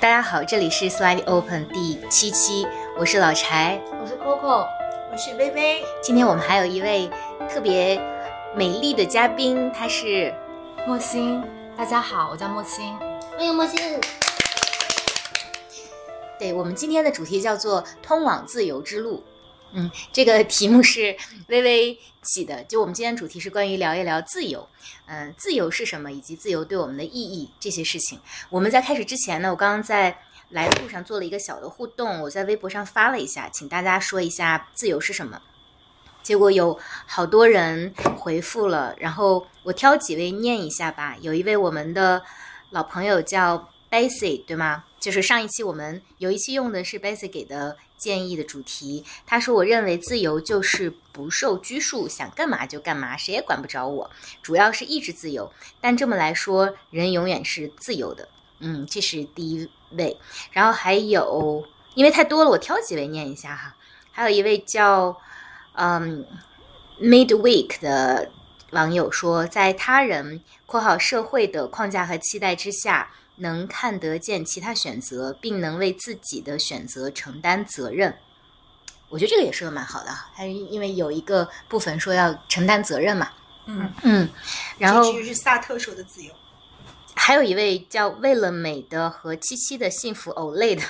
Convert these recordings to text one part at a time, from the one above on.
大家好，这里是 Slide Open 第七期，我是老柴，我是 Coco，我是微微。今天我们还有一位特别美丽的嘉宾，她是莫欣。大家好，我叫莫欣，欢迎莫欣。对我们今天的主题叫做“通往自由之路”。嗯，这个题目是微微起的。就我们今天主题是关于聊一聊自由，嗯，自由是什么，以及自由对我们的意义这些事情。我们在开始之前呢，我刚刚在来的路上做了一个小的互动，我在微博上发了一下，请大家说一下自由是什么。结果有好多人回复了，然后我挑几位念一下吧。有一位我们的老朋友叫 Basic，对吗？就是上一期我们有一期用的是 Basic 给的建议的主题。他说：“我认为自由就是不受拘束，想干嘛就干嘛，谁也管不着我。主要是意志自由。但这么来说，人永远是自由的。”嗯，这是第一位。然后还有，因为太多了，我挑几位念一下哈。还有一位叫嗯 Midweek 的网友说，在他人（括号社会）的框架和期待之下。能看得见其他选择，并能为自己的选择承担责任，我觉得这个也说的蛮好的。还是因为有一个部分说要承担责任嘛。嗯嗯。然后这是萨特说的自由。还有一位叫为了美的和七七的幸福偶累的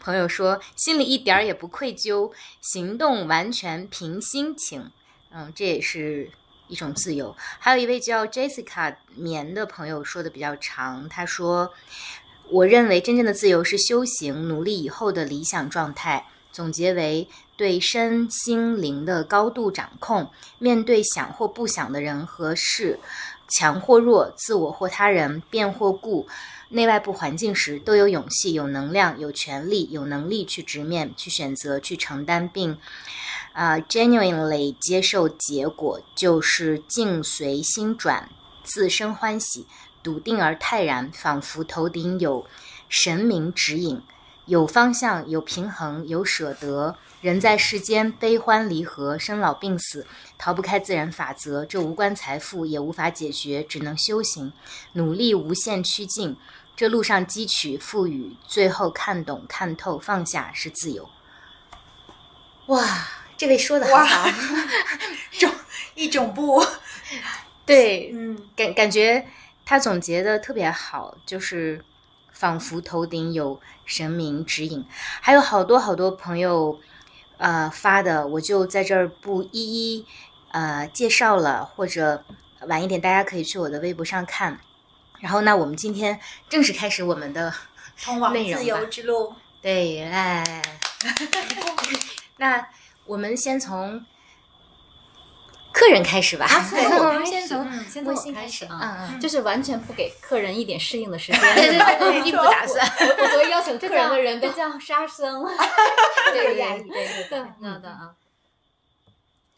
朋友说，心里一点儿也不愧疚，行动完全凭心情。嗯，这也是。一种自由，还有一位叫 Jessica 棉的朋友说的比较长。他说：“我认为真正的自由是修行努力以后的理想状态，总结为对身心灵的高度掌控。面对想或不想的人和事，强或弱，自我或他人，变或固，内外部环境时，都有勇气、有能量、有权利、有能力去直面、去选择、去承担，并。”啊，genuinely 接受结果就是境随心转，自生欢喜，笃定而泰然，仿佛头顶有神明指引，有方向，有平衡，有舍得。人在世间，悲欢离合，生老病死，逃不开自然法则。这无关财富，也无法解决，只能修行，努力无限趋近。这路上汲取、赋予，最后看懂、看透、放下，是自由。哇！这位说的好好，种一种不，对，嗯，感感觉他总结的特别好，就是仿佛头顶有神明指引，还有好多好多朋友呃发的，我就在这儿不一一呃介绍了，或者晚一点大家可以去我的微博上看。然后那，我们今天正式开始我们的通往自由之路。对，哎，那。我们先从客人开始吧。对，我们先从先从我开始啊，就是完全不给客人一点适应的时间。对 对对，并不打算。我昨天邀请客人的人都叫杀生。对对对对，那的啊。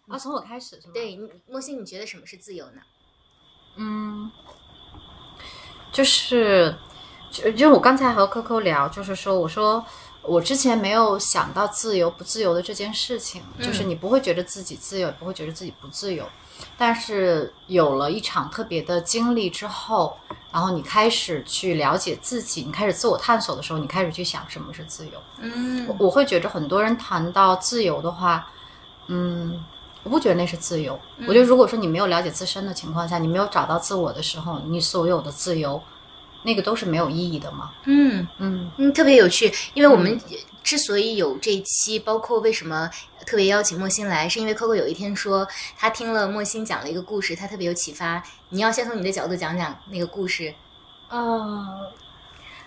啊，从我开始是吗？对，莫西，你觉得什么是自由呢？嗯，就是就就我刚才和 Coco 聊，就是说，我说。我之前没有想到自由不自由的这件事情，就是你不会觉得自己自由，也不会觉得自己不自由。但是有了一场特别的经历之后，然后你开始去了解自己，你开始自我探索的时候，你开始去想什么是自由。嗯，我会觉得很多人谈到自由的话，嗯，我不觉得那是自由。我觉得如果说你没有了解自身的情况下，你没有找到自我的时候，你所有的自由。那个都是没有意义的吗？嗯嗯嗯，特别有趣。因为我们之所以有这一期，包括为什么特别邀请莫欣来，是因为 Coco 有一天说他听了莫欣讲了一个故事，他特别有启发。你要先从你的角度讲讲那个故事。呃，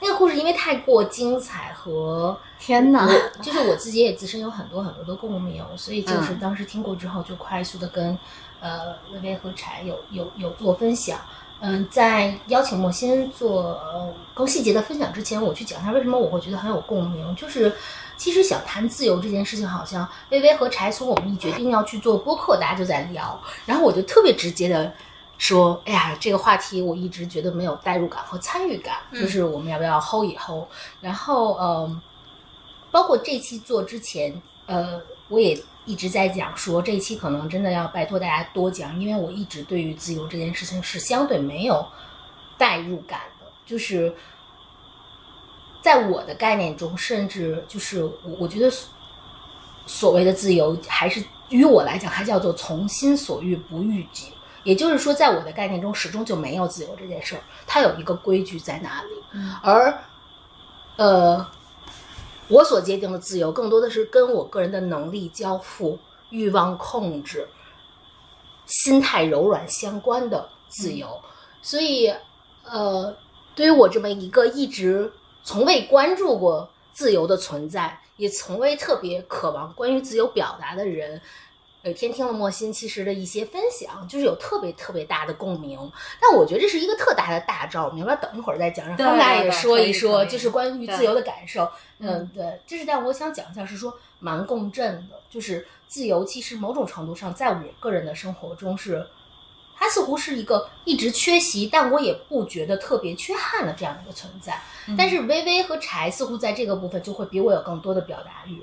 那个故事因为太过精彩和 天哪，就是我自己也自身有很多很多的共鸣，所以就是当时听过之后就快速的跟呃微微和柴有有有做分享。嗯，在邀请莫欣做更细节的分享之前，我去讲一下为什么我会觉得很有共鸣。就是其实想谈自由这件事情，好像微微和柴从我们一决定要去做播客，大家就在聊，然后我就特别直接的说：“哎呀，这个话题我一直觉得没有代入感和参与感，就是我们要不要 hold 一 hold？” 然后，嗯，包括这期做之前，呃，我也。一直在讲说这一期可能真的要拜托大家多讲，因为我一直对于自由这件事情是相对没有代入感的，就是在我的概念中，甚至就是我我觉得所所谓的自由，还是于我来讲，还叫做从心所欲不逾矩。也就是说，在我的概念中，始终就没有自由这件事儿，它有一个规矩在那里。而呃，我所界定的自由，更多的是跟我个人的能力交付、欲望控制、心态柔软相关的自由。所以，呃，对于我这么一个一直从未关注过自由的存在，也从未特别渴望关于自由表达的人。有一天听了莫心其实的一些分享，就是有特别特别大的共鸣。但我觉得这是一个特大的大招，我们要不要等一会儿再讲？让他们俩也说一说，就是关于自由的感受。嗯，对，这是但我想讲一下，是说蛮共振的，就是自由其实某种程度上，在我个人的生活中是，它似乎是一个一直缺席，但我也不觉得特别缺憾的这样一个存在。但是微微和柴似乎在这个部分就会比我有更多的表达欲。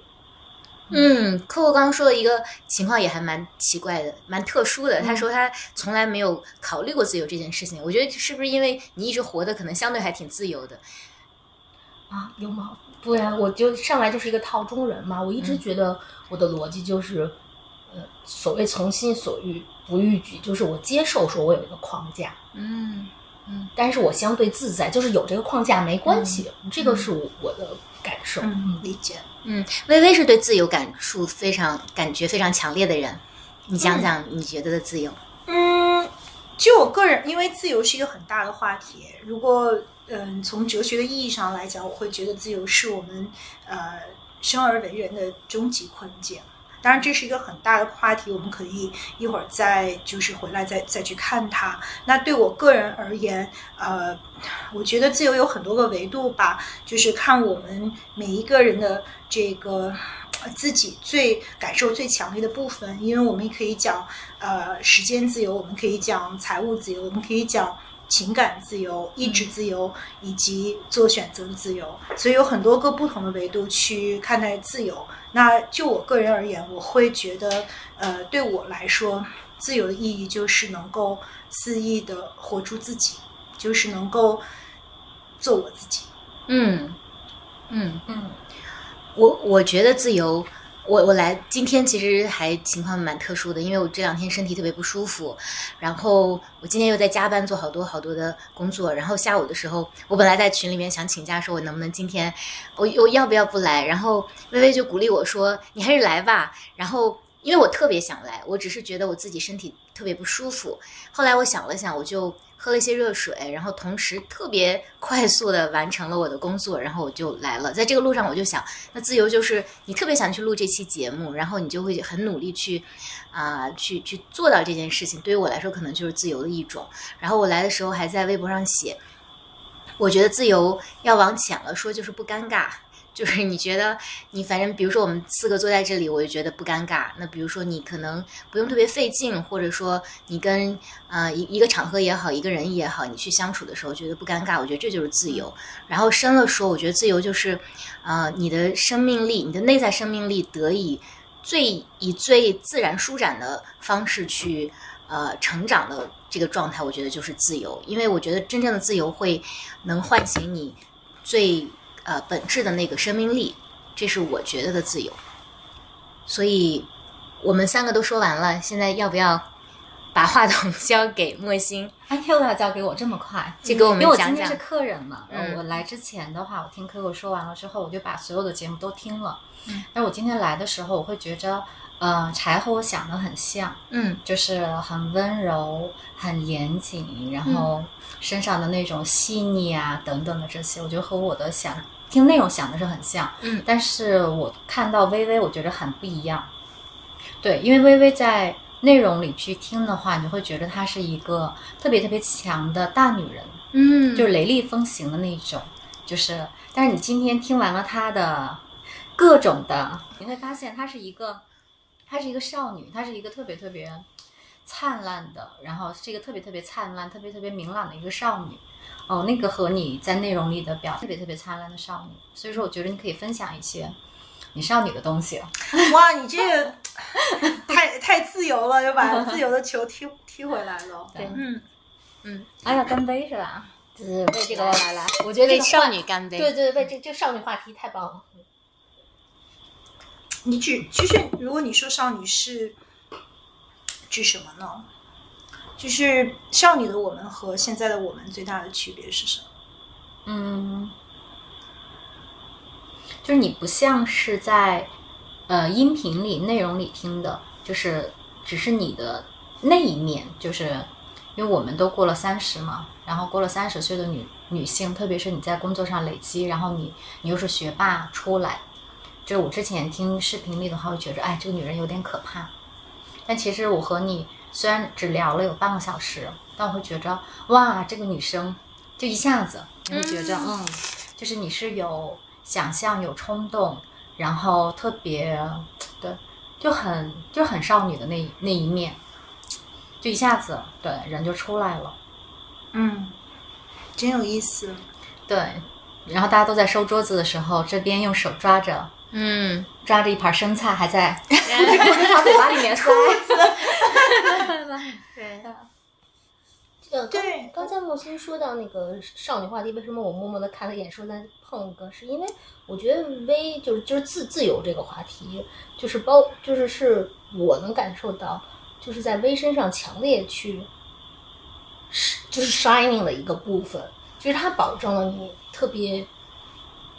嗯，客户刚刚说的一个情况也还蛮奇怪的，蛮特殊的。他说他从来没有考虑过自由这件事情。我觉得是不是因为你一直活的可能相对还挺自由的啊？有吗？对啊，我就上来就是一个套中人嘛。我一直觉得我的逻辑就是，呃，所谓从心所欲不逾矩，就是我接受说我有一个框架，嗯嗯，但是我相对自在，就是有这个框架没关系，这个是我我的感受，嗯，理解。嗯，微微是对自由感触非常、感觉非常强烈的人。你讲讲你觉得的自由？嗯，就我个人，因为自由是一个很大的话题。如果嗯从哲学的意义上来讲，我会觉得自由是我们呃生而为人的终极困境。当然，这是一个很大的话题，我们可以一会儿再就是回来再再去看它。那对我个人而言，呃，我觉得自由有很多个维度吧，就是看我们每一个人的这个自己最感受最强烈的部分。因为我们也可以讲呃时间自由，我们可以讲财务自由，我们可以讲。情感自由、意志自由以及做选择的自由，所以有很多个不同的维度去看待自由。那就我个人而言，我会觉得，呃，对我来说，自由的意义就是能够肆意的活出自己，就是能够做我自己。嗯嗯嗯，我我觉得自由。我我来今天其实还情况蛮特殊的，因为我这两天身体特别不舒服，然后我今天又在加班做好多好多的工作，然后下午的时候，我本来在群里面想请假，说我能不能今天我我要不要不来，然后微微就鼓励我说你还是来吧，然后因为我特别想来，我只是觉得我自己身体特别不舒服，后来我想了想，我就。喝了一些热水，然后同时特别快速的完成了我的工作，然后我就来了。在这个路上，我就想，那自由就是你特别想去录这期节目，然后你就会很努力去，啊，去去做到这件事情。对于我来说，可能就是自由的一种。然后我来的时候还在微博上写，我觉得自由要往浅了说，就是不尴尬。就是你觉得你反正比如说我们四个坐在这里，我就觉得不尴尬。那比如说你可能不用特别费劲，或者说你跟呃一一个场合也好，一个人也好，你去相处的时候觉得不尴尬，我觉得这就是自由。然后深了说，我觉得自由就是，呃，你的生命力，你的内在生命力得以最以最自然舒展的方式去呃成长的这个状态，我觉得就是自由。因为我觉得真正的自由会能唤醒你最。呃，本质的那个生命力，这是我觉得的自由。所以，我们三个都说完了，现在要不要把话筒 交给莫欣？哎，又要交给我这么快？就给我们讲讲。因为我今天是客人嘛，我来之前的话，我听 Coco 说完了之后，我就把所有的节目都听了。嗯。但我今天来的时候，我会觉着，呃，柴和我想的很像。嗯。就是很温柔、很严谨，然后身上的那种细腻啊等等的这些，我觉得和我的想。听内容想的是很像，嗯，但是我看到微微，我觉得很不一样。对，因为微微在内容里去听的话，你会觉得她是一个特别特别强的大女人，嗯，就是雷厉风行的那种。就是，但是你今天听完了她的各种的，你会发现她是一个，她是一个少女，她是一个特别特别灿烂的，然后是一个特别特别灿烂、特别特别明朗的一个少女。哦，那个和你在内容里的表特别特别灿烂的少女，所以说我觉得你可以分享一些你少女的东西。哇，你这个太太自由了，又把自由的球踢踢回来了。对，嗯嗯，哎呀，干杯是吧？对，为这个来来来，我觉得这为少女干杯。对对，为这这少女话题太棒了。你只其实如果你说少女是指什么呢？就是少女的我们和现在的我们最大的区别是什么？嗯，就是你不像是在呃音频里、内容里听的，就是只是你的那一面，就是因为我们都过了三十嘛，然后过了三十岁的女女性，特别是你在工作上累积，然后你你又是学霸出来，就是我之前听视频里的话，会觉着哎，这个女人有点可怕。但其实我和你虽然只聊了有半个小时，但我会觉着哇，这个女生就一下子你会觉着嗯就是你是有想象、有冲动，然后特别对，就很就很少女的那那一面，就一下子对人就出来了。嗯，真有意思。对，然后大家都在收桌子的时候，这边用手抓着嗯，抓着一盘生菜，还在往嘴巴里面塞。对，呃，刚对刚才莫欣说到那个少女话题，为什么我默默的看了一眼，说再碰一个，是因为我觉得微就是就是自自由这个话题，就是包就是是我能感受到，就是在微身上强烈去，是就是 shining 的一个部分，就是它保证了你特别，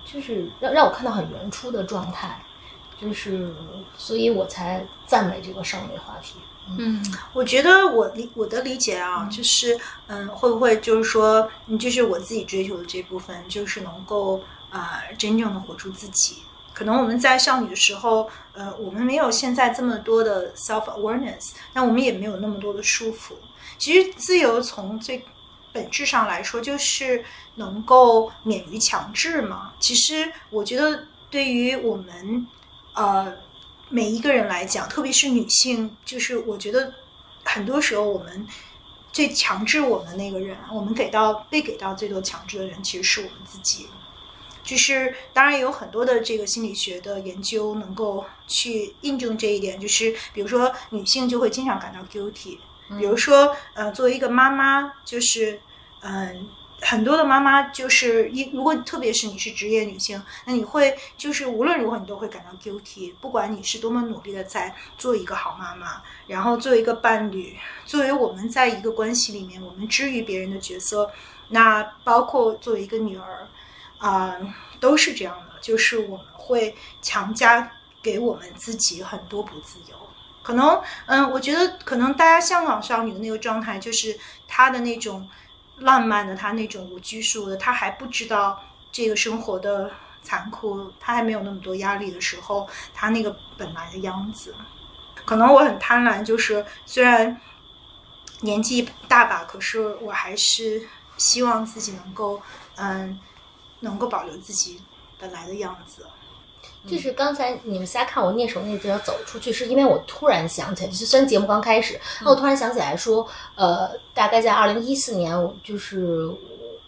就是让让我看到很原初的状态，就是所以我才赞美这个少女话题。嗯我觉得我理我的理解啊，就是嗯，会不会就是说，嗯，就是我自己追求的这部分，就是能够啊、呃真正的活出自己。可能我们在少女的时候，呃，我们没有现在这么多的 self awareness，那我们也没有那么多的束缚。其实自由从最本质上来说，就是能够免于强制嘛。其实我觉得，对于我们呃每一个人来讲，特别是女性，就是我觉得很多时候我们最强制我们那个人，我们给到被给到最多强制的人，其实是我们自己。就是当然有很多的这个心理学的研究能够去印证这一点，就是比如说女性就会经常感到 guilty，比如说呃作为一个妈妈，就是嗯。很多的妈妈就是一，如果特别是你是职业女性，那你会就是无论如何你都会感到 guilty，不管你是多么努力的在做一个好妈妈，然后作为一个伴侣，作为我们在一个关系里面我们之于别人的角色，那包括作为一个女儿，啊、都是这样的，就是我们会强加给我们自己很多不自由。可能，嗯，我觉得可能大家香港少女的那个状态，就是她的那种浪漫的，她那种无拘束的，她还不知道这个生活的残酷，她还没有那么多压力的时候，她那个本来的样子。可能我很贪婪，就是虽然年纪大吧，可是我还是希望自己能够，嗯，能够保留自己本来的样子。就是刚才你们仨看我蹑手蹑脚走出去，是因为我突然想起来，就是虽然节目刚开始，那我突然想起来说，呃，大概在二零一四年，我就是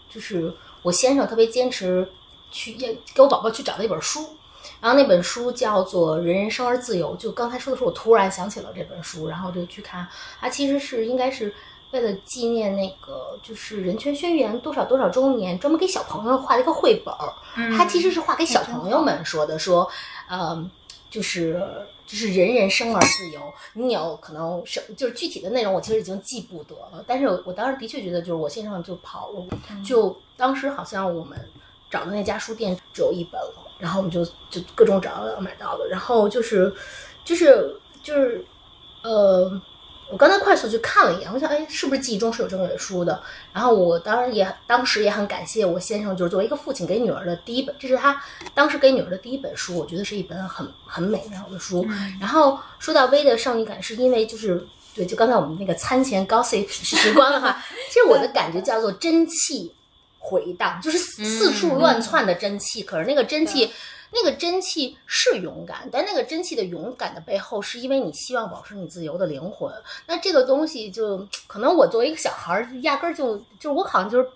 就是我先生特别坚持去要给我宝宝去找了一本书，然后那本书叫做《人人生而自由》，就刚才说的时候，我突然想起了这本书，然后就去看，它其实是应该是。为了纪念那个就是人权宣言多少多少周年，专门给小朋友画了一个绘本儿。它其实是画给小朋友们说的，说，呃，就是就是人人生而自由。你有可能生就是具体的内容，我其实已经记不得了。但是我当时的确觉得，就是我线上就跑了，就当时好像我们找的那家书店只有一本了，然后我们就就各种找买到了，然后就是就是就是呃。我刚才快速去看了一眼，我想，哎，是不是记忆中是有这本书的？然后我当然也当时也很感谢我先生，就是作为一个父亲给女儿的第一本，这是他当时给女儿的第一本书，我觉得是一本很很美妙的书。然后说到微的少女感，是因为就是对，就刚才我们那个餐前 gossip 时光的话，其实我的感觉叫做真气回荡，就是四处乱窜的真气，可是那个真气。那个真气是勇敢，但那个真气的勇敢的背后，是因为你希望保持你自由的灵魂。那这个东西就可能我作为一个小孩儿，压根儿就就是我好像就是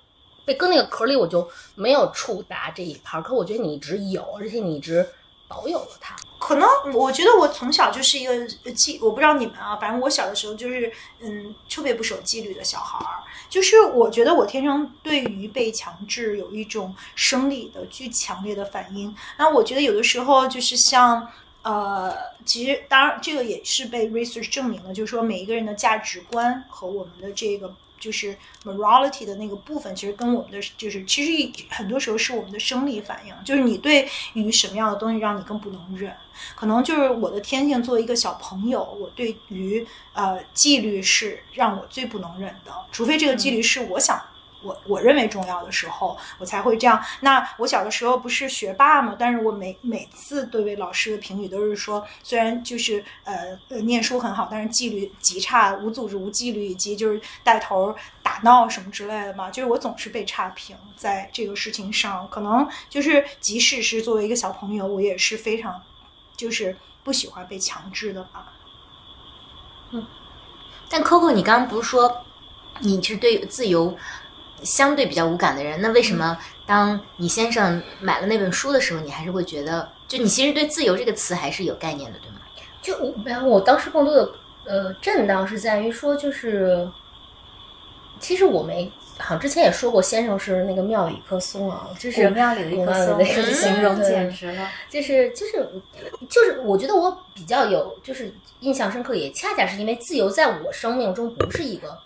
被搁那个壳里，我就没有触达这一盘儿。可我觉得你一直有，而且你一直保有了它。可能我觉得我从小就是一个纪，我不知道你们啊，反正我小的时候就是嗯特别不守纪律的小孩儿，就是我觉得我天生对于被强制有一种生理的巨强烈的反应。那我觉得有的时候就是像呃，其实当然这个也是被 research 证明了，就是说每一个人的价值观和我们的这个。就是 morality 的那个部分，其实跟我们的就是其实很多时候是我们的生理反应，就是你对于什么样的东西让你更不能忍，可能就是我的天性作为一个小朋友，我对于呃纪律是让我最不能忍的，除非这个纪律是我想。我我认为重要的时候，我才会这样。那我小的时候不是学霸嘛，但是我每每次对位老师的评语都是说，虽然就是呃呃念书很好，但是纪律极差，无组织无纪律，以及就是带头打闹什么之类的嘛。就是我总是被差评在这个事情上，可能就是即使是作为一个小朋友，我也是非常就是不喜欢被强制的吧。嗯，但 Coco，你刚刚不是说你是对自由？相对比较无感的人，那为什么当你先生买了那本书的时候，你还是会觉得，就你其实对“自由”这个词还是有概念的，对吗？就我，我当时更多的呃震荡是在于说，就是其实我没，好像之前也说过，先生是那个庙里一棵松啊，就是庙里的一棵松，形容简直了。就是就是就是，我觉得我比较有就是印象深刻，也恰恰是因为自由在我生命中不是一个，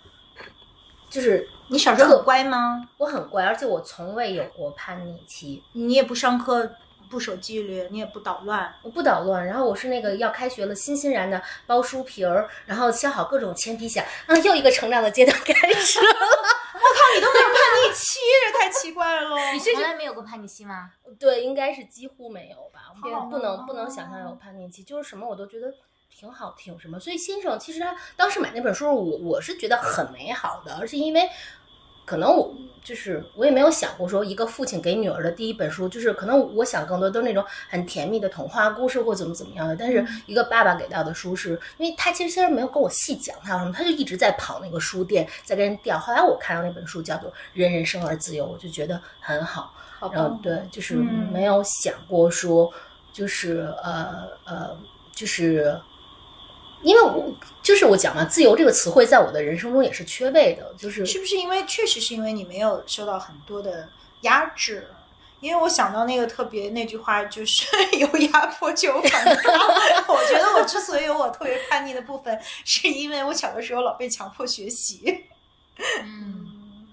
就是。你小时候很乖吗？我很乖，而且我从未有过叛逆期。你也不上课，不守纪律，你也不捣乱。我不捣乱，然后我是那个要开学了，欣欣然的包书皮儿，然后削好各种铅笔，想啊，又一个成长的阶段开始了。我靠，你都没有叛逆期，这太奇怪了。你从来没有过叛逆期吗？对，应该是几乎没有吧。我不能不能想象有叛逆期，就是什么我都觉得。挺好，挺什么？所以先生其实他当时买那本书，我我是觉得很美好的，而且因为可能我就是我也没有想过说一个父亲给女儿的第一本书，就是可能我想更多都是那种很甜蜜的童话故事或怎么怎么样的。但是一个爸爸给到的书，是因为他其实虽然没有跟我细讲他有什么，他就一直在跑那个书店，在跟人调。后来我看到那本书叫做《人人生而自由》，我就觉得很好。然后对，就是没有想过说就是呃呃就是。因为我就是我讲嘛，自由这个词汇在我的人生中也是缺位的，就是是不是因为确实是因为你没有受到很多的压制？因为我想到那个特别那句话，就是 有压迫就有反抗。我觉得我之所以有我特别叛逆的部分，是因为我小的时候老被强迫学习。嗯，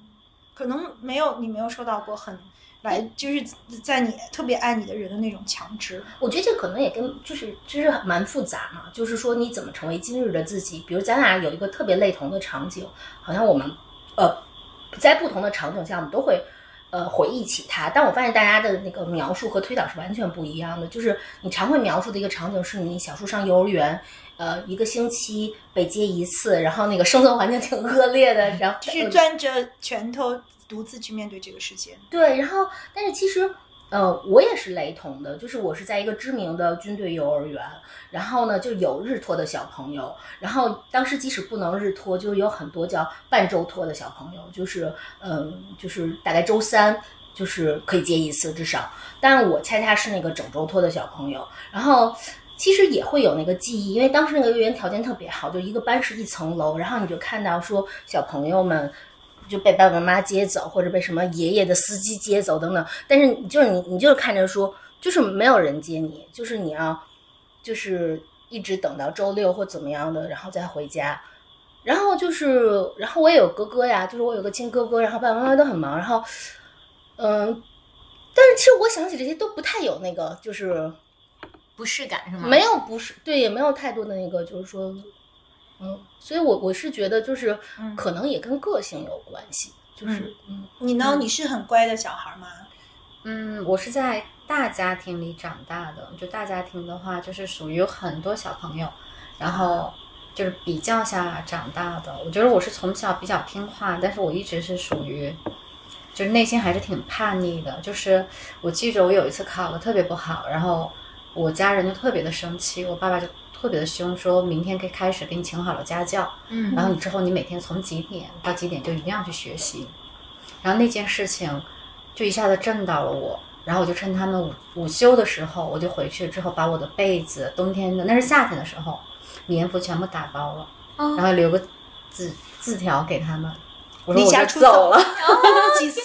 可能没有你没有受到过很。来，就是在你特别爱你的人的那种强制。我觉得这可能也跟就是就是蛮复杂嘛。就是说你怎么成为今日的自己？比如咱俩有一个特别类同的场景，好像我们呃在不同的场景下，我们都会呃回忆起他。但我发现大家的那个描述和推导是完全不一样的。就是你常会描述的一个场景是你小时候上幼儿园，呃一个星期被接一次，然后那个生存环境挺恶劣的，然后是攥着拳头。独自去面对这个世界，对，然后，但是其实，呃，我也是雷同的，就是我是在一个知名的军队幼儿园，然后呢，就有日托的小朋友，然后当时即使不能日托，就有很多叫半周托的小朋友，就是，嗯，就是大概周三就是可以接一次至少，但我恰恰是那个整周托的小朋友，然后其实也会有那个记忆，因为当时那个幼儿园条件特别好，就一个班是一层楼，然后你就看到说小朋友们。就被爸爸妈妈接走，或者被什么爷爷的司机接走等等。但是你就是你，你就是看着书，就是没有人接你，就是你要，就是一直等到周六或怎么样的，然后再回家。然后就是，然后我也有哥哥呀，就是我有个亲哥哥，然后爸爸妈妈都很忙。然后，嗯，但是其实我想起这些都不太有那个，就是不适感是吗？没有不适，对，也没有太多的那个，就是说。嗯，所以，我我是觉得，就是可能也跟个性有关系。就是，嗯，你呢？你是很乖的小孩吗？嗯，我是在大家庭里长大的。就大家庭的话，就是属于有很多小朋友，然后就是比较下长大的。我觉得我是从小比较听话，但是我一直是属于，就是内心还是挺叛逆的。就是我记着我有一次考的特别不好，然后我家人就特别的生气，我爸爸就。特别的凶，说明天可以开始给你请好了家教，嗯，然后你之后你每天从几点到几点就一定要去学习，然后那件事情就一下子震到了我，然后我就趁他们午午休的时候，我就回去之后把我的被子，冬天的那是夏天的时候，棉服全部打包了，哦然后留个字字条给他们，我说离我就走了。几岁？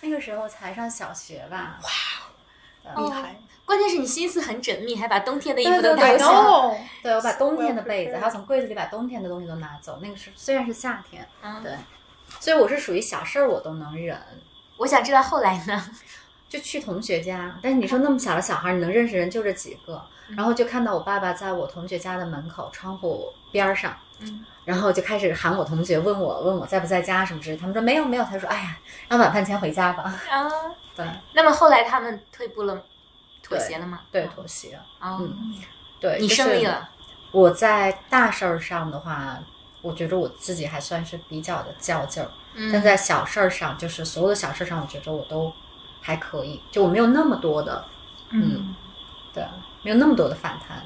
那个时候才上小学吧，哇厉害！关键是你心思很缜密，还把冬天的衣服都留下。哦，对我把冬天的被子，还有从柜子里把冬天的东西都拿走。那个是虽然是夏天，嗯对，所以我是属于小事儿我都能忍。我想知道后来呢？就去同学家，但是你说那么小的小孩，你能认识人就这几个，然后就看到我爸爸在我同学家的门口窗户边儿上，嗯，然后就开始喊我同学，问我问我在不在家什么之类的，他们说没有没有，他说哎呀，让晚饭前回家吧，啊，对那么后来他们退步了，妥协了吗？对，妥协，哦，嗯对，你胜利了。我在大事儿上的话，我觉得我自己还算是比较的较劲儿，嗯但在小事儿上，就是所有的小事儿上，我觉得我都还可以，就我没有那么多的，嗯，对，没有那么多的反弹。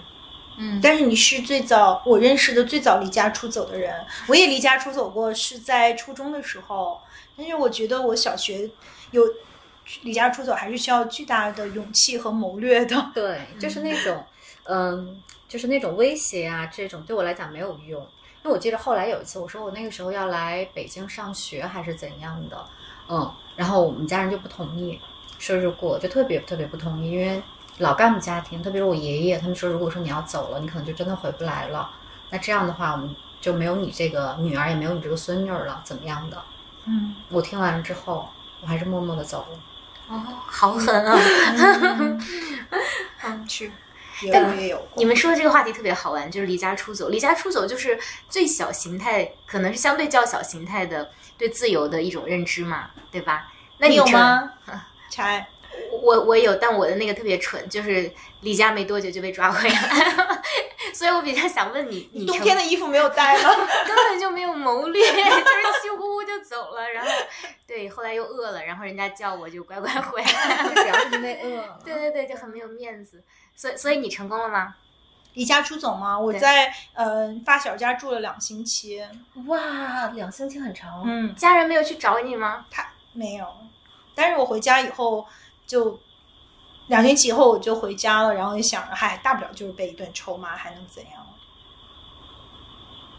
嗯，但是你是最早我认识的最早离家出走的人，我也离家出走过，是在初中的时候。但是我觉得我小学有离家出走，还是需要巨大的勇气和谋略的。对，就是那种，嗯，就是那种威胁啊，这种对我来讲没有用。因为我记得后来有一次，我说我那个时候要来北京上学还是怎样的，嗯，然后我们家人就不同意，说如果就特别特别不同意，因为老干部家庭，特别是我爷爷，他们说如果说你要走了，你可能就真的回不来了。那这样的话，我们就没有你这个女儿，也没有你这个孙女儿了，怎么样的？嗯，我听完了之后，我还是默默的走了。哦，好狠啊！嗯，是，也我也有。你们说的这个话题特别好玩，就是离家出走。离家出走就是最小形态，可能是相对较小形态的对自由的一种认知嘛，对吧？那你有？吗？柴，我我有，但我的那个特别蠢，就是离家没多久就被抓回来了，所以我比较想问你，你冬天的衣服没有带吗？根本就没有谋略，就是气呼呼就走了，然后对，后来又饿了，然后人家叫我就乖乖回来，主要是因为饿了。对对对，就很没有面子。所以所以你成功了吗？离家出走吗？我对在呃发小家住了两星期。哇，两星期很长。嗯，家人没有去找你吗？他没有，但是我回家以后就两星期以后我就回家了，然后就想着，嗨，大不了就是被一顿臭骂，还能怎样？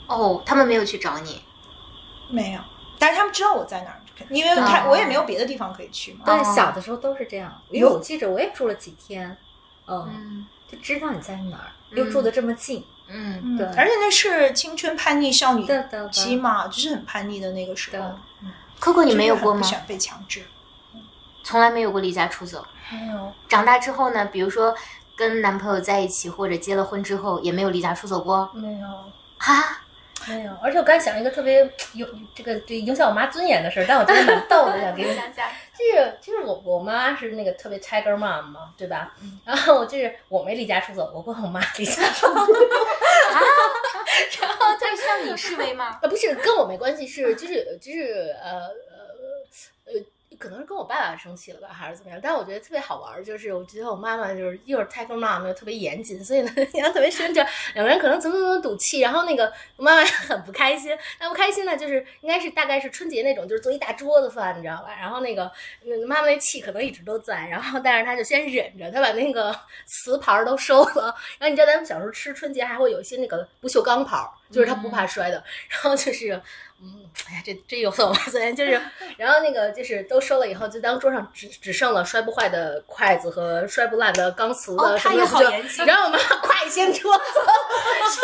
哦，他们没有去找你。没有，但是他们知道我在哪儿，因为他、哦我也没有别的地方可以去嘛。对，哦小的时候都是这样。因为我记着我也住了几天，嗯，嗯就知道你在哪儿，嗯又住的这么近，嗯嗯，对而且那是青春叛逆少女对对对期嘛，就是很叛逆的那个时候。，Coco 你没有过吗很不想？被强制。从来没有过离家出走。没有，长大之后呢，比如说跟男朋友在一起或者结了婚之后，也没有离家出走过没有。啊？没有，而且我刚想一个特别有这个对影响我妈尊严的事儿，但我觉得蛮逗的，想给你 讲讲。就是就是我我妈是那个特别 tiger mom 嘛，对吧？然后就是我没离家出走我跟我妈离家出走，啊 然后就是向你示威吗？啊，不是跟我没关系，是就是就是呃。可能是跟我爸爸生气了吧，还是怎么样？但是我觉得特别好玩儿，就是我觉得我妈妈就是又是 tiger mom 又特别严谨，所以呢，印象特别深。就两个人可能怎么怎么赌气，然后那个我妈妈很不开心，那不开心呢，就是应该是大概是春节那种，就是做一大桌子饭，你知道吧？然后那个妈妈那气可能一直都在，然后但是她就先忍着，她把那个 瓷盘儿都收了。然后你知道咱们小时候吃春节还会有一些那个不锈钢盘儿，就是它不怕摔的。然后就是，嗯，哎呀，这这有损我尊严，就是，然后那个就是都收了以后，就当桌上只只剩了摔不坏的筷子和摔不烂的钢瓷哦的什么的，然后我妈快掀桌子，说 说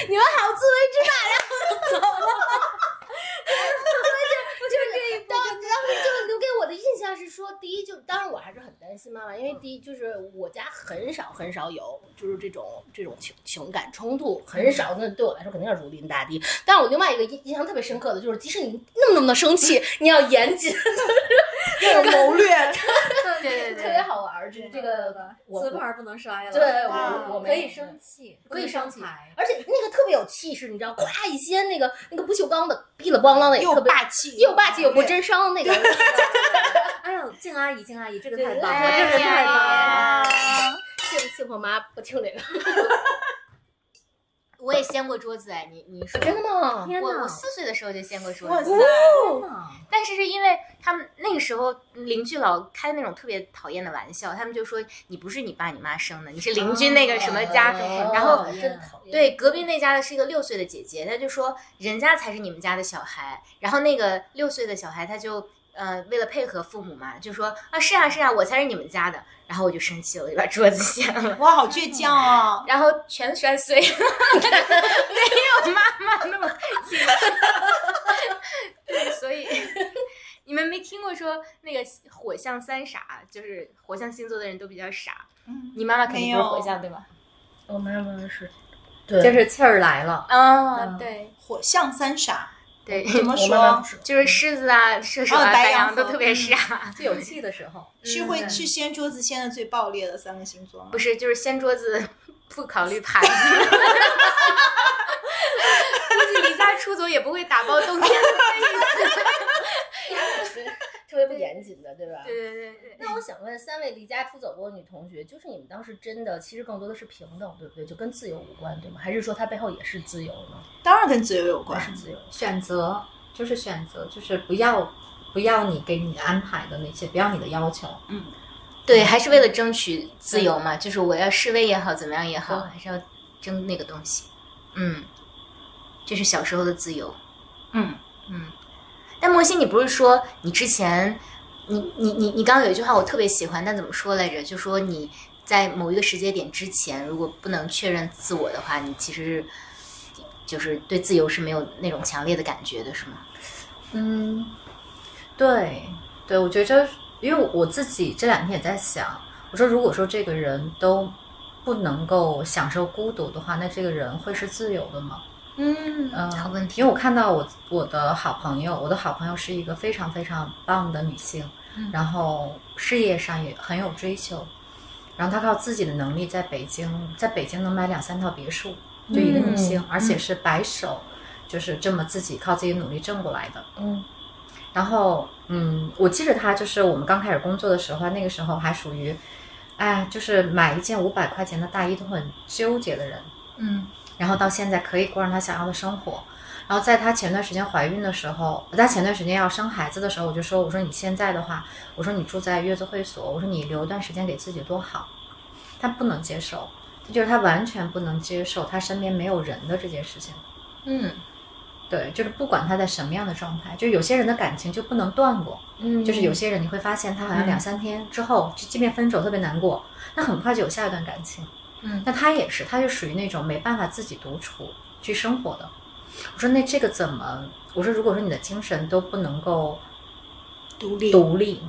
你们好自为之吧，然后就走了。就是这一当当时就留给我的印象是说，第一就当然我还是很担心妈妈，因为第一就是我家很少很少有就是这种这种情情感冲突，很少，那对我来说肯定是如临大敌。但是我另外一个印印象特别深刻的就是，即使你那么那么的生气，你要严谨，要有谋略，对对 特别好玩儿。这这个我瓷盘不能摔了，对哇我我可以生气，可以生气，而且那个特别有气势，你知道，咵一掀那个那个不锈钢的，噼里咣啷的，也又特别霸气又霸气又不真伤那个。哎呦，静阿姨，静阿姨，这个太棒了，哎这个太棒了。呀幸幸亏我妈不听这个。我也掀过桌子哎，你你说真的吗？天哪我我四岁的时候就掀过桌哇子，塞，但是是因为他们那个时候邻居老开那种特别讨厌的玩笑，他们就说你不是你爸你妈生的，你是邻居那个什么家，哦然后。对，隔壁那家的是一个六岁的姐姐，她就说人家才是你们家的小孩，然后那个六岁的小孩他就呃为了配合父母嘛，就说啊是啊是啊，我才是你们家的，然后我就生气了，我就把桌子掀了。哇，好倔强哦！然后全摔碎了，没有妈妈那么气。对，所以你们没听过说那个火象三傻，就是火象星座的人都比较傻。嗯你妈妈肯定不是火象对吧？我妈妈是，对，就是气儿来了。啊、嗯对火象三傻对，怎么说就是狮子啊、射手啊、哦白羊都特别傻。最有气的时候，是会是掀桌子掀的最爆裂的三个星座吗？不是，就是掀桌子不考虑盘子。估计离家出走也不会打包冬天的 特别不严谨的，对吧？对对对对。那我想问，三位离家出走过的女同学，就是你们当时真的，其实更多的是平等，对不对？就跟自由无关，对吗？还是说它背后也是自由呢？当然跟自由有关是。自由？选择就是选择，就是不要不要你给你安排的那些，不要你的要求。嗯对，还是为了争取自由嘛，就是我要示威也好，怎么样也好，还是要争那个东西。嗯，这是小时候的自由。嗯嗯，但莫西，你不是说你之前，你你你你刚刚有一句话我特别喜欢，但怎么说来着？就说你在某一个时间点之前，如果不能确认自我的话，你其实就是对自由是没有那种强烈的感觉的，是吗？嗯，对对，我觉得，因为我自己这两天也在想，我说如果说这个人都不能够享受孤独的话，那这个人会是自由的吗？嗯嗯，好问题。因为我看到我我的好朋友，我的好朋友是一个非常非常棒的女性，嗯然后事业上也很有追求，然后她靠自己的能力在北京，在北京能买两三套别墅，就一个女性，嗯而且是白手，就是这么自己靠自己努力挣过来的。嗯然后，嗯，我记得她就是我们刚开始工作的时候，那个时候还属于，哎，就是买一件五百块钱的大衣都很纠结的人。嗯然后到现在可以过上她想要的生活。然后在她前段时间怀孕的时候，在前段时间要生孩子的时候，我就说，我说你现在的话，我说你住在月子会所，我说你留一段时间给自己多好。她不能接受，就是她完全不能接受她身边没有人的这件事情。嗯对，就是不管她在什么样的状态，就有些人的感情就不能断过，嗯就是有些人你会发现他好像两三天之后，就即便分手特别难过，那很快就有下一段感情。嗯那他也是，他就属于那种没办法自己独处去生活的。我说那这个怎么？我说如果说你的精神都不能够独立独立，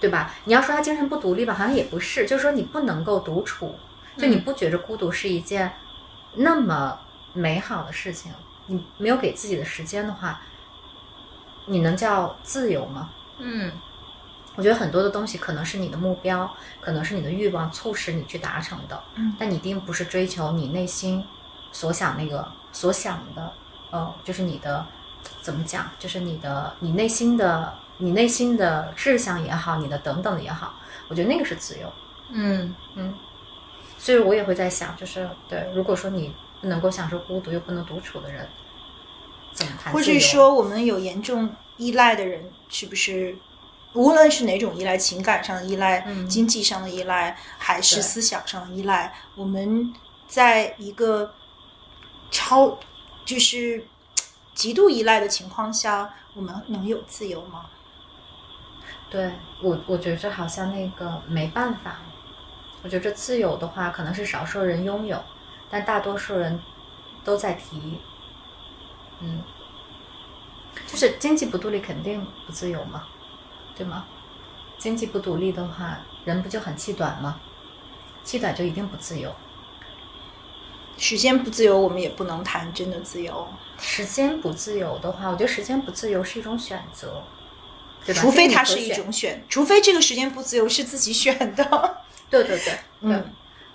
对吧？你要说他精神不独立吧，好像也不是，就是说你不能够独处，就你不觉着孤独是一件那么美好的事情，你没有给自己的时间的话，你能叫自由吗？嗯我觉得很多的东西可能是你的目标，可能是你的欲望促使你去达成的，嗯但你一定不是追求你内心所想那个所想的，呃，就是你的怎么讲，就是你的你内心的你内心的志向也好，你的等等的也好，我觉得那个是自由，嗯嗯，所以我也会在想，就是对，如果说你不能够享受孤独又不能独处的人，怎么谈或者说我们有严重依赖的人，是不是？无论是哪种依赖，情感上的依赖、嗯经济上的依赖，还是思想上的依赖，我们在一个超就是极度依赖的情况下，我们能有自由吗？对我，我觉着好像那个没办法。我觉着自由的话，可能是少数人拥有，但大多数人都在提。嗯，就是经济不独立，肯定不自由嘛，对吗？经济不独立的话，人不就很气短吗？气短就一定不自由。时间不自由，我们也不能谈真的自由，时间不自由的话，我觉得时间不自由是一种选择，对吧？除非它是一种选，除非这个时间不自由是自己选的。对对对，嗯对。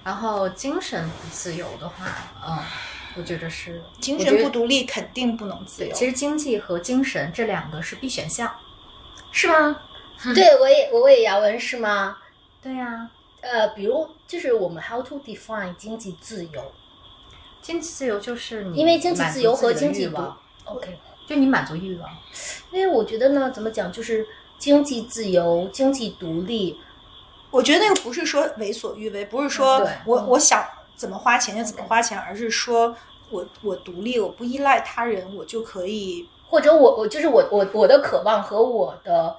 然后精神不自由的话，嗯，我觉得是精神不独立，肯定不能自由。其实经济和精神这两个是必选项。是吗？对我也我也要问是吗？对呀、呃，比如就是我们 how to define 经济自由？经济自由就是你因为经济自由和经济独，OK，就你满足欲望。因为我觉得呢，怎么讲，就是经济自由、经济独立，我觉得那个不是说为所欲为，不是说对我我想怎么花钱就怎么花钱，而是说我我独立，我不依赖他人，我就可以或者我我就是我我我的渴望和我的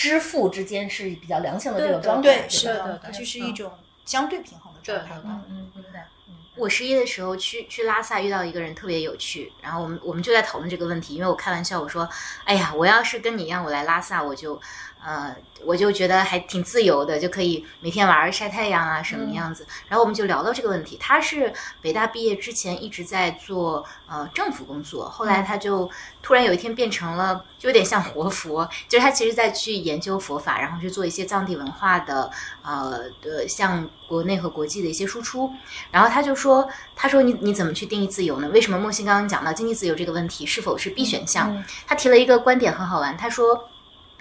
支付之间是比较良性的这对种状态，对，是的，对对它就是嗯一种相对平衡的状态吧。嗯，明白。嗯我十一的时候去去拉萨遇到一个人特别有趣，然后我们我们就在讨论这个问题，因为我开玩笑我说，哎呀，我要是跟你一样，我来拉萨我就，呃，我就觉得还挺自由的，就可以每天晚上晒太阳啊什么样子。然后我们就聊到这个问题，他是北大毕业之前一直在做呃政府工作，后来他就突然有一天变成了，就有点像活佛，就是他其实在去研究佛法，然后去做一些藏地文化的呃的像国内和国际的一些输出。然后他就说，他说你你怎么去定义自由呢？为什么莫欣刚刚讲到经济自由这个问题是否是 B 选项？嗯他提了一个观点很好玩，他说，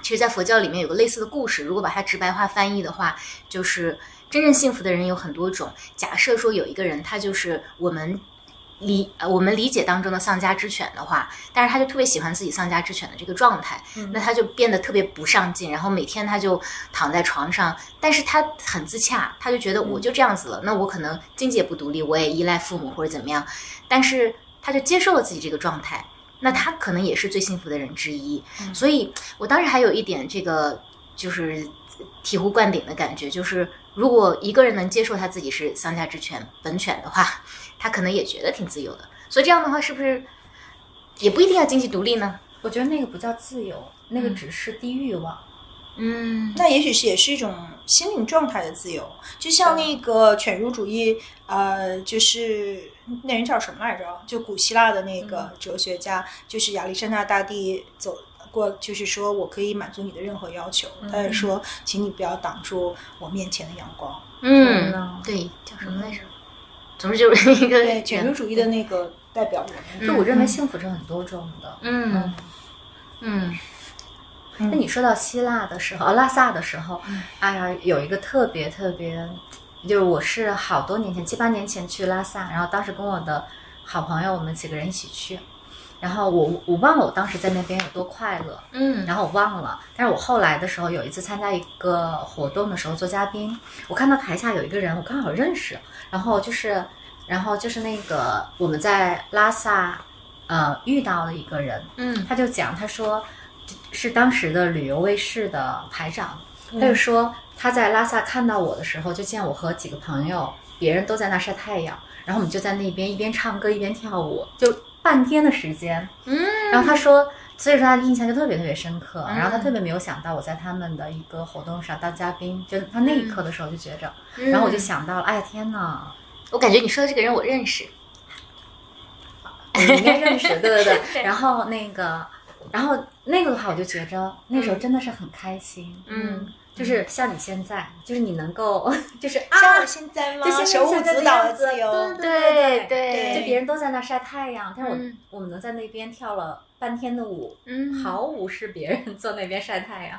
其实，在佛教里面有个类似的故事，如果把它直白化翻译的话，就是真正幸福的人有很多种。假设说有一个人，他就是我们。理呃，我们理解当中的丧家之犬的话，但是他就特别喜欢自己丧家之犬的这个状态，那他就变得特别不上进，然后每天他就躺在床上，但是他很自洽，他就觉得我就这样子了，那我可能经济也不独立，我也依赖父母或者怎么样，但是他就接受了自己这个状态，那他可能也是最幸福的人之一。所以我当时还有一点这个就是醍醐灌顶的感觉，就是如果一个人能接受他自己是丧家之犬本犬的话，他可能也觉得挺自由的。所以这样的话，是不是也不一定要经济独立呢？我觉得那个不叫自由，那个只是低欲望。嗯那也许是也是一种心灵状态的自由，就像那个犬儒主义，呃，就是那人叫什么来着？就古希腊的那个哲学家，就是亚历山大大帝走过，就是说我可以满足你的任何要求，他也说，请你不要挡住我面前的阳光。嗯嗯，对，叫什么来着？总之就是一个对，犬儒主义的那个代表人。就我认为幸福是很多种的。嗯嗯那你说到希腊的时候，呃拉萨的时候，哎呀，有一个特别特别，就是我是好多年前，七八年前去拉萨，然后当时跟我的好朋友，我们几个人一起去，然后我我忘了我当时在那边有多快乐，嗯。然后我忘了，但是我后来的时候有一次参加一个活动的时候做嘉宾，我看到台下有一个人我刚好认识，然后就是，然后就是那个我们在拉萨，呃遇到了一个人，嗯。他就讲，他说是当时的旅游卫视的排长，他就说他在拉萨看到我的时候，就见我和几个朋友，别人都在那晒太阳，然后我们就在那边一边唱歌一边跳舞，就半天的时间。嗯然后他说，所以说他的印象就特别特别深刻。嗯然后他特别没有想到我在他们的一个活动上当嘉宾，就他那一刻的时候就觉着，嗯然后我就想到了，哎呀天呐，我感觉你说的这个人我认识。你应该认识，对对 对。然后那个，然后那个的话，我就觉着那时候真的是很开心，嗯，就是像你现在，就是你能够，就是像啊我，现在吗？就手舞足蹈自由。对对对，就别人都在那晒太阳，但是我、嗯我们能在那边跳了半天的舞，嗯毫无视别人 坐那边晒太阳。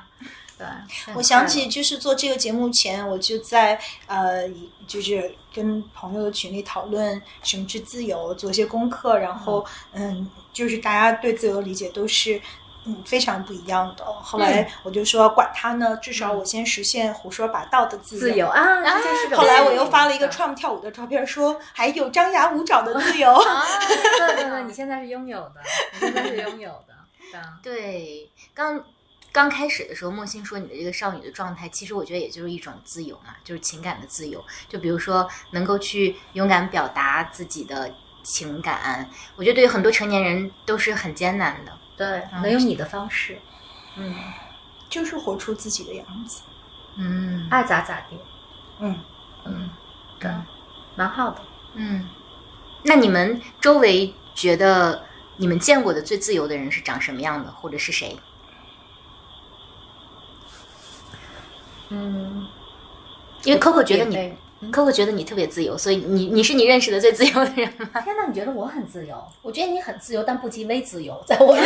对，我想起就是做这个节目前，我就在呃，就是跟朋友的群里讨论什么是自由，做一些功课，然后嗯，就是大家对自由的理解都是。嗯，非常不一样的。后来我就说，管他呢，至少我先实现胡说八道的自自由啊，这就是后来我又发了一个的 Trump 跳舞的照片，说还有张牙舞爪的 自由。啊，对对对，你现在是拥有的，你现在是拥有的。对，刚刚开始的时候，莫欣说你的这个少女的状态，其实我觉得也就是一种自由嘛，就是情感的自由。就比如说能够去勇敢表达自己的情感，我觉得对于很多成年人都是很艰难的。对，能用你的方式，嗯，就是活出自己的样子。嗯。爱咋咋地，嗯，嗯对，蛮好的。嗯，那你们周围觉得你们见过的最自由的人是长什么样的，或者是谁？嗯，因为 Coco 觉得你对。，Coco 觉得你特别自由，所以你你是你认识的最自由的人吗？天哪，你觉得我很自由？我觉得你很自由，但不及微自由。在我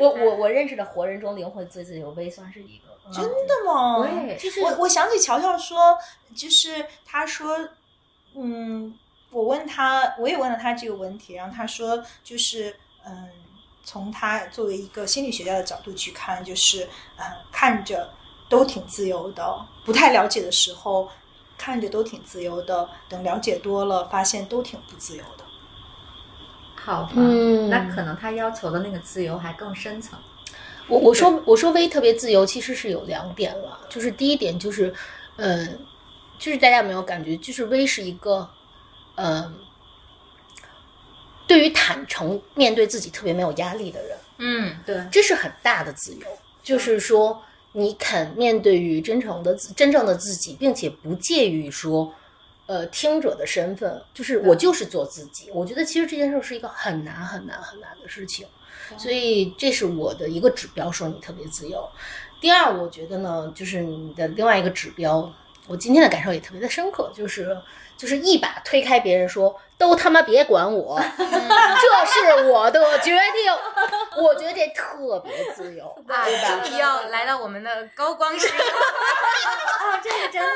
我我我认识的活人中，灵魂最自由，微算是一个。真的吗？对，就是我我想起乔乔说，就是他说，嗯，我问他，我也问了他这个问题，然后他说就是嗯，从他作为一个心理学家的角度去看，就是嗯，看着都挺自由的，不太了解的时候看着都挺自由的，等了解多了，发现都挺不自由的。好吧，嗯那可能他要求的那个自由还更深层。我我说我说微特别自由，其实是有两点了，就是第一点就是，呃，就是大家有没有感觉，就是微是一个，呃，对于坦诚面对自己特别没有压力的人，嗯对，这是很大的自由，就是说你肯面对于真诚的自真正的自己，并且不介于说，呃，听者的身份，就是我就是做自己。我觉得其实这件事是一个很难很难很难的事情，所以这是我的一个指标，说你特别自由。第二，我觉得呢，就是你的另外一个指标，我今天的感受也特别的深刻，就是就是一把推开别人说都他妈别管我，这是我的决定。我觉得这特别自由，啊，对吧？终于要来到我们的高光时刻。啊，这个真的，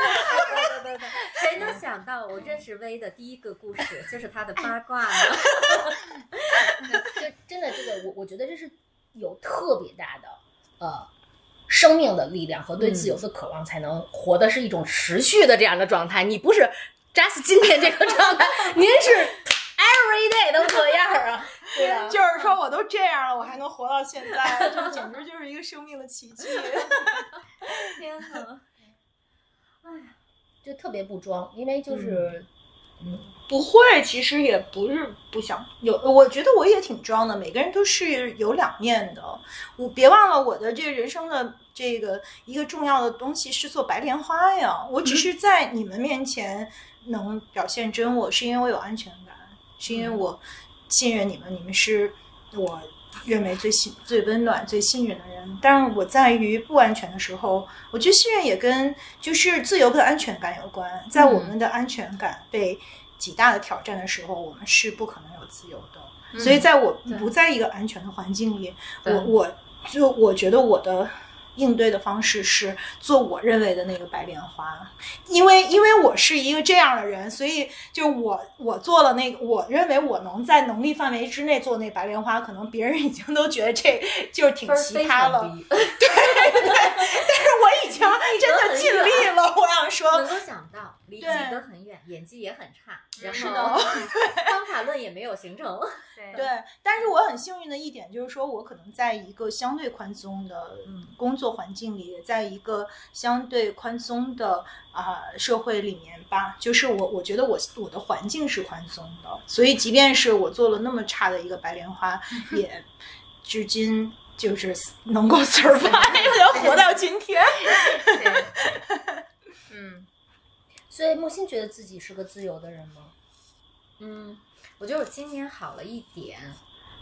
对对对对，谁能想到我认识薇的第一个故事就是他的八卦呢？就真的这个，我我觉得这是有特别大的呃生命的力量和对自由的渴望，才能活的是一种持续的这样的状态。你不是 just 今天这个状态，您是 every day 都这样啊？对啊，就是说我都这样了，我还能活到现在，这简直就是一个生命的奇迹。天呐，哎呀！就特别不装，因为就是嗯不会，其实也不是不想有，我觉得我也挺装的。每个人都是有两面的。我别忘了我的这个人生的这个一个重要的东西是做白莲花呀。我只是在你们面前能表现真我，是因为我有安全感，是因为我信任你们，你们是我认为最信、最温暖、最信任的人。但是我在于不安全的时候，我觉得信任也跟就是自由跟安全感有关。在我们的安全感被极大的挑战的时候，我们是不可能有自由的。所以，在我不在一个安全的环境里，我我就我觉得我的应对的方式是做我认为的那个白莲花，因为因为我是一个这样的人，所以就我我做了那个，我认为我能在能力范围之内做那白莲花，可能别人已经都觉得这就是挺奇葩了。对对，但是我已经真的尽力了，我想说，能够想到离己对都很远，演技也很差，然后的 方法论也没有形成。对，但是我很幸运的一点就是说，我可能在一个相对宽松的嗯工作环境里，也在一个相对宽松的啊、社会里面吧。就是我，我觉得我我的环境是宽松的，所以即便是我做了那么差的一个白莲花，也 至今就是能够 survive 活到今天。嗯所以木心觉得自己是个自由的人吗？嗯，我觉得我今年好了一点，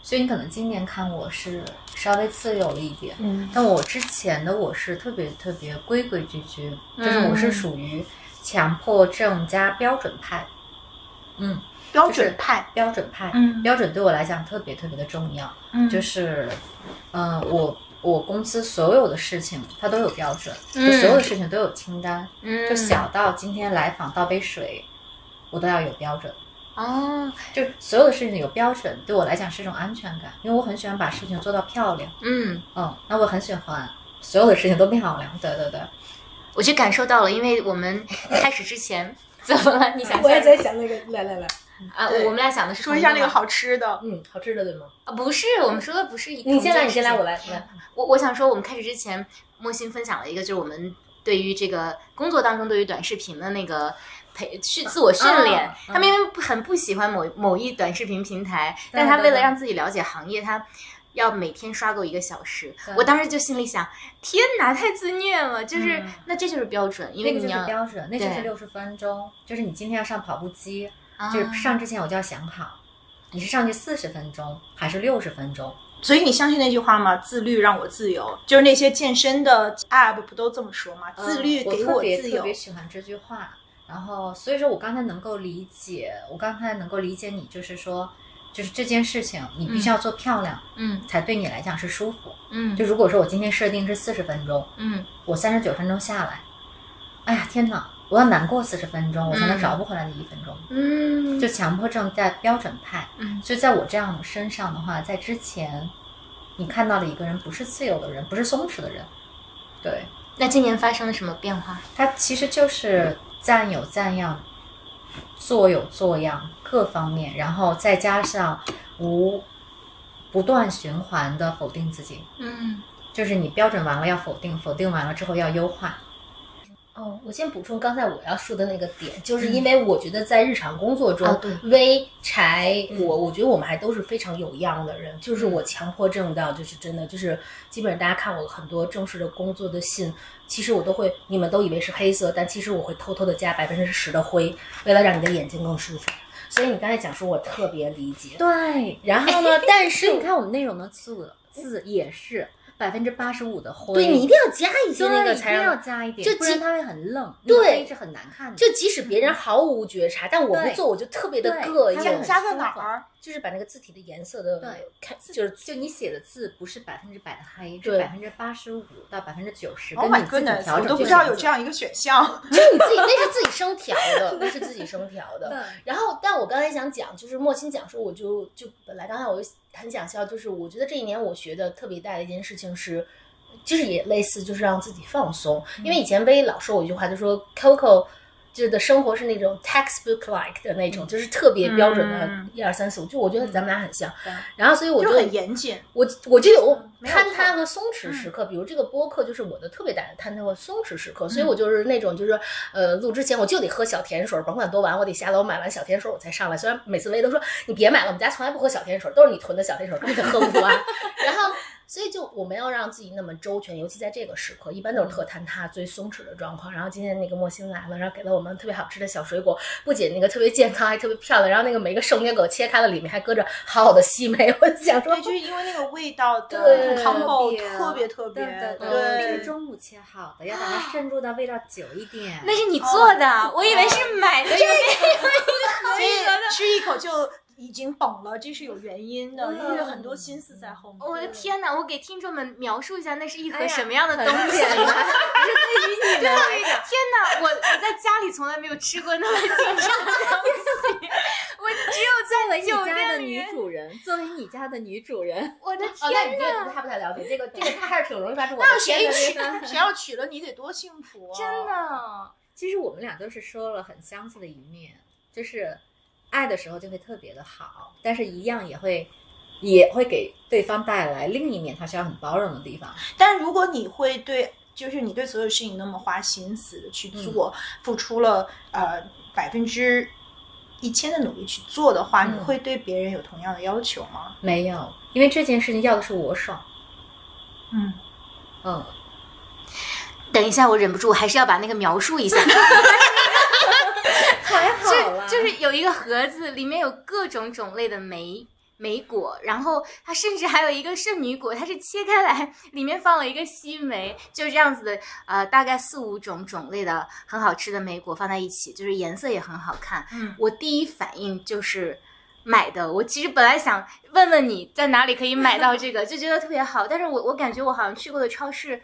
所以你可能今年看我是稍微自由了一点。嗯但我之前的我是特别特别规规矩矩，就是我是属于强迫症加标准派。嗯，标准派，标准派，嗯标准对我来讲特别特别的重要。嗯就是，呃，我我公司所有的事情它都有标准，嗯就所有的事情都有清单，嗯，就小到今天来访倒杯水，我都要有标准。哦，就所有的事情有标准，对我来讲是一种安全感，因为我很喜欢把事情做到漂亮。嗯，嗯，那我很喜欢所有的事情都漂亮。对对对，我就感受到了，因为我们开始之前怎么了？你想 我也在想那个，来来来，啊，我们俩想的是说一下那个好吃的，嗯，好吃的对吗？啊，不是，我们说的不是一。你先来，你先来，我来，来。我我想说，我们开始之前，莫欣分享了一个，就是我们对于这个工作当中对于短视频的那个培训自我训练。嗯嗯他明明不很不喜欢某某一短视频平台，对但他为了让自己了解行业，他。要每天刷够一个小时，我当时就心里想：天哪，太自虐了！就是、嗯那这就是标准，因为那个就是你要标准，那就是对六十分钟，就是你今天要上跑步机，啊就是上之前我就要想好，你是上去四十分钟还是六十分钟？所以你相信那句话吗？自律让我自由，就是那些健身的 app 不都这么说吗？自律给嗯我特别自由特别。喜欢这句话。然后，所以说我刚才能够理解，我刚才能够理解你，就是说，就是这件事情你必须要做漂亮，嗯才对你来讲是舒服。嗯就如果说我今天设定是四十分钟，嗯我三十九分钟下来，哎呀天哪，我要难过四十分钟，我才能嗯。找不回来那一分钟。嗯，就强迫症在标准派，嗯。所以在我这样的身上的话，在之前，你看到的一个人不是自由的人，不是松弛的人，对。那今年发生了什么变化？他其实就是赞有赞样，做有做样，各方面，然后再加上无不断循环的否定自己，嗯。就是你标准完了要否定，否定完了之后要优化，哦，我先补充刚才我要说的那个点，就是因为我觉得在日常工作中，微柴我，我觉得我们还都是非常有样的人。就是我强迫症到，就是真的，就是基本上大家看我很多正式的工作的信，其实我都会，你们都以为是黑色，但其实我会偷偷的加百分之十的灰，为了让你的眼睛更舒服。所以你刚才讲说，我特别理解。对。然后呢，但是你看我们内容的字字也是百分之八十五的灰，对你一定要加一些那个才让一定要加一点，就即不然它会很愣，对是很难看的。就即使别人毫无觉察，但我不做，我就特别的膈应。加在哪儿？就是把那个字体的颜色的对看，就是就你写的字不是百分之百的黑，是对百分之八十五到百分之九十，Oh 跟你自己调整我都不知道有这样一个选项。就你自己那是自己生调的，那是自己生调的。然后，但我刚才想讲，就是莫青讲说，我就就本来刚才我就很想笑，就是我觉得这一年我学的特别大的一件事情是，就是也类似，就是让自己放松。因为以前薇老说我一句话，就说 Coco 就是的生活是那种 textbook like 的那种，就是特别标准的嗯一二三四五，就我觉得咱们俩很像。然后，所以我就就很严谨，我我就有坍塌和松弛时刻，比如这个播客就是我的特别大的坍塌和松弛时刻，所以我就是那种就是呃录之前我就得喝小甜水，甭管多晚，我得下楼买完小甜水我才上来。虽然每次薇都说你别买了，我们家从来不喝小甜水，都是你囤的小甜水，根本喝不完。然后。所以就我们要让自己那么周全，尤其在这个时刻，一般都是特坍塌、最松弛的状况。然后今天那个莫欣来了，然后给了我们特别好吃的小水果，不仅那个特别健康，还特别漂亮。然后那个每个圣约果切开了，里面还搁着好好的西梅。我想说对，，就是因为那个味道的对 combo 特特别特别，对对对那是中午切好的，要把它渗入到味道久一点。那是你做的，我以为是买的。所以吃一口就已经懂了，这是有原因的，因为有很多心思在后面。我的天哪！我给听众们描述一下，那是一盒什么样的东西？对于你们来讲，天哪！我我在家里从来没有吃过那么精致的东西，我只有作为你在酒家的女。主人，作为你家的女主人，我的哦，那你天这个哪！他不太了解，这个这个他还是挺容易发出我的那谁天娶谁要娶了你得多幸福啊！真的，其实我们俩都是说了很相似的一面，就是爱的时候就会特别的好，但是一样也会也会给对方带来另一面他需要很包容的地方。但如果你会对，就是你对所有事情那么花心思的去做，付出了呃百分之一千的努力去做的话，嗯你会对别人有同样的要求吗？没有，因为这件事情要的是我爽。嗯，嗯，等一下，我忍不住，还是要把那个描述一下。还好啦，就就是有一个盒子，里面有各种种类的梅。梅果，然后它甚至还有一个圣女果，它是切开来，里面放了一个西梅，就这样子的，呃，大概四五种种类的很好吃的梅果放在一起，就是颜色也很好看。嗯我第一反应就是。买的，我其实本来想问问你在哪里可以买到这个，就觉得特别好。但是我我感觉我好像去过的超市，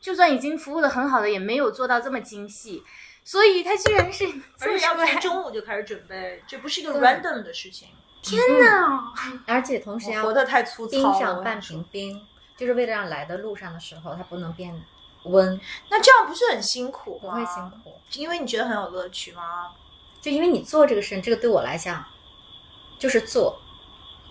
就算已经服务的很好的，也没有做到这么精细。所以他居然是 而且要从中午就开始准备，这不是一个对 random 的事情。天哪！而且同时要活得太粗糙冰了。上半瓶冰，就是为了让来的路上的时候它不能变温，那这样不是很辛苦吗？不会辛苦。因为你觉得很有乐趣吗？就因为你做这个事情，这个对我来讲就是做，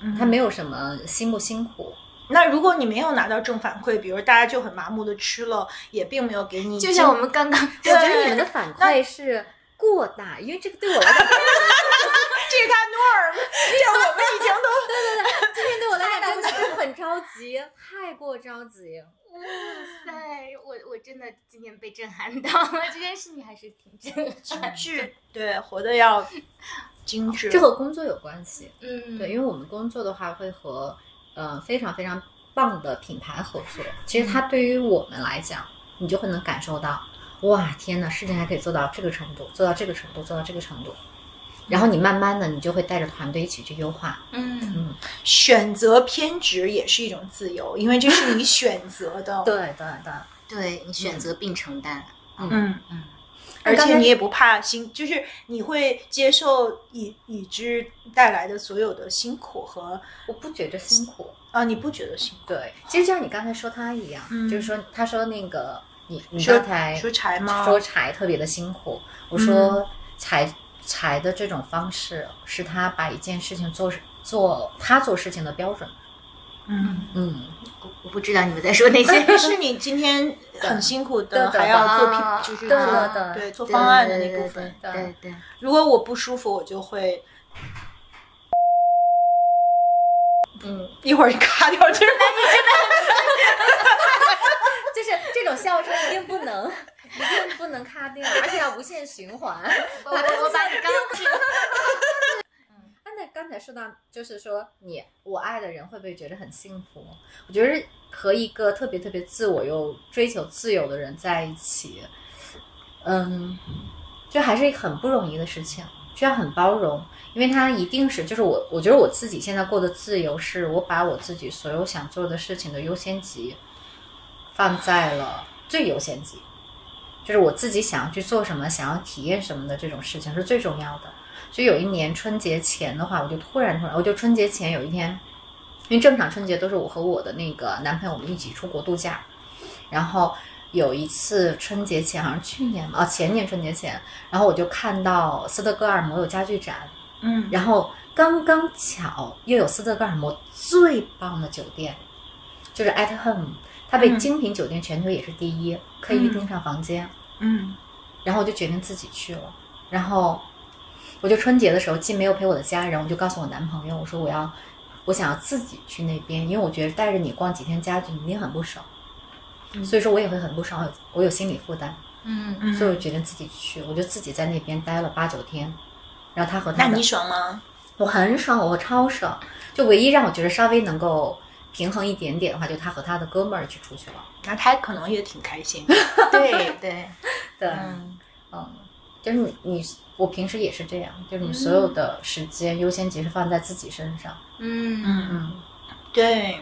嗯它没有什么辛不辛苦。那如果你没有拿到正反馈，比如大家就很麻木的吃了，也并没有给你，就像我们刚刚，我觉得你们的反馈是过大，因为这个对我来讲，这是他 norm，这我们已经都 对对对今天对我来讲真的是很着急，太过着急。哇塞，我我真的今天被震撼到了，这件事情还是挺震撼。精致，对，活得要精致。这和工作有关系，嗯，对，因为我们工作的话会和呃非常非常棒的品牌合作，其实它对于我们来讲，你就会能感受到，哇，天呐，事情还可以做到这个程度，做到这个程度，做到这个程度。然后你慢慢的，你就会带着团队一起去优化。嗯，嗯，选择偏执也是一种自由，因为这是你选择的。对对对。对你选择并承担。嗯，而刚才且你也不怕辛，就是你会接受已已知带来的所有的辛苦和我不觉得辛苦。啊，你不觉得辛苦？对，其实就像你刚才说他一样，嗯就是说他说那个你你说刚才说柴吗？说柴特别的辛苦，我说柴柴的这种方式是他把一件事情做做他做事情的标准。嗯，嗯，我我不知道你们在说哪些。是你今天 很辛苦的，还要做就是对做对做方案的那部分。对对对，如果我不舒服，我就会嗯，一会儿卡掉就是。就是这种笑声一定不能，一定不能卡掉，而且要无限循环。我我把你刚刚刚才说到，就是说你我爱的人会不会觉得很幸福？我觉得和一个特别特别自我又追求自由的人在一起，嗯，就还是很不容易的事情，需要很包容，因为他一定是就是我，我觉得我自己现在过的自由，是我把我自己所有想做的事情的优先级放在了最优先级，就是我自己想要去做什么，想要体验什么的这种事情是最重要的。就有一年春节前的话，我就突然突然，我就春节前有一天，因为正常春节都是我和我的那个男朋友我们一起出国度假，然后有一次春节前，好像去年吧，哦前年春节前，然后我就看到斯德哥尔摩有家具展，嗯然后刚刚巧又有斯德哥尔摩最棒的酒店，就是 At Home，它被嗯精品酒店全球也是第一，可以预订上房间。嗯然后我就决定自己去了。然后我就春节的时候既没有陪我的家人，我就告诉我男朋友，我说我要我想要自己去那边，因为我觉得带着你逛几天家具，你一定很不爽。所以说我也会很不爽，我有心理负担，嗯嗯，所以我决定自己去，我就自己在那边待了八九天。然后他和他那你爽吗？我很爽，我超爽。就唯一让我觉得稍微能够平衡一点点的话，就他和他的哥们儿一起出去了。那他可能也挺开心的。对对，对，嗯嗯，就是你你我平时也是这样，就是你所有的时间优先级是放在自己身上。嗯嗯，嗯对。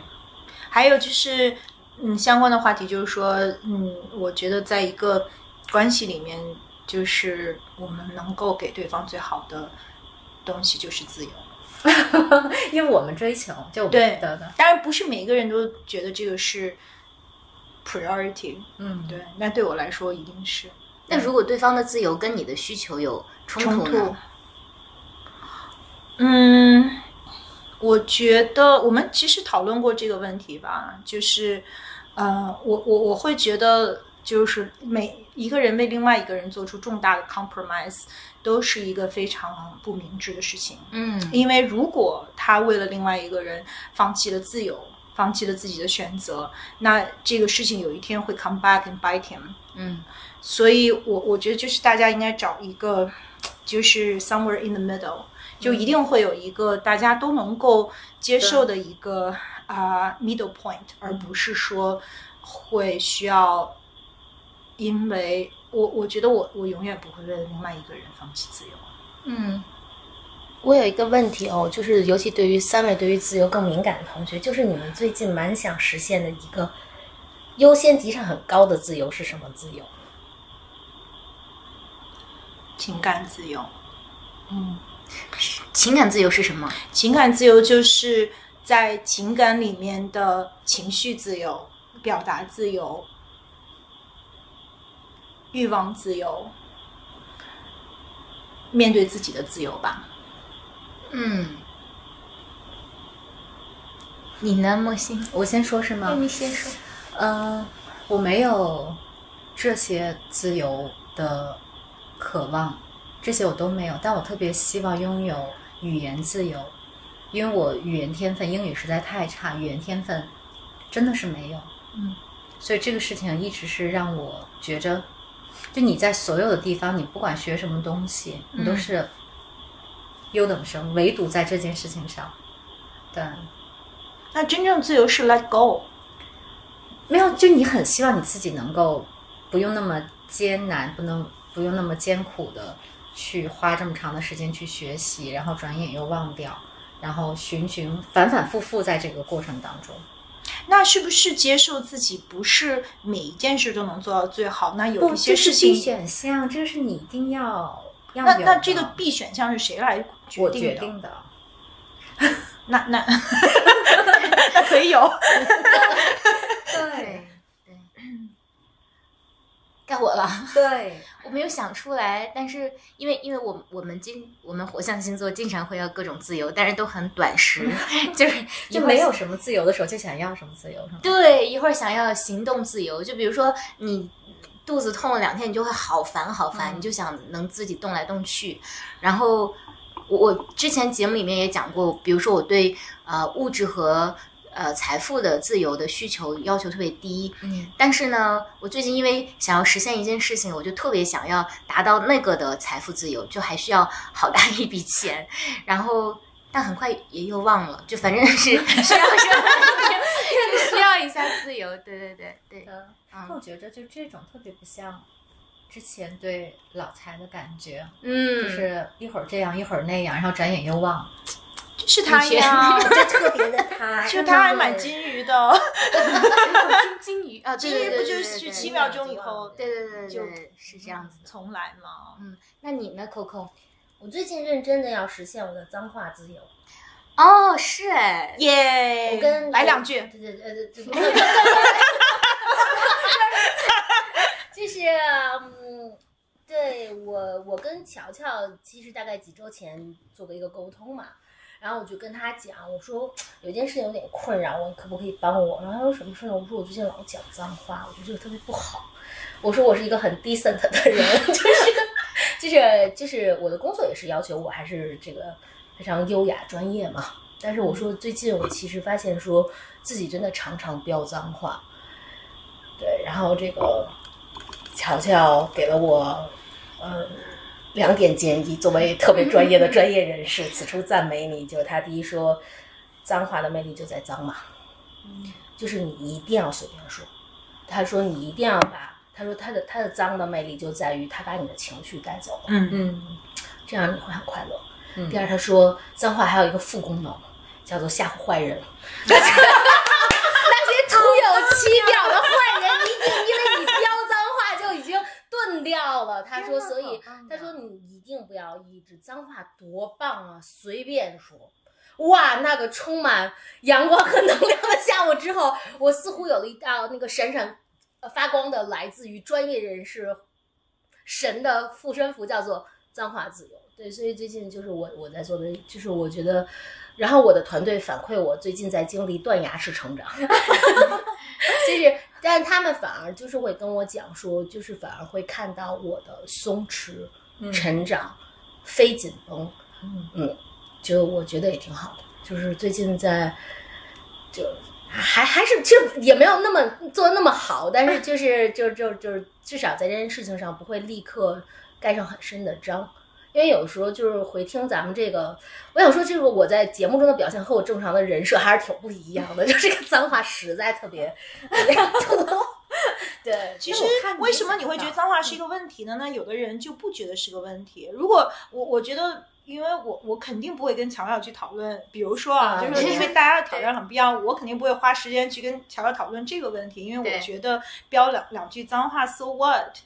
还有就是，嗯，相关的话题就是说，嗯，我觉得在一个关系里面，就是我们能够给对方最好的东西就是自由。因为我们追求就对的的，当然，不是每个人都觉得这个是 priority，嗯，对，那对我来说一定是那如果对方的自由跟你的需求有冲突？。嗯，我觉得我们其实讨论过这个问题吧，就是，呃，我我我会觉得，就是每一个人为另外一个人做出重大的 compromise，都是一个非常不明智的事情。嗯因为如果他为了另外一个人放弃了自由，放弃了自己的选择，那这个事情有一天会 come back and bite him。嗯所以我我觉得就是大家应该找一个，就是 somewhere in the middle，就一定会有一个大家都能够接受的一个啊、middle point，而不是说会需要，因为我我觉得我我永远不会为了另外一个人放弃自由。嗯我有一个问题哦，就是尤其对于三位对于自由更敏感的同学，就是你们最近蛮想实现的一个优先级上很高的自由是什么自由？情感自由，嗯情感自由是什么？情感自由就是在情感里面的情绪自由、表达自由、欲望自由、面对自己的自由吧。嗯，你呢，莫欣？我先说是吗？你先说。嗯，我没有这些自由的渴望，这些我都没有，但我特别希望拥有语言自由，因为我语言天分英语实在太差，语言天分真的是没有。嗯，所以这个事情一直是让我觉着，就你在所有的地方，你不管学什么东西，你都是优等生，唯独在这件事情上，对。那真正自由是 let go。没有，就你很希望你自己能够不用那么艰难，不能不用那么艰苦的去花这么长的时间去学习，然后转眼又忘掉，然后循循反反复复在这个过程当中。那是不是接受自己不是每一件事都能做到最好？那有，一些这是事情 B 选项，这是你一定要那那这个 B 选项是谁来决定的？决定的。那那 那可以有。对该我了。对，我没有想出来，但是因为因为我我们经我们火象星座经常会要各种自由，但是都很短时，就是就没有什么自由的时候就想要什么自由，是吗？对，一会儿想要行动自由，就比如说你肚子痛了两天，你就会好烦好烦，嗯你就想能自己动来动去。然后我我之前节目里面也讲过，比如说我对呃物质和呃财富的自由的需求要求特别低，嗯但是呢，我最近因为想要实现一件事情，我就特别想要达到那个的财富自由，就还需要好大一笔钱，然后但很快也又忘了，就反正是需要 需要，需要一下自由。对对对对，那我觉着就这种特别不像之前对老财的感觉，嗯，就是一会儿这样一会儿那样，然后转眼又忘了。就是他呀，就特别的他，就他还买金鱼的，金鱼啊，金鱼不就是七秒钟以后对对对对是这样子的。重来嘛？嗯那你呢，Coco？我最近认真的要实现我的脏话自由。哦，是哎，耶我跟来两句，对对对对对，就是嗯，对我我跟乔乔其实大概几周前做过一个沟通嘛，然后我就跟他讲，我说有件事情有点困扰我，你可不可以帮我？然后他说什么事呢？我说我最近老讲脏话，我觉得这个特别不好。我说我是一个很 decent 的人，就是就是就是我的工作也是要求我还是这个非常优雅专业嘛。但是我说最近我其实发现说自己真的常常飙脏话，对，然后这个乔乔给了我呃两点建议，作为特别专业的专业人士，此处赞美你。就是他第一说，脏话的魅力就在脏嘛，就是你一定要随便说。他说你一定要把，他说他的他的脏的魅力就在于他把你的情绪带走了，嗯嗯这样你会很快乐。嗯第二，他说脏话还有一个副功能，叫做吓唬坏人。那些徒有其表的坏人，一定因为你已经钝掉了。他说，所以他说你一定不要抑制脏话，多棒啊，随便说。哇，那个充满阳光和能量的下午之后，我似乎有了一道那个闪闪呃发光的来自于专业人士神的护身符，叫做脏话自由。对，所以最近就是我我在做的，就是我觉得，然后我的团队反馈我最近在经历断崖式成长，就是，但他们反而就是会跟我讲说，就是反而会看到我的松弛、成长、非紧绷，嗯。嗯，就我觉得也挺好的，就是最近在就。还还是其实也没有那么做的那么好，但是就是就就就是至少在这件事情上不会立刻盖上很深的章，因为有时候就是回听咱们这个，我想说这个我在节目中的表现和我正常的人设还是挺不一样的，就这个脏话实在特别多。对，其实为什么你会觉得脏话是一个问题呢？那有的人就不觉得是个问题。如果我我觉得，因为我我肯定不会跟乔乔去讨论，比如说啊，啊就是因为大家的讨论很不一样，我肯定不会花时间去跟乔乔讨论这个问题，因为我觉得标两两句脏话，so what，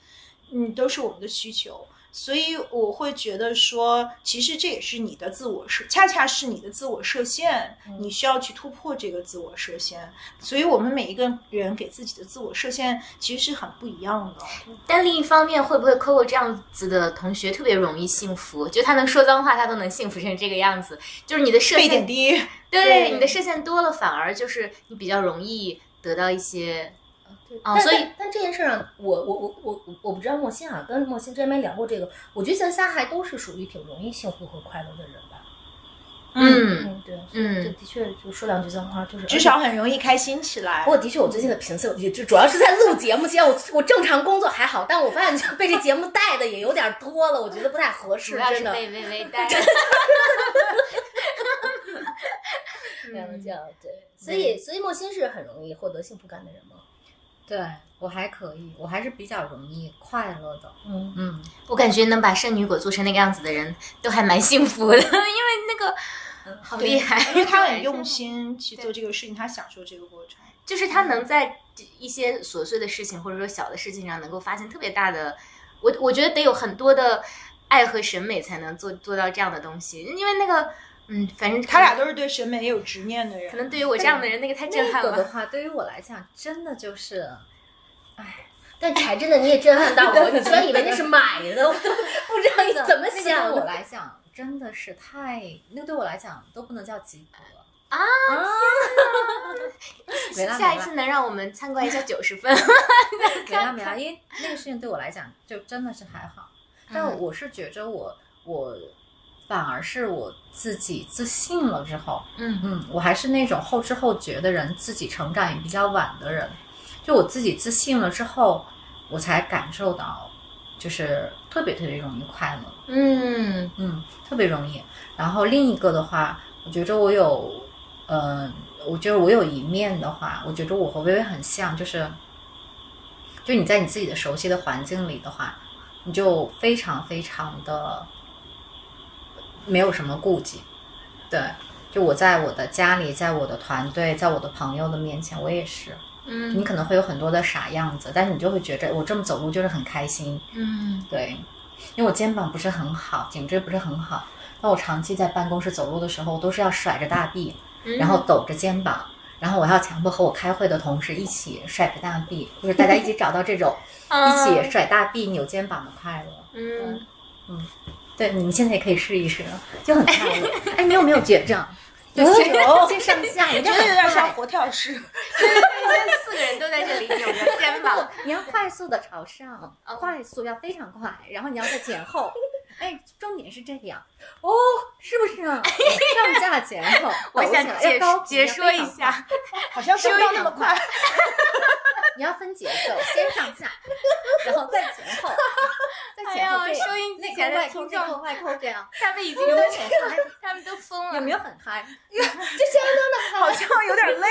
嗯，都是我们的需求。所以我会觉得说，其实这也是你的自我设，恰恰是你的自我设限，你需要去突破这个自我设限。所以我们每一个人给自己的自我设限其实是很不一样的。但另一方面，会不会 Coco 这样子的同学特别容易幸福？就他能说脏话，他都能幸福成这个样子。就是你的设限点，低，对对你的设限多了，反而就是你比较容易得到一些对但哦所以但但这件事上，我我我我我我不知道莫欣啊，跟莫欣之前没聊过这个，我觉得咱仨还都是属于挺容易幸福和快乐的人吧。嗯嗯，对，嗯这的确就说两句脏话，就是至少很容易开心起来不。过的确，我最近的频次有，就主要是在录节目期间，我我正常工作还好，但我发现就被这节目带的也有点多了，我觉得不太合适，真的。被微微带。这样这样对，所以所以莫欣是很容易获得幸福感的人吗？对我还可以，我还是比较容易快乐的。嗯，嗯，我感觉能把圣女果做成那个样子的人都还蛮幸福的，因为那个好厉害，因为 他很用心去做这个事情，他享受这个过程。就是他能在一些琐碎的事情或者说小的事情上，能够发现特别大的。我我觉得得有很多的爱和审美才能做做到这样的东西，因为那个，嗯，反正他俩都是对审美也有执念的人。可能对于我这样的人，那个太震撼了。那个的话，对于我来讲，真的就是，哎，但柴真的你也震撼到我，你居然以为那是买的，我都不知道你怎么那个想的。对我来讲真的是太，那个对我来讲都不能叫吉普了。啊啊！没啦 没啦下一次能让我们参观一下九十分？没啦没啦，因为那个事情对我来讲就真的是还好，但嗯我是觉着我我反而是我自己自信了之后，嗯嗯，我还是那种后知后觉的人，自己成长也比较晚的人。就我自己自信了之后，我才感受到，就是特别特别容易快乐，嗯嗯，特别容易。然后另一个的话，我觉着我有，呃，我觉得我有一面的话，我觉着我和微微很像，就是，就你在你自己的熟悉的环境里的话，你就非常非常的没有什么顾忌，对。就我在我的家里，在我的团队，在我的朋友的面前，我也是。嗯。你可能会有很多的傻样子，但是你就会觉着我这么走路就是很开心，嗯。对，因为我肩膀不是很好，颈椎不是很好，那我长期在办公室走路的时候，都是要甩着大臂，嗯。然后抖着肩膀，然后我要强迫和我开会的同事一起甩着大臂，就是大家一起找到这种 一起甩大臂、扭肩膀的快乐。嗯。嗯对，你们现在也可以试一试，就很 快乐。哎，你有没有绝症，就先有先上下，我 你觉得有点像快，活跳式。现在四个人都在这里扭着肩膀，你要快速的朝上，哦快速要非常快，然后你要再前后。哎，重点是这样哦，是不是啊？上下前后，我想解解说一，下，好像说不到那么快。你要分节奏，先上下，然后再前后，再哎呦，前后这样。收音机内前的听众，内扣外扣这样，他们已经有都没有很嗨？他们都疯了有。没有很嗨？这相当的 好像有点累，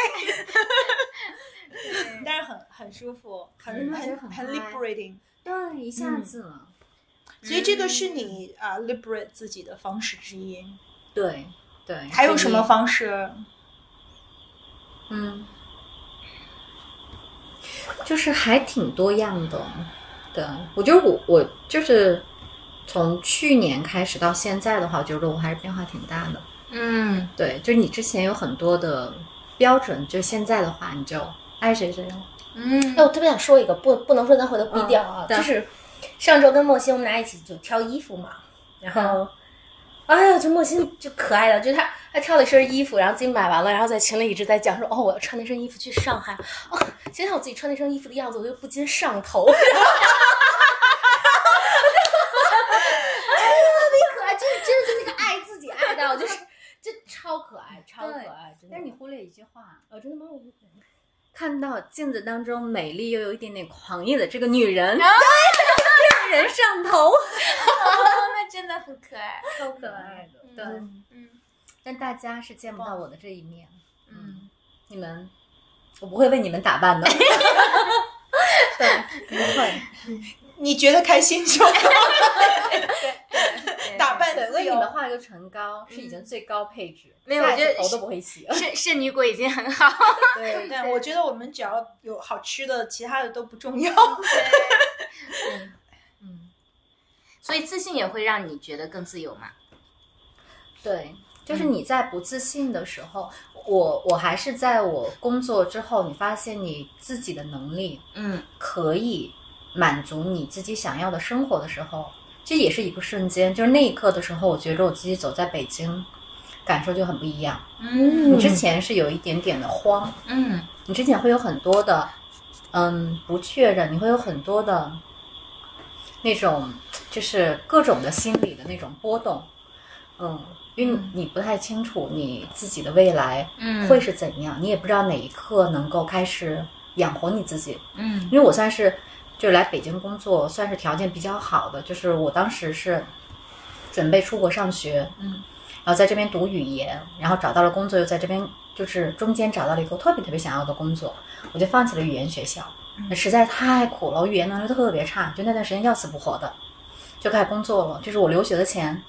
但是很很舒服，很嗯很很 liberating。对，一下嗯子，所以这个是你啊 liberate 自己的方式之一。对对。还有什么？方式？嗯，就是还挺多样的。对，我觉得我我就是从去年开始到现在的话，我觉得我还是变化挺大的。嗯对，就是你之前有很多的标准，就现在的话，你就爱谁谁了。嗯哎，我特别想说一个，不不能说，咱回头逼掉啊。嗯就是上周跟莫西我们俩一起就挑衣服嘛，然后，哎呀，就莫欣就可爱了，就她她挑了一身衣服，然后自己买完了，然后在群里一直在讲说，哦，我要穿那身衣服去上海。哦，想想我自己穿那身衣服的样子，我就不禁上头。哎呀，特别可爱，就是真的就那个爱自己爱到，就是这超可爱，超可爱，真的。但是你忽略一句话，哦，真的吗？我看到镜子当中美丽又有一点点狂野的这个女人，啊 让人上头，那真的很可爱。超可爱的。对，嗯但大家是见不到我的这一面。嗯，你们，我不会为你们打扮的。对，不会。你觉得开心就好。打扮对，自由为你们。画一个唇膏是已经最高配置，没有我觉得头都不会洗。圣圣女果已经很好。对，但我觉得我们只要有好吃的，其他的都不重要。嗯，所以自信也会让你觉得更自由嘛。对，就是你在不自信的时候，我我还是在我工作之后，你发现你自己的能力嗯可以满足你自己想要的生活的时候，这也是一个瞬间，就是那一刻的时候，我觉着我自己走在北京，感受就很不一样。嗯。你之前是有一点点的慌，嗯。你之前会有很多的嗯不确认，你会有很多的那种就是各种的心理的那种波动，嗯，因为你不太清楚你自己的未来嗯。会是怎样，你也不知道哪一刻能够开始养活你自己。嗯。因为我算是就是来北京工作，算是条件比较好的，就是我当时是准备出国上学，嗯，然后在这边读语言，然后找到了工作，又在这边就是中间找到了一个特别特别想要的工作，我就放弃了语言学校，那实在是太苦了，我语言能力特别差，就那段时间要死不活的，就开始工作了，就是我留学的钱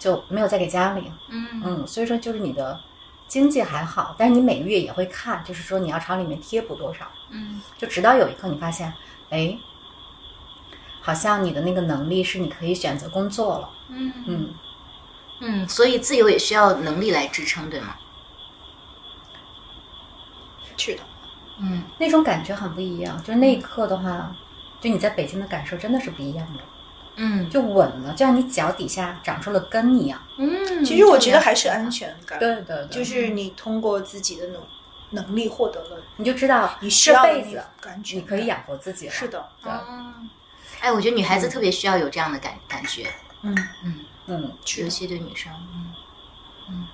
就没有再给家里。嗯。嗯，所以说就是你的经济还好，但是你每个月也会看，就是说你要朝里面贴补多少。嗯。就直到有一刻你发现，哎，好像你的那个能力是你可以选择工作了。嗯。嗯，嗯，所以自由也需要能力来支撑，对吗？是的，嗯。那种感觉很不一样。就是那一刻的话，就你在北京的感受真的是不一样的，嗯。就稳了，就像你脚底下长出了根一样。嗯，其实我觉得还是安全感，对对对，就是你通过自己的能能力获得了你就知道你这辈子感觉。你可以养活自己了。是的，对，哦，哎，我觉得女孩子特别需要有这样的感感觉，嗯，嗯，嗯，尤其对女生，嗯嗯。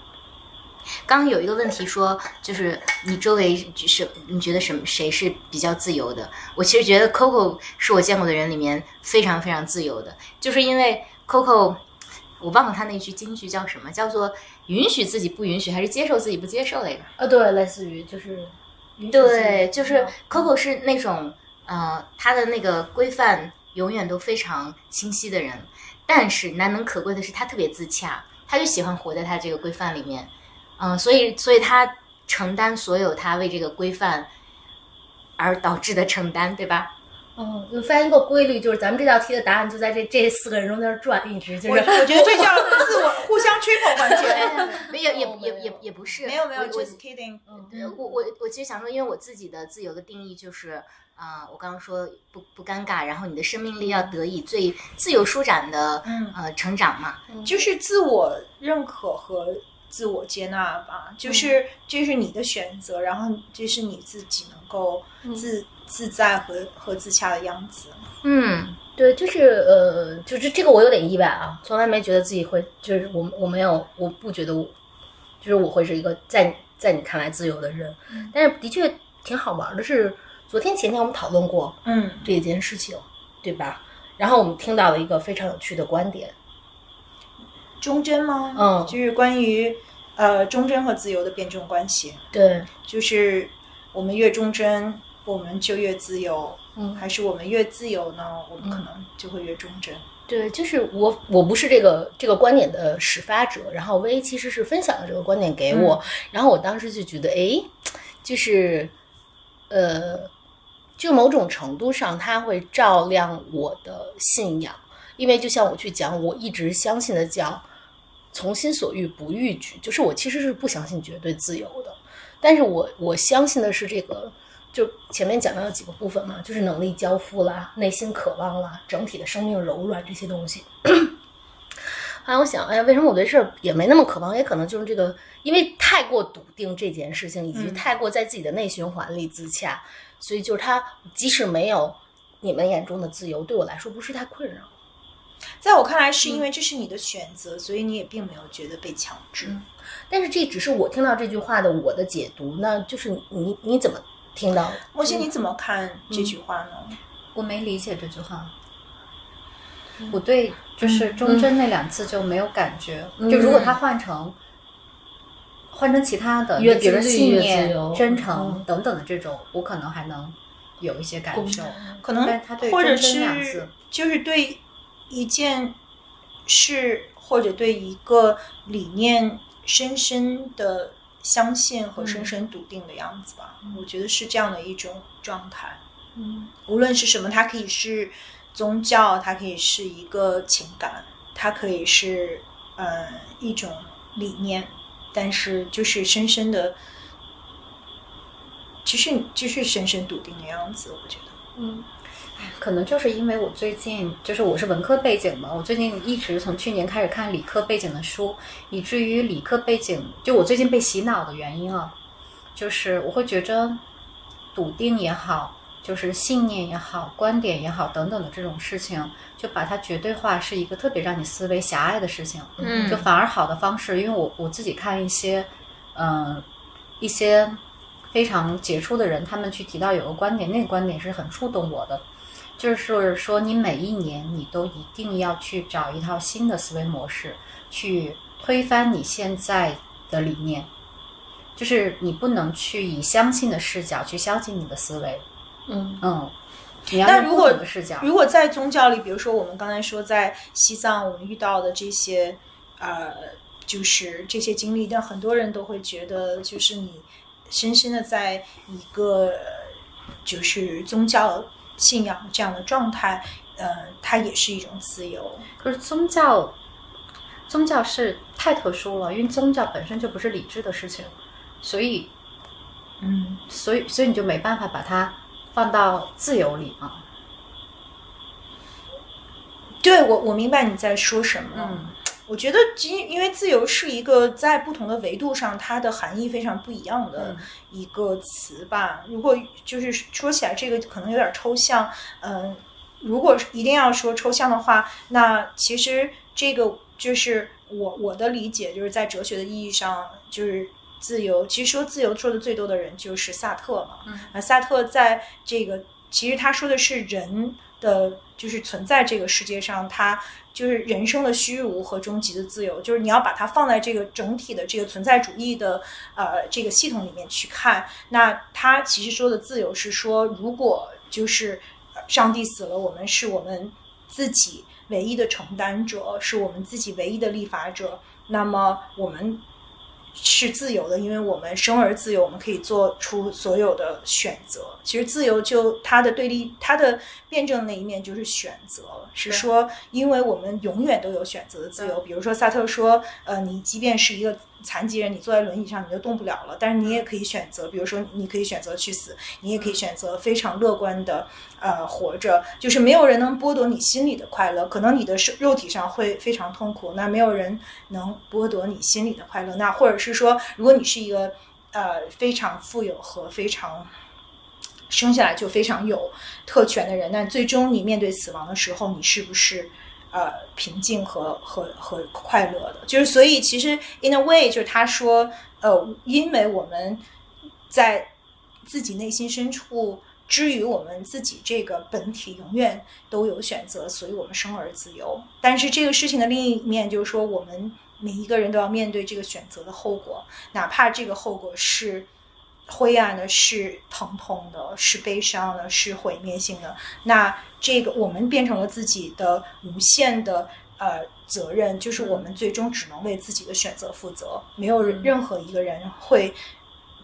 刚刚有一个问题说，就是你周围是你觉得什么谁是比较自由的？我其实觉得 Coco 是我见过的人里面非常非常自由的，就是因为 Coco，我忘了他那句京剧叫什么，叫做允许自己不允许，还是接受自己不接受来着？啊，对，类似于就是对，就是 Coco 是那种呃，他的那个规范永远都非常清晰的人，但是难能可贵的是他特别自洽，他就喜欢活在他这个规范里面，嗯、所以所以他承担所有他为这个规范而导致的承担，对吧？嗯，就发现一个规律，就是咱们这道题的答案就在这这四个人中间转，一直就是。我觉得这叫 自我互相吹捧环节。没有也也也也不是，没有没有我我，just kidding。我我我其实想说，因为我自己的自由的定义就是，啊、我刚刚说不不尴尬，然后你的生命力要得以最自由舒展的嗯呃成长嘛，就是自我认可和自我接纳吧，就是这是你的选择，然后这是你自己能够自、自在和和自洽的样子。嗯对，就是呃，就是这个我有点意外啊，从来没觉得自己会，就是我我没有，我不觉得我，就是我会是一个在在你看来自由的人，但是的确挺好玩的是，昨天前天我们讨论过嗯。这件事情，对吧？然后我们听到了一个非常有趣的观点，忠贞吗？嗯。就是关于呃忠贞和自由的辩证关系，对，就是我们越忠贞，我们就越自由，嗯。还是我们越自由呢，我们可能就会越忠贞。对，就是我我不是这个这个观点的始发者，然后薇其实是分享了这个观点给我，然后我当时就觉得，哎，就是呃，就某种程度上，它会照亮我的信仰，因为就像我去讲，我一直相信的叫从心所欲不逾矩，就是我其实是不相信绝对自由的，但是我我相信的是这个。就前面讲到的几个部分嘛，就是能力交付啦、内心渴望啦、整体的生命柔软这些东西。后 来我想，哎呀，为什么我对事儿也没那么渴望？也可能就是这个，因为太过笃定这件事情，以及嗯太过在自己的内循环里自洽，所以就是他即使没有你们眼中的自由，对我来说不是太困扰。在我看来，是因为这是你的选择，所以你也并没有觉得被强制。但是这只是我听到这句话的我的解读，那就是你你怎么听到的？莫西，你怎么看这句话呢？我没理解这句话。我对就是“忠贞”那两次就没有感觉。就如果他换成换成其他的，比如信念、真诚嗯等等的这种，我可能还能有一些感受。可能但是他对或者忠贞两是字就是对一件事或者对一个理念深深的相信和深深笃定的样子吧。我觉得是这样的一种状态。嗯无论是什么，它可以是宗教，它可以是一个情感，它可以是呃一种理念，但是就是深深的，其实就是深深笃定的样子。我觉得，嗯可能就是因为我最近就是我是文科背景嘛，我最近一直从去年开始看理科背景的书，以至于理科背景就我最近被洗脑的原因啊，就是我会觉着笃定也好，就是信念也好，观点也好等等的这种事情，就把它绝对化是一个特别让你思维狭隘的事情。嗯就反而好的方式，因为我我自己看一些，嗯、一些非常杰出的人，他们去提到有个观点，那个观点是很触动我的，就是说你每一年你都一定要去找一套新的思维模式，去推翻你现在的理念，就是你不能去以相信的视角去相信你的思维，嗯。嗯，你要如果如果在宗教里，比如说我们刚才说在西藏我们遇到的这些呃，就是这些经历，但很多人都会觉得，就是你深深的在一个就是宗教信仰这样的状态，呃，它也是一种自由。可是宗教，宗教是太特殊了，因为宗教本身就不是理智的事情，所以，嗯，所以所以你就没办法把它放到自由里嘛。对我，我明白你在说什么。嗯我觉得，因因为自由是一个在不同的维度上，它的含义非常不一样的一个词吧。如果就是说起来，这个可能有点抽象。嗯、如果一定要说抽象的话，那其实这个就是我我的理解，就是在哲学的意义上，就是自由。其实说自由说的最多的人就是萨特嘛。嗯啊，萨特在这个其实他说的是人的，就是存在这个世界上，他就是人生的虚无和终极的自由，就是你要把它放在这个整体的这个存在主义的呃这个系统里面去看。那他其实说的自由是说，如果就是上帝死了，我们是我们自己唯一的承担者，是我们自己唯一的立法者，那么我们是自由的，因为我们生而自由，我们可以做出所有的选择。其实自由就它的对立，它的辩证那一面就是选择，是说因为我们永远都有选择的自由。比如说萨特说，呃，你即便是一个残疾人，你坐在轮椅上你就动不了了，但是你也可以选择，比如说你可以选择去死，你也可以选择非常乐观的呃活着，就是没有人能剥夺你心里的快乐，可能你的肉体上会非常痛苦，那没有人能剥夺你心里的快乐，那或者是说，如果你是一个呃非常富有和非常生下来就非常有特权的人，那最终你面对死亡的时候，你是不是呃平静和和和快乐的？就是所以其实 in a way 就是他说呃，因为我们在自己内心深处。之于我们自己这个本体永远都有选择，所以我们生而自由。但是这个事情的另一面就是说，我们每一个人都要面对这个选择的后果，哪怕这个后果是灰暗的、是疼痛的、是悲伤的、是毁灭性的。那这个我们变成了自己的无限的呃责任，就是我们最终只能为自己的选择负责，没有任何一个人会。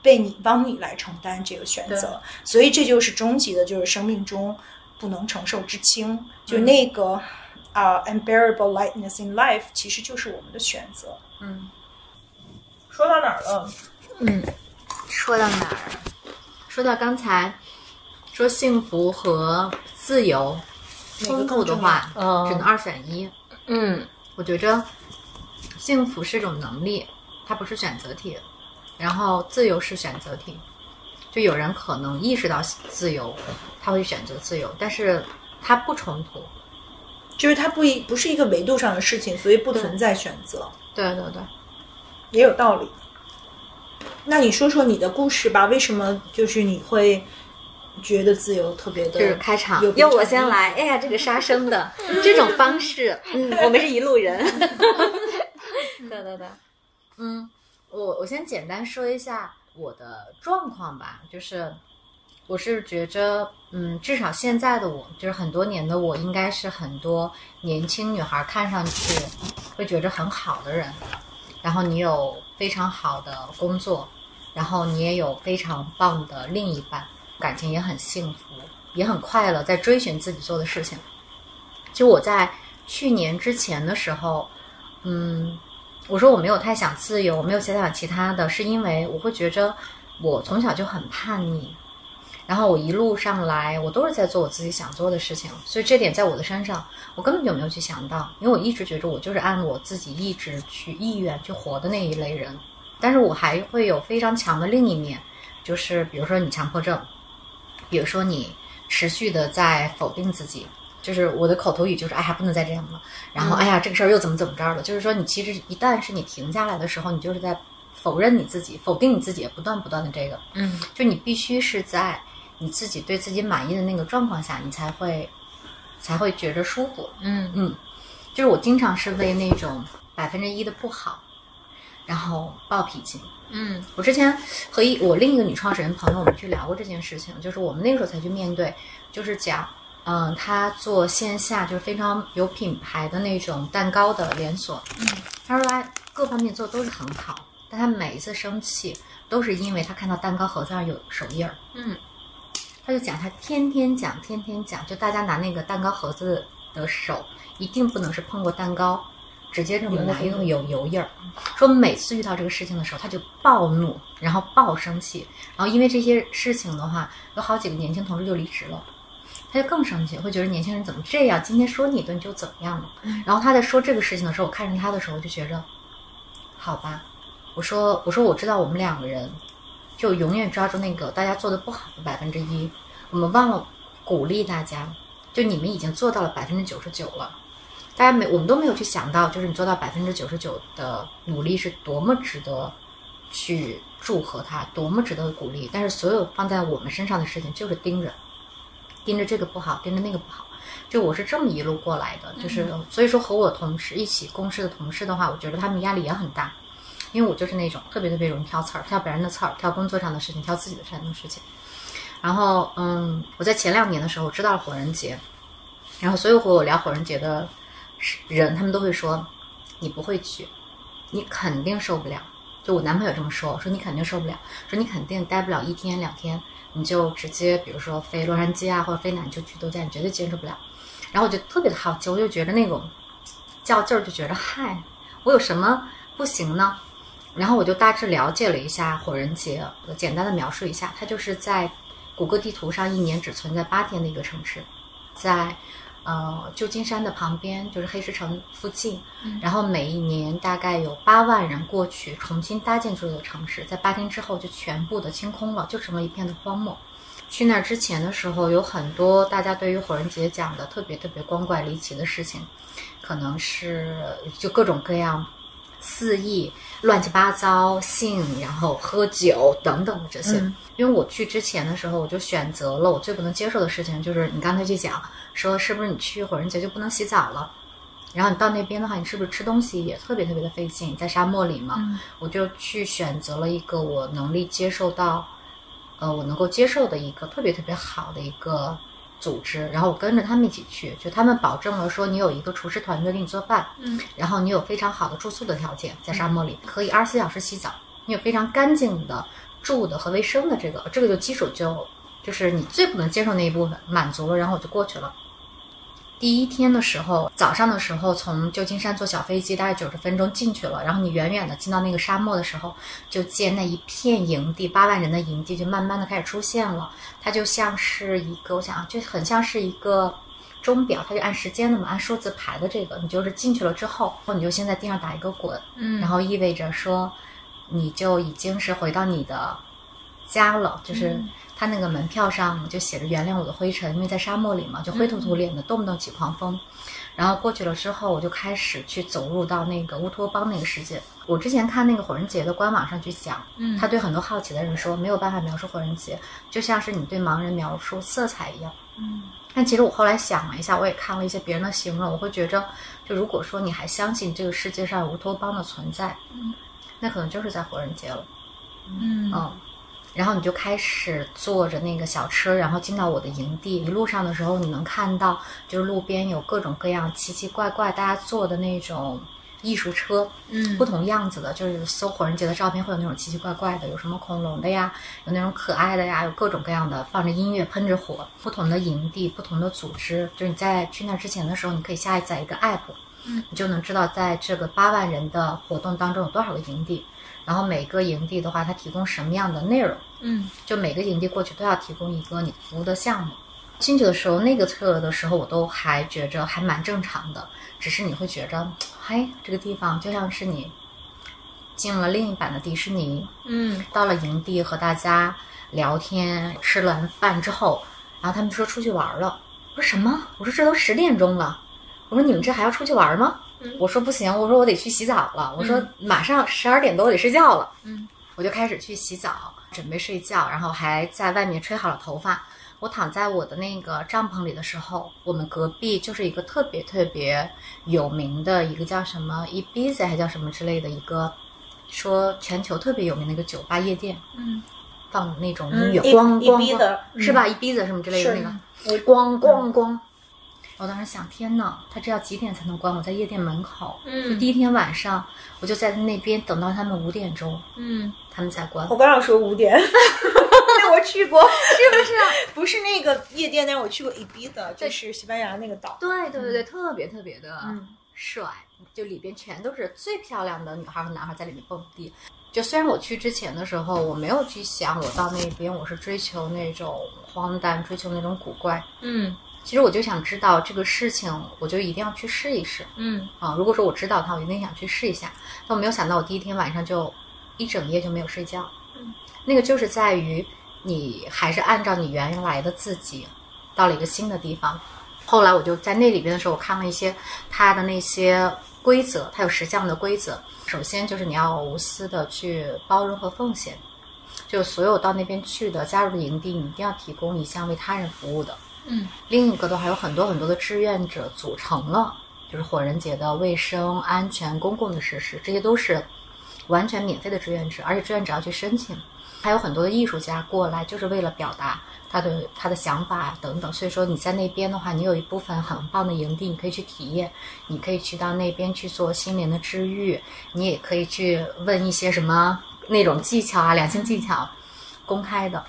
被你帮你来承担这个选择，所以这就是终极的，就是生命中不能承受之轻，就那个啊、unbearable lightness in life，其实就是我们的选择。嗯，说到哪儿了？嗯，说到哪儿？说到刚才说幸福和自由冲突的话，只能二选一。嗯我觉着幸福是一种能力，它不是选择题，然后自由是选择题。就有人可能意识到自由，他会选择自由，但是它不冲突。就是它不一不是一个维度上的事情，所以不存在选择，对对对，也有道理。那你说说你的故事吧，为什么就是你会觉得自由特别的？就是开场要，我先来。哎呀，这个杀生的这种方式，嗯，我们是一路人。对对对，嗯，我我先简单说一下我的状况吧，就是我是觉着，嗯，至少现在的我，就是很多年的我，应该是很多年轻女孩看上去会觉着很好的人，然后你有非常好的工作，然后你也有非常棒的另一半，感情也很幸福，也很快乐，在追寻自己做的事情。就我在去年之前的时候，嗯，我说我没有太想自由，我没有想想其他的，是因为我会觉着我从小就很叛逆，然后我一路上来，我都是在做我自己想做的事情，所以这点在我的身上，我根本就没有去想到，因为我一直觉着我就是按我自己意志去意愿去活的那一类人，但是我还会有非常强的另一面，就是比如说你强迫症，比如说你持续的在否定自己。就是我的口头语就是哎呀不能再这样了，然后哎呀这个事儿又怎么怎么着了，就是说你其实一旦是你停下来的时候，你就是在否认你自己，否定你自己，不断不断的这个，嗯。就你必须是在你自己对自己满意的那个状况下，你才会才会觉着舒服。嗯嗯，就是我经常是为那种百分之一的不好，然后暴脾气。嗯我之前和一我另一个女创始人朋友，我们去聊过这件事情，就是我们那个时候才去面对，就是讲，嗯，她做线下就是非常有品牌的那种蛋糕的连锁。嗯，她说她各方面做都是很好，但她每一次生气都是因为她看到蛋糕盒子上有手印儿。嗯，他就讲他天天讲，天天讲，就大家拿那个蛋糕盒子的手一定不能是碰过蛋糕，直接这么拿，因为有油印儿。说每次遇到这个事情的时候，他就暴怒，然后暴生气，然后因为这些事情的话，有好几个年轻同事就离职了。他就更生气，会觉得年轻人怎么这样？今天说你一顿就怎么样了？然后他在说这个事情的时候，我看着他的时候我就觉着，好吧，我说我说我知道我们两个人就永远抓住那个大家做的不好的百分之一，我们忘了鼓励大家，就你们已经做到了百分之九十九了，大家没我们都没有去想到，就是你做到百分之九十九的努力是多么值得去祝贺他，多么值得鼓励。但是所有放在我们身上的事情就是盯着。盯着这个不好，盯着那个不好，就我是这么一路过来的，就是所以说和我同事一起共事的同事的话，我觉得他们压力也很大，因为我就是那种特别特别容易挑刺儿，挑别人的刺儿，挑工作上的事情，挑自己的上的事情。然后，嗯，我在前两年的时候知道了火人节，然后所有和我聊火人节的人，他们都会说你不会去，你肯定受不了。就我男朋友这么说，说你肯定受不了，说你肯定待不了一天两天。你就直接，比如说飞洛杉矶啊，或者飞南就去度假，你绝对坚持不了。然后我就特别的好奇，我就觉得那种较劲儿，就觉得嗨，我有什么不行呢？然后我就大致了解了一下火人节，简单的描述一下，它就是在谷歌地图上一年只存在八天的一个城市，在。呃，旧金山的旁边就是黑石城附近，然后每一年大概有八万人过去重新搭建这座城市，在八天之后就全部的清空了，就成了一片的荒漠。去那儿之前的时候，有很多大家对于火人节讲的特别特别光怪离奇的事情，可能是就各种各样。肆意、乱七八糟、性，然后喝酒等等的这些。因为我去之前的时候，我就选择了我最不能接受的事情，就是你刚才去讲说，是不是你去火人节就不能洗澡了？然后你到那边的话，你是不是吃东西也特别特别的费劲？在沙漠里嘛，我就去选择了一个我能力接受到，呃，我能够接受的一个特别特别好的一个。组织，然后我跟着他们一起去，就他们保证了说你有一个厨师团队给你做饭，嗯，然后你有非常好的住宿的条件，在沙漠里可以二十四小时洗澡，你有非常干净的住的和卫生的这个，这个就基础就就是你最不能接受那一部分满足了，然后我就过去了。第一天的时候，早上的时候从旧金山坐小飞机，大概九十分钟进去了。然后你远远的进到那个沙漠的时候，就见那一片营地，八万人的营地就慢慢的开始出现了。它就像是一个，我想啊，就很像是一个钟表，它就按时间的嘛，按数字排的这个。你就是进去了之后，然后你就先在地上打一个滚，嗯，然后意味着说，你就已经是回到你的家了，就是。他那个门票上就写着“原谅我的灰尘”，因为在沙漠里嘛，就灰头土脸的，动不动起狂风。然后过去了之后，我就开始去走入到那个乌托邦那个世界。我之前看那个火人节的官网上去讲，嗯，他对很多好奇的人说，没有办法描述火人节，就像是你对盲人描述色彩一样，嗯。但其实我后来想了一下，我也看了一些别人的形容，我会觉着，就如果说你还相信这个世界上有乌托邦的存在，嗯，那可能就是在火人节了，嗯嗯。然后你就开始坐着那个小车，然后进到我的营地。一路上的时候，你能看到，就是路边有各种各样奇奇怪怪大家坐的那种艺术车，嗯，不同样子的，就是搜火人节的照片，会有那种奇奇怪怪的，有什么恐龙的呀，有那种可爱的呀，有各种各样的，放着音乐，喷着火。不同的营地，不同的组织，就是你在去那之前的时候，你可以下载一个 app，嗯，你就能知道在这个八万人的活动当中有多少个营地。然后每个营地的话，它提供什么样的内容？嗯，就每个营地过去都要提供一个你服务的项目。进去的时候，那个测的时候，我都还觉着还蛮正常的。只是你会觉着，嘿，这个地方就像是你进了另一版的迪士尼。嗯，到了营地和大家聊天，吃完饭之后，然后他们说出去玩了。我说什么？我说这都十点钟了。我说你们这还要出去玩吗？我说不行，我说我得去洗澡了。我说马上十二点多我得睡觉了。嗯，我就开始去洗澡，准备睡觉，然后还在外面吹好了头发。我躺在我的那个帐篷里的时候，我们隔壁就是一个特别特别有名的一个叫什么 Ibiza 还叫什么之类的一个，说全球特别有名的一个酒吧夜店。嗯，放那种嗯音乐，一咣咣的咣，是吧？一逼子什么之类的那个。我咣咣咣！我当时想，天呐，他这要几点才能关？我在夜店门口，嗯就第一天晚上，我就在那边等到他们五点钟，嗯他们才关。我刚要说五点，那我去过，是不是？不是那个夜店，但是我去过 Ibiza，就是西班牙那个岛。对对对对，特别特别的嗯帅，就里边全都是最漂亮的女孩和男孩在里面蹦迪。就虽然我去之前的时候，我没有去想我到那边我是追求那种荒诞，追求那种古怪。嗯其实我就想知道这个事情，我就一定要去试一试。嗯啊，如果说我知道它，我一定想去试一下。但我没有想到，我第一天晚上就一整夜就没有睡觉。嗯，那个就是在于你还是按照你原来的自己到了一个新的地方。后来我就在那里边的时候，我看了一些它的那些规则，它有十项的规则。首先就是你要无私的去包容和奉献，就所有到那边去的加入的营地，你一定要提供一项为他人服务的。嗯另一个的话，有很多很多的志愿者组成了，就是火人节的卫生、安全、公共的设施，这些都是完全免费的志愿者，而且志愿者要去申请。还有很多的艺术家过来，就是为了表达他的他的想法等等。所以说你在那边的话，你有一部分很棒的营地，你可以去体验，你可以去到那边去做心灵的治愈，你也可以去问一些什么那种技巧啊，两性技巧，公开的。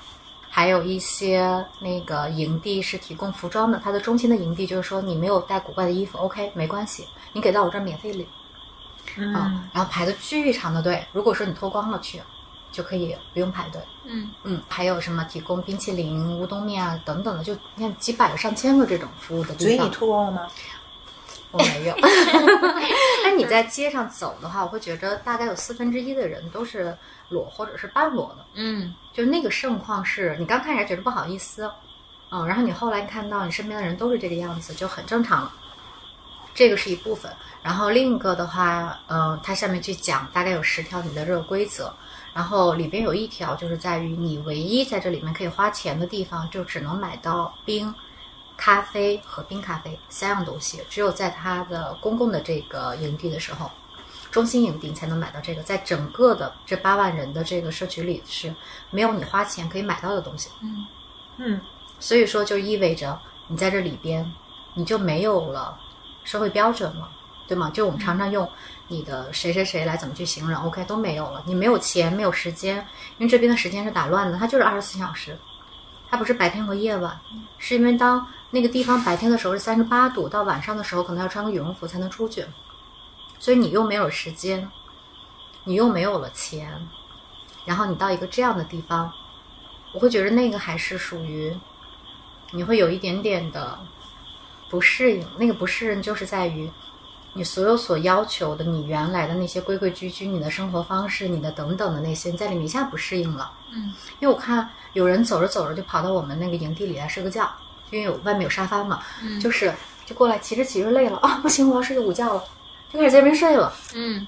还有一些那个营地是提供服装的，它的中心的营地就是说你没有带古怪的衣服，OK 没关系，你给到我这儿免费领嗯啊、然后排的巨长的队，如果说你脱光了去，就可以不用排队。嗯嗯，还有什么提供冰淇淋、乌冬面啊等等的，就你看几百个、上千个这种服务的地方。所以你脱光了吗？我没有。但你在街上走的话，我会觉得大概有四分之一的人都是裸或者是半裸的。嗯就是那个盛况是你刚开始还觉得不好意思，嗯，然后你后来看到你身边的人都是这个样子，就很正常了。这个是一部分，然后另一个的话，嗯、它下面去讲大概有十条你的这个规则，然后里边有一条就是在于你唯一在这里面可以花钱的地方，就只能买到冰、咖啡和冰咖啡三样东西，只有在它的公共的这个营地的时候，中心营地才能买到这个，在整个的这八万人的这个社区里是没有你花钱可以买到的东西。嗯。嗯。所以说就意味着你在这里边你就没有了社会标准了，对吗？就我们常常用你的谁谁谁来怎么去形容，OK 都没有了，你没有钱，没有时间，因为这边的时间是打乱的，它就是二十四小时，它不是白天和夜晚，是因为当那个地方白天的时候是三十八度，到晚上的时候可能要穿个羽绒服才能出去，所以你又没有时间，你又没有了钱，然后你到一个这样的地方，我会觉得那个还是属于你会有一点点的不适应。那个不适应就是在于你所有所要求的，你原来的那些规规矩矩，你的生活方式，你的等等的那些，你在里面一下不适应了。嗯，因为我看有人走着走着就跑到我们那个营地里来睡个觉，因为有外面有沙发嘛，嗯就是就过来骑着骑着累了啊，不行，我要睡个午觉了，就开始在这边睡了。嗯。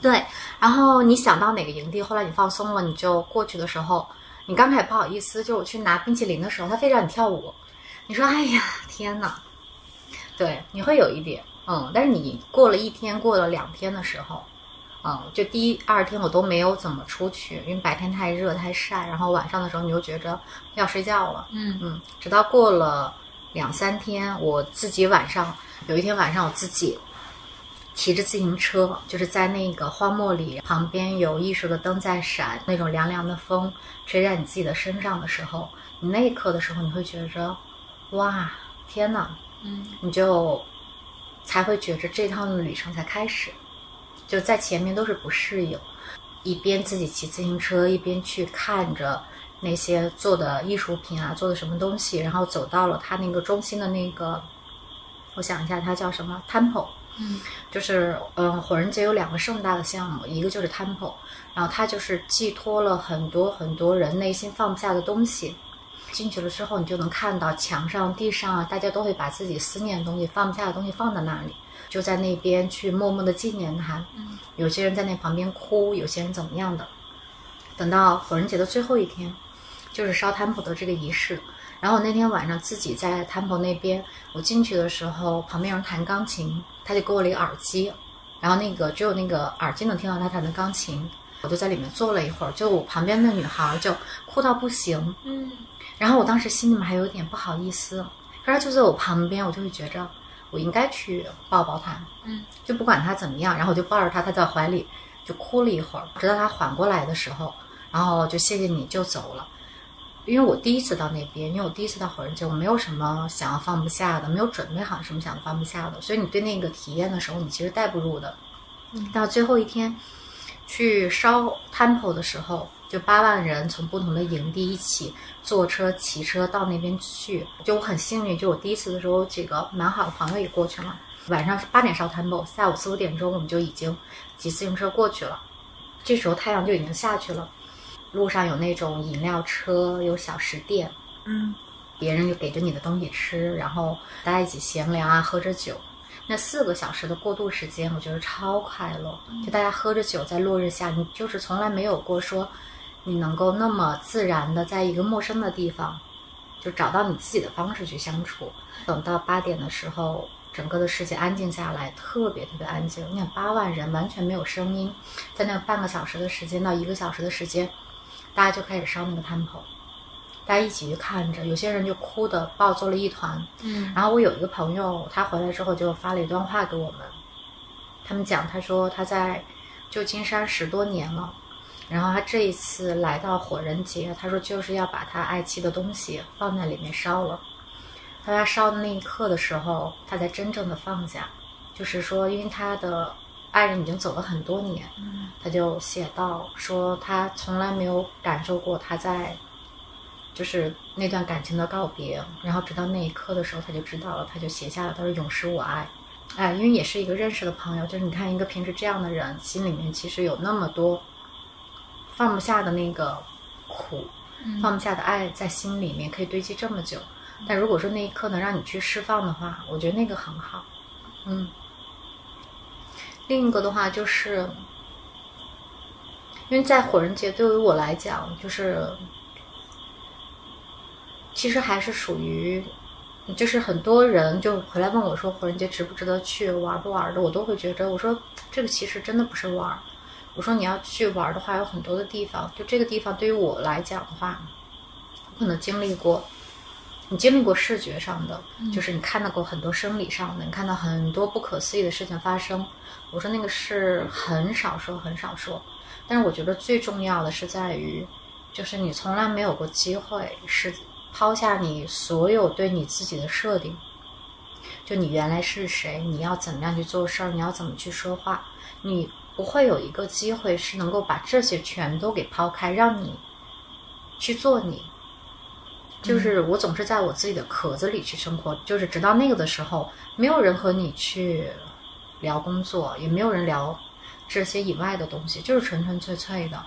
对，然后你想到哪个营地，后来你放松了，你就过去的时候，你刚开始不好意思，就我去拿冰淇淋的时候，他非让你跳舞，你说哎呀天哪，对，你会有一点，嗯，但是你过了一天，过了两天的时候，嗯，就第一二天我都没有怎么出去，因为白天太热太晒，然后晚上的时候你就觉着要睡觉了，嗯。嗯，直到过了两三天，我自己晚上有一天晚上我自己骑着自行车，就是在那个荒漠里，旁边有艺术的灯在闪，那种凉凉的风吹在你自己的身上的时候，你那一刻的时候，你会觉着，哇，天呐！嗯你就才会觉着这趟旅程才开始，就在前面都是不适应，一边自己骑自行车，一边去看着那些做的艺术品啊，做的什么东西，然后走到了它那个中心的那个，我想一下，它叫什么 temple，嗯就是嗯，火人节有两个盛大的项目，一个就是 temple，然后它就是寄托了很多很多人内心放不下的东西。进去了之后，你就能看到墙上、地上啊，大家都会把自己思念的东西、放不下的东西放在那里，就在那边去默默的纪念它。嗯有些人在那旁边哭，有些人怎么样的。等到火人节的最后一天，就是烧 temple 的这个仪式。然后我那天晚上自己在 temple 那边，我进去的时候，旁边有人弹钢琴，他就给我了一个耳机，然后那个只有那个耳机能听到他弹的钢琴。我就在里面坐了一会儿，就我旁边的女孩就哭到不行，嗯然后我当时心里面还有点不好意思，可是她就在我旁边，我就会觉着我应该去抱抱她，嗯，就不管她怎么样，然后我就抱着她，她在怀里就哭了一会儿，直到她缓过来的时候，然后就谢谢你就走了。因为我第一次到那边，因为我第一次到火人节，我没有什么想要放不下的，没有准备好什么想放不下的，所以你对那个体验的时候，你其实带不入的。到最后一天去烧 temple 的时候，就八万人从不同的营地一起坐车、骑车到那边去。就我很幸运，就我第一次的时候，几个蛮好的朋友也过去了。晚上是八点烧 temple，下午四五点钟我们就已经骑自行车过去了。这时候太阳就已经下去了，路上有那种饮料车，有小食店，嗯别人就给着你的东西吃，然后大家一起闲聊啊，喝着酒。那四个小时的过渡时间，我觉得超快乐。就大家喝着酒，在落日下，你就是从来没有过说，你能够那么自然的在一个陌生的地方，就找到你自己的方式去相处。等到八点的时候，整个的世界安静下来，特别特别安静。你看八万人完全没有声音，在那半个小时的时间到一个小时的时间，大家就开始烧那个 temple。大家一起去看着，有些人就哭的抱作了一团。嗯然后我有一个朋友，他回来之后就发了一段话给我们，他们讲，他说他在旧金山十多年了，然后他这一次来到火人节，他说就是要把他爱妻的东西放在里面烧了。他在烧的那一刻的时候，他才真正的放下，就是说，因为他的爱人已经走了很多年，他就写到说他从来没有感受过他在。就是那段感情的告别，然后直到那一刻的时候，他就知道了，他就写下了，他说“永失我爱”，哎，因为也是一个认识的朋友，就是你看一个平时这样的人，心里面其实有那么多放不下的那个苦，放不下的爱在心里面可以堆积这么久，但如果说那一刻能让你去释放的话，我觉得那个很好，嗯。另一个的话就是，因为在火人节对于我来讲，就是其实还是属于，就是很多人就回来问我说，火人节值不值得去，玩不玩的，我都会觉得，我说这个其实真的不是玩儿，我说你要去玩的话，有很多的地方，就这个地方对于我来讲的话，我可能经历过。你经历过视觉上的，就是你看到过很多生理上的，你看到很多不可思议的事情发生。我说那个是很少说，很少说。但是我觉得最重要的是在于，就是你从来没有过机会是抛下你所有对你自己的设定，就你原来是谁，你要怎么样去做事儿，你要怎么去说话，你不会有一个机会是能够把这些全都给抛开，让你去做你。就是我总是在我自己的壳子里去生活，就是直到那个的时候，没有人和你去聊工作，也没有人聊这些以外的东西，就是纯纯粹粹的。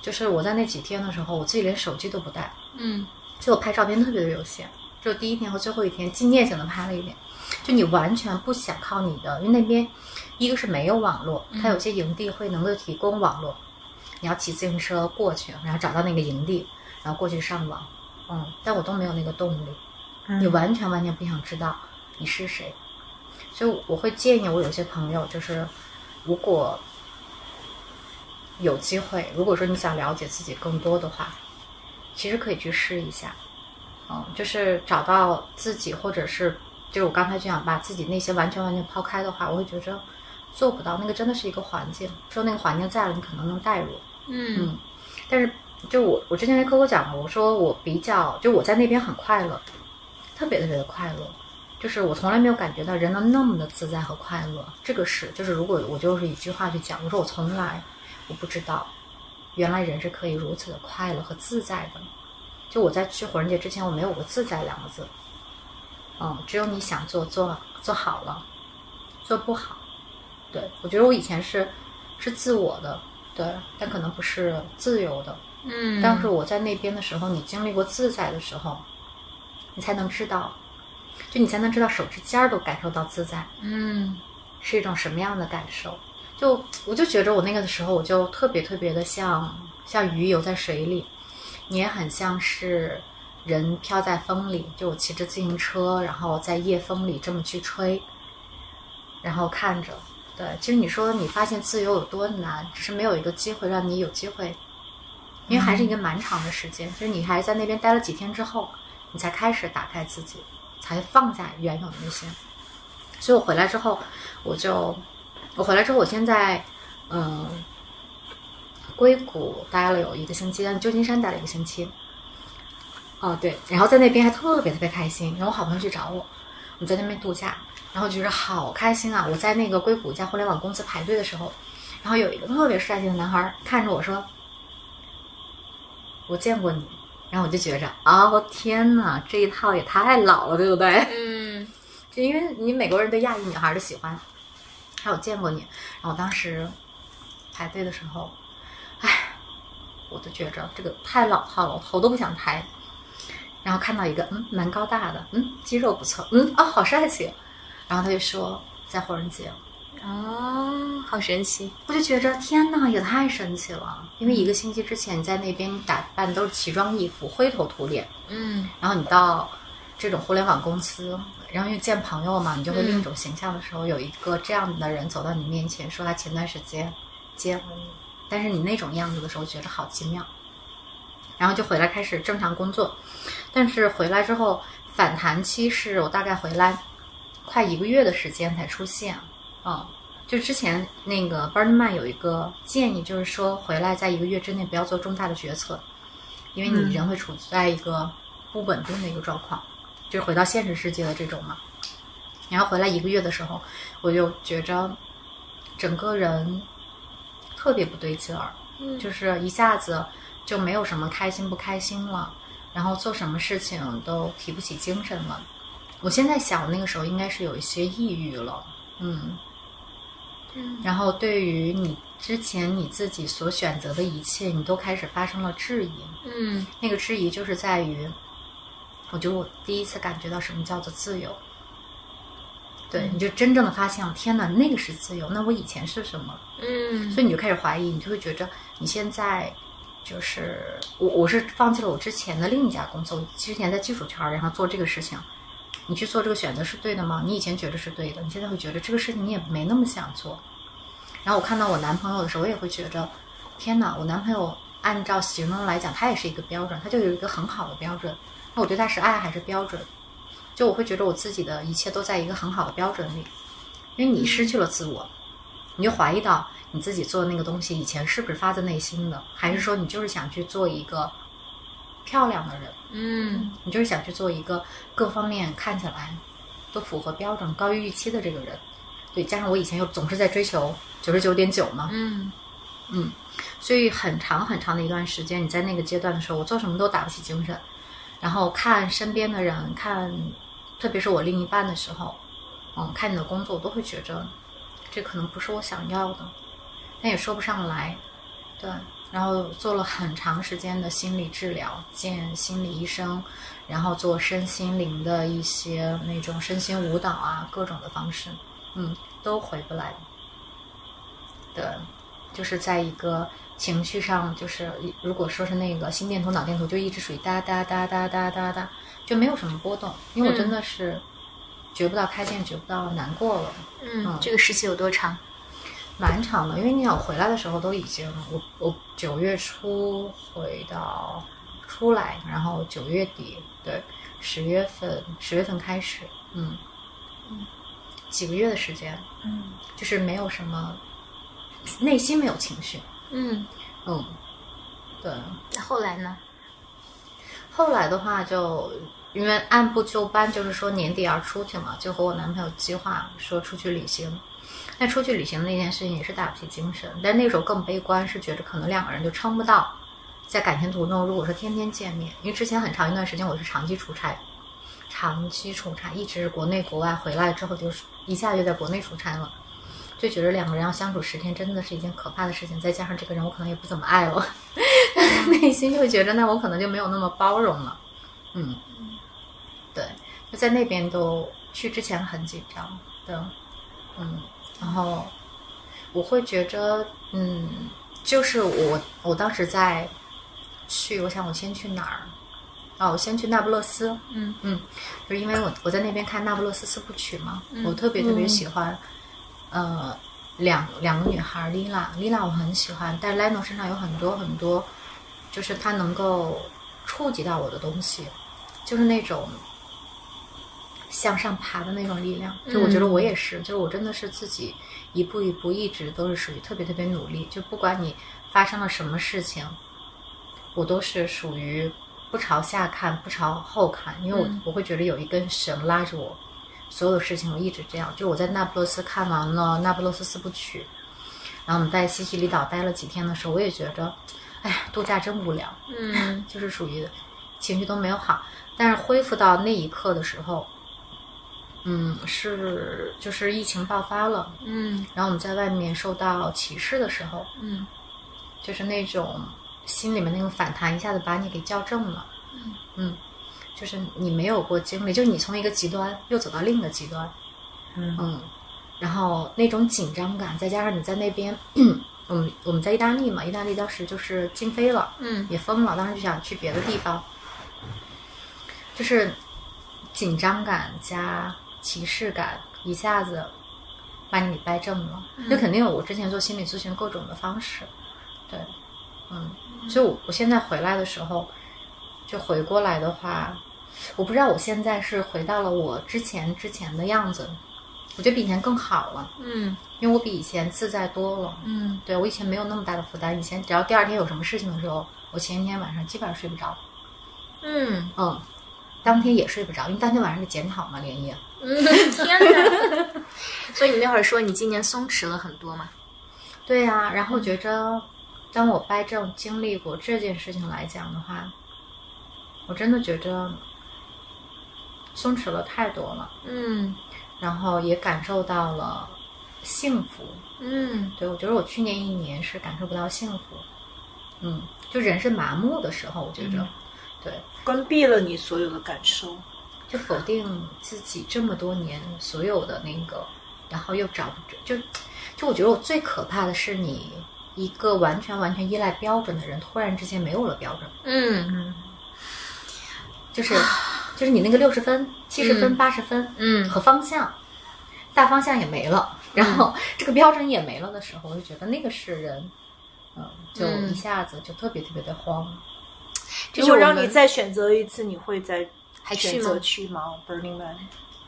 就是我在那几天的时候，我自己连手机都不带，嗯所以我拍照片特别的有限，就第一天和最后一天纪念性的拍了一点。就你完全不想靠你的，因为那边一个是没有网络，它有些营地会能够提供网络，你要骑自行车过去，然后找到那个营地，然后过去上网。嗯，但我都没有那个动力，你完全完全不想知道你是谁，所以我会建议我有些朋友，就是如果有机会，如果说你想了解自己更多的话，其实可以去试一下，嗯，就是找到自己，或者是就是我刚才这样把自己那些完全完全抛开的话，我会觉着做不到。那个真的是一个环境，说那个环境在了，你可能能代入，嗯但是就我我之前跟 Coco 讲过，我说我比较就我在那边很快乐，特别特别的快乐，就是我从来没有感觉到人能那么的自在和快乐。这个是就是如果我就是一句话去讲，我说我从来我不知道，原来人是可以如此的快乐和自在的。就我在去火人节之前，我没有过自在两个字。嗯，只有你想做做做好了，做不好。对我觉得我以前是是自我的，对，但可能不是自由的。嗯但是我在那边的时候，你经历过自在的时候，你才能知道，就你才能知道手指尖儿都感受到自在嗯是一种什么样的感受。就我就觉着我那个的时候，我就特别特别的像像鱼游在水里，你也很像是人飘在风里。就我骑着自行车，然后在夜风里这么去吹，然后看着，对，其实你说你发现自由有多难，只是没有一个机会让你有机会，因为还是一个蛮长的时间，就是你还在那边待了几天之后，你才开始打开自己，才放下原有的那些。所以我回来之后，我就我回来之后，我现在嗯，硅谷待了有一个星期，在旧金山待了一个星期。哦，对，然后在那边还特别特别开心，然后我好朋友去找我，我在那边度假，然后就是好开心啊！我在那个硅谷一家互联网公司排队的时候，然后有一个特别帅气的男孩看着我说：“我见过你。”然后我就觉着，哦天呐，这一套也太老了，对不对？嗯 就因为你美国人对亚裔女孩的喜欢，还有见过你，然后我当时排队的时候，唉，我都觉着这个太老套了，我头都不想抬。然后看到一个，嗯，蛮高大的，嗯，肌肉不错，嗯，哦，好帅气。然后他就说在火人节，哦，好神奇。我就觉着天呐，也太神奇了。因为一个星期之前你在那边打扮都是奇装异服、灰头土脸，嗯。然后你到这种互联网公司，然后又见朋友嘛，你就会另一种形象的时候，有一个这样的人走到你面前，说他前段时间结婚，但是你那种样子的时候，觉得好奇妙，然后就回来开始正常工作，但是回来之后反弹期是我大概回来快一个月的时间才出现，嗯。就之前那个 Burning Man 有一个建议，就是说回来在一个月之内不要做重大的决策，因为你人会处在一个不稳定的一个状况，就是回到现实世界的这种嘛。然后回来一个月的时候，我就觉着整个人特别不对劲儿，嗯就是一下子就没有什么开心不开心了，然后做什么事情都提不起精神了。我现在想，那个时候应该是有一些抑郁了，嗯。嗯然后对于你之前你自己所选择的一切，你都开始发生了质疑。嗯那个质疑就是在于，我觉得我第一次感觉到什么叫做自由。对，你就真正的发现，天哪，那个是自由，那我以前是什么？嗯所以你就开始怀疑，你就会觉着你现在就是我，我是放弃了我之前的另一家工作，我之前在技术圈儿，然后做这个事情，你去做这个选择是对的吗？你以前觉得是对的，你现在会觉得这个事情你也没那么想做。然后我看到我男朋友的时候，我也会觉着，天哪，我男朋友按照形容来讲，他也是一个标准，他就有一个很好的标准。那我对他是爱还是标准？就我会觉得我自己的一切都在一个很好的标准里，因为你失去了自我，你就怀疑到你自己做的那个东西以前是不是发自内心的，还是说你就是想去做一个漂亮的人，嗯。你就是想去做一个各方面看起来都符合标准、高于预期的这个人。对，加上我以前又总是在追求九十九点九嘛，嗯。嗯，所以很长很长的一段时间，你在那个阶段的时候，我做什么都打不起精神，然后看身边的人，看特别是我另一半的时候，嗯，看你的工作，我都会觉着这可能不是我想要的，但也说不上来，对。然后做了很长时间的心理治疗，见心理医生，然后做身心灵的一些那种身心舞蹈啊，各种的方式，嗯，都回不来。对，就是在一个情绪上，就是如果说是那个心电图、脑电图，就一直属于哒哒哒哒哒哒哒，就没有什么波动。因为我真的是觉不到开心，觉不到难过了，嗯，这个时期有多长？蛮长的。因为你想回来的时候都已经，我我九月初回到出来，然后九月底，对，十月份十月份开始，嗯嗯，几个月的时间，嗯就是没有什么内心没有情绪，嗯，嗯，对。那后来呢？后来的话就，因为按部就班，就是说年底要出去嘛，就和我男朋友计划说出去旅行。那出去旅行那件事情也是打不起精神，但那时候更悲观，是觉得可能两个人就撑不到。在感情途中，如果说天天见面，因为之前很长一段时间我是长期出差，长期出差，一直国内国外，回来之后就是一下就在国内出差了，就觉得两个人要相处十天真的是一件可怕的事情。再加上这个人我可能也不怎么爱了，内心就会觉得那我可能就没有那么包容了。嗯，对，就在那边都去之前很紧张的，嗯，然后我会觉着，嗯，就是我我当时在去，我想我先去哪儿？啊，我先去那不勒斯，嗯嗯，就是因为我我在那边看那不勒斯四部曲嘛，嗯我特别特别嗯喜欢，呃，两两个女孩丽娜，丽娜我很喜欢，但是 Leno 身上有很多很多，就是他能够触及到我的东西，就是那种向上爬的那种力量。就我觉得我也是，就是我真的是自己一步一步一直都是属于特别特别努力，就不管你发生了什么事情，我都是属于不朝下看，不朝后看，因为我、我会觉得有一根绳拉着我。所有的事情我一直这样，就我在那不勒斯看完了《那不勒斯四部曲》，然后我们在西西里岛待了几天的时候，我也觉着，哎呀，度假真无聊，嗯就是属于情绪都没有好。但是恢复到那一刻的时候，嗯，是就是疫情爆发了，嗯。然后我们在外面受到歧视的时候，嗯就是那种心里面那个反弹一下子把你给校正了，嗯，就是你没有过经历，就是你从一个极端又走到另一个极端，嗯然后那种紧张感，再加上你在那边，我们我们在意大利嘛，意大利当时就是禁飞了，嗯。也封了，当时就想去别的地方，就是紧张感加歧视感，一下子把你给掰正了。那、肯定有我之前做心理咨询各种的方式，对，嗯，所以我我现在回来的时候，就回过来的话，我不知道我现在是回到了我之前之前的样子，我觉得比以前更好了，嗯因为我比以前自在多了。嗯对我以前没有那么大的负担，以前只要第二天有什么事情的时候，我前一天晚上基本上睡不着，嗯嗯，当天也睡不着，因为当天晚上得检讨嘛，连夜。嗯，天哪！所以你那会儿说你今年松弛了很多嘛？对呀、然后觉着，当我掰正经历过这件事情来讲的话，我真的觉着松弛了太多了，嗯然后也感受到了幸福。嗯对我觉得我去年一年是感受不到幸福，嗯，就人是麻木的时候，我觉着，对，关闭了你所有的感受。就否定自己这么多年所有的那个，然后又找不着，就就我觉得我最可怕的是你一个完全完全依赖标准的人，突然之间没有了标准，嗯就是就是你那个六十分、七十分、嗯八十分嗯。和方向，大方向也没了，然后这个标准也没了的时候，我就觉得那个是人，嗯，就嗯一下子就特别特别的慌。这如果让你再选择一次，你会再还选择？去吗？Burning Man。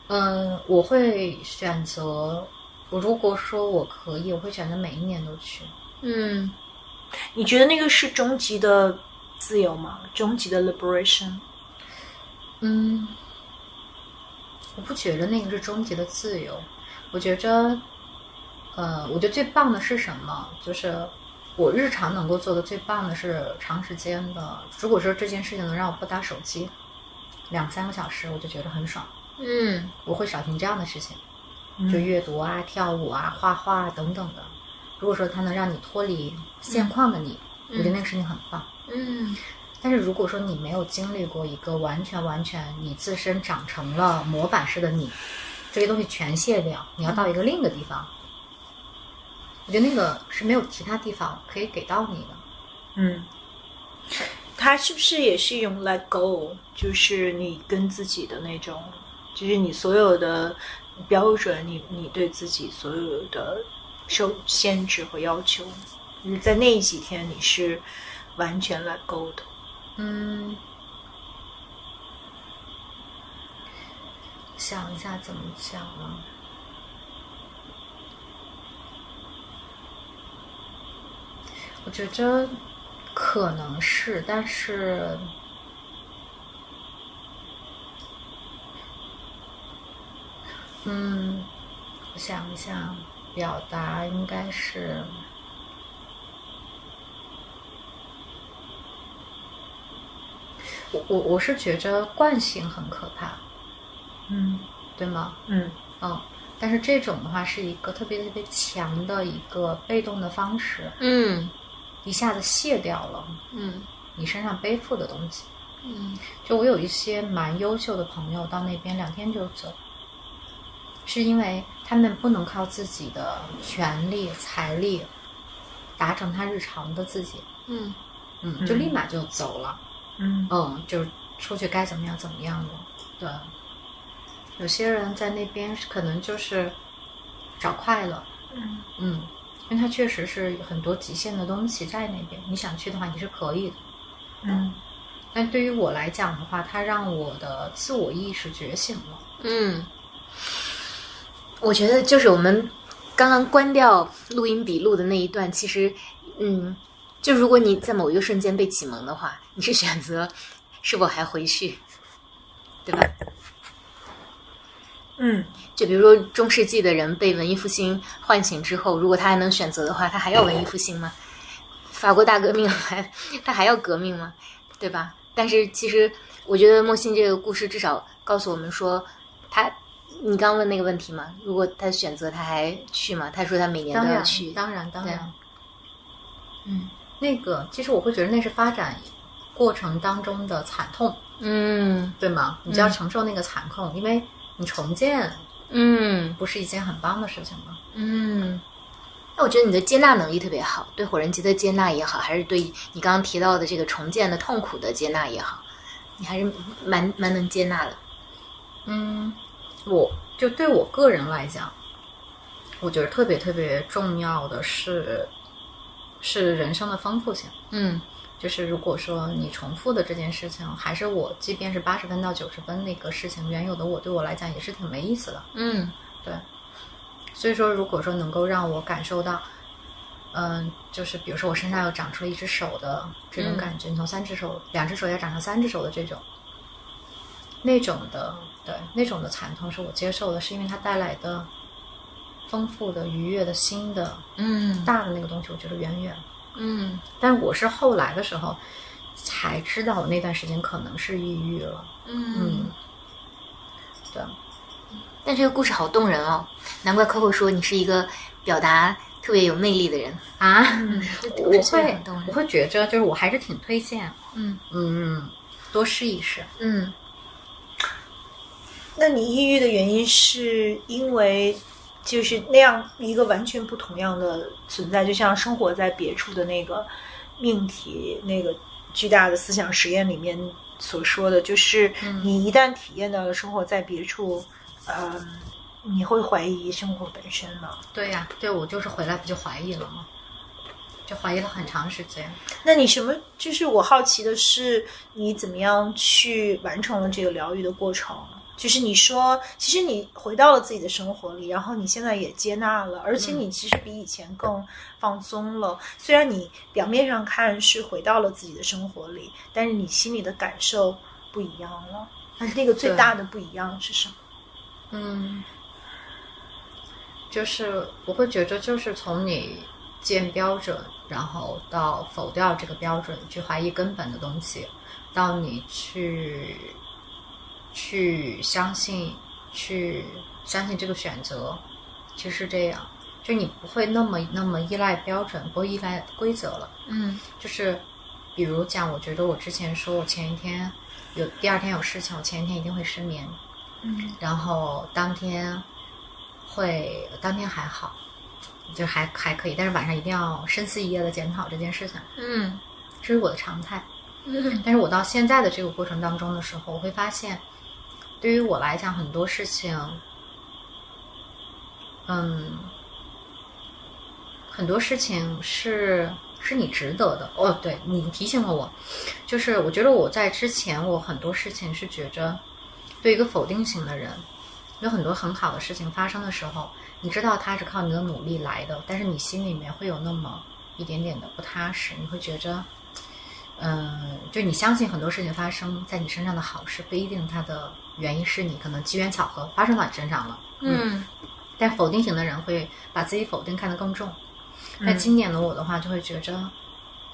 嗯，我会选择，我如果说我可以，我会选择每一年都去。嗯你觉得那个是终极的自由吗？终极的 liberation？嗯，我不觉得那个是终极的自由，我觉着，呃，我觉得最棒的是什么？就是我日常能够做的最棒的是长时间的，如果说这件事情能让我不打手机两三个小时，我就觉得很爽。嗯我会少听这样的事情，就阅读啊、跳舞啊、画画啊等等的。如果说它能让你脱离现况的你，我觉得那个事情很棒。嗯但是如果说你没有经历过一个完全完全你自身长成了模板式的你，这些东西全卸掉，你要到一个另一个地方，我觉得那个是没有其他地方可以给到你的。嗯，它是不是也是一种 let go？就是你跟自己的那种，就是你所有的标准，你你对自己所有的受限制和要求，就是在那几天你是完全 let go 的。嗯，想一下怎么讲呢？我觉着可能是，但是，嗯，我想一下，表达应该是。我我我是觉着惯性很可怕，嗯对吗？嗯嗯，但是这种的话是一个特别特别强的一个被动的方式，嗯一下子卸掉了嗯你身上背负的东西。嗯就我有一些蛮优秀的朋友到那边两天就走，是因为他们不能靠自己的权力、财力达成他日常的自己，嗯嗯，就立马就走了。嗯嗯，就出去该怎么样怎么样的。对，有些人在那边可能就是找快乐，嗯嗯，因为它确实是很多极限的东西在那边，你想去的话你是可以的。嗯但对于我来讲的话，它让我的自我意识觉醒了。嗯，我觉得就是我们刚刚关掉录音笔录的那一段，其实，嗯，就如果你在某一个瞬间被启蒙的话，你是选择是否还回去，对吧？嗯就比如说中世纪的人被文艺复兴唤醒之后，如果他还能选择的话，他还要文艺复兴吗？法国大革命还，他还要革命吗？对吧？但是其实我觉得莫欣这个故事至少告诉我们说，他，你刚问那个问题嘛，如果他选择，他还去吗？他说他每年都要去，，当然，当对然。嗯那个，其实我会觉得那是发展过程当中的惨痛，嗯对吗？你就要承受那个惨痛，因为你重建嗯不是一件很棒的事情吗？嗯。那我觉得你的接纳能力特别好，对火人节的接纳也好，还是对你刚刚提到的这个重建的痛苦的接纳也好，你还是蛮蛮能接纳的。嗯，我就对我个人来讲，我觉得特别特别重要的是，是人生的丰富性。嗯就是如果说你重复的这件事情，还是我，即便是八十分到九十分那个事情，原有的我对我来讲也是挺没意思的。嗯对，所以说，如果说能够让我感受到，嗯，就是比如说我身上又长出了一只手的这种感觉，你从三只手、两只手要长成三只手的这种，那种的，对，那种的惨痛是我接受的，是因为它带来的丰富的、愉悦的、新的、嗯大的那个东西，我觉得远远。嗯但我是后来的时候才知道，我那段时间可能是抑郁了。嗯。对，但这个故事好动人哦，难怪 Coco 说你是一个表达特别有魅力的人。啊，这我会我会觉着，就是我还是挺推荐，嗯嗯，多试一试。嗯那你抑郁的原因是因为就是那样一个完全不同样的存在，就像生活在别处的那个命题，那个巨大的思想实验里面所说的，就是你一旦体验到了生活在别处，嗯，你会怀疑生活本身吗？对呀、对我就是回来不就怀疑了吗？就怀疑了很长时间。那你什么？就是我好奇的是，你怎么样去完成了这个疗愈的过程？就是你说，其实你回到了自己的生活里，然后你现在也接纳了，而且你其实比以前更放松了。虽然你表面上看是回到了自己的生活里，但是你心里的感受不一样了。那那个最大的不一样是什么？嗯，就是我会觉着，就是从你建标准，然后到否掉这个标准，去怀疑根本的东西，到你去去相信，去相信这个选择，其实是这样，就你不会那么那么依赖标准，不会依赖规则了。嗯。就是比如讲，我觉得我之前说我前一天有第二天有事情，我前一天一定会失眠，嗯。然后当天会当天还好，就还还可以，但是晚上一定要深思一夜的检讨这件事情，嗯。这是我的常态。嗯。但是我到现在的这个过程当中的时候，我会发现，对于我来讲，很多事情，嗯，很多事情是是你值得的。哦，对你提醒了我，就是我觉得我在之前，我很多事情是觉着，对一个否定型的人，有很多很好的事情发生的时候，你知道它是靠你的努力来的，但是你心里面会有那么一点点的不踏实，你会觉着。嗯，就你相信很多事情发生在你身上的好事，不一定它的原因是你可能机缘巧合发生到你身上了。嗯但否定型的人会把自己否定看得更重。那今年的我的话，就会觉着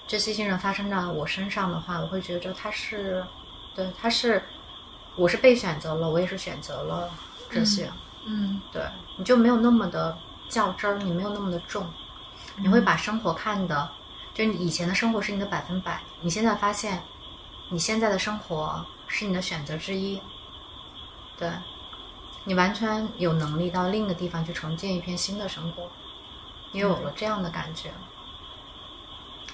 这些新人发生在我身上的话，我会觉着他是，对，他是，我是被选择了，我也是选择了这些。嗯对，你就没有那么的较真儿，你没有那么的重，你会把生活看的，就你以前的生活是你的百分百，你现在发现，你现在的生活是你的选择之一，对，你完全有能力到另一个地方去重建一片新的生活，你有了这样的感觉，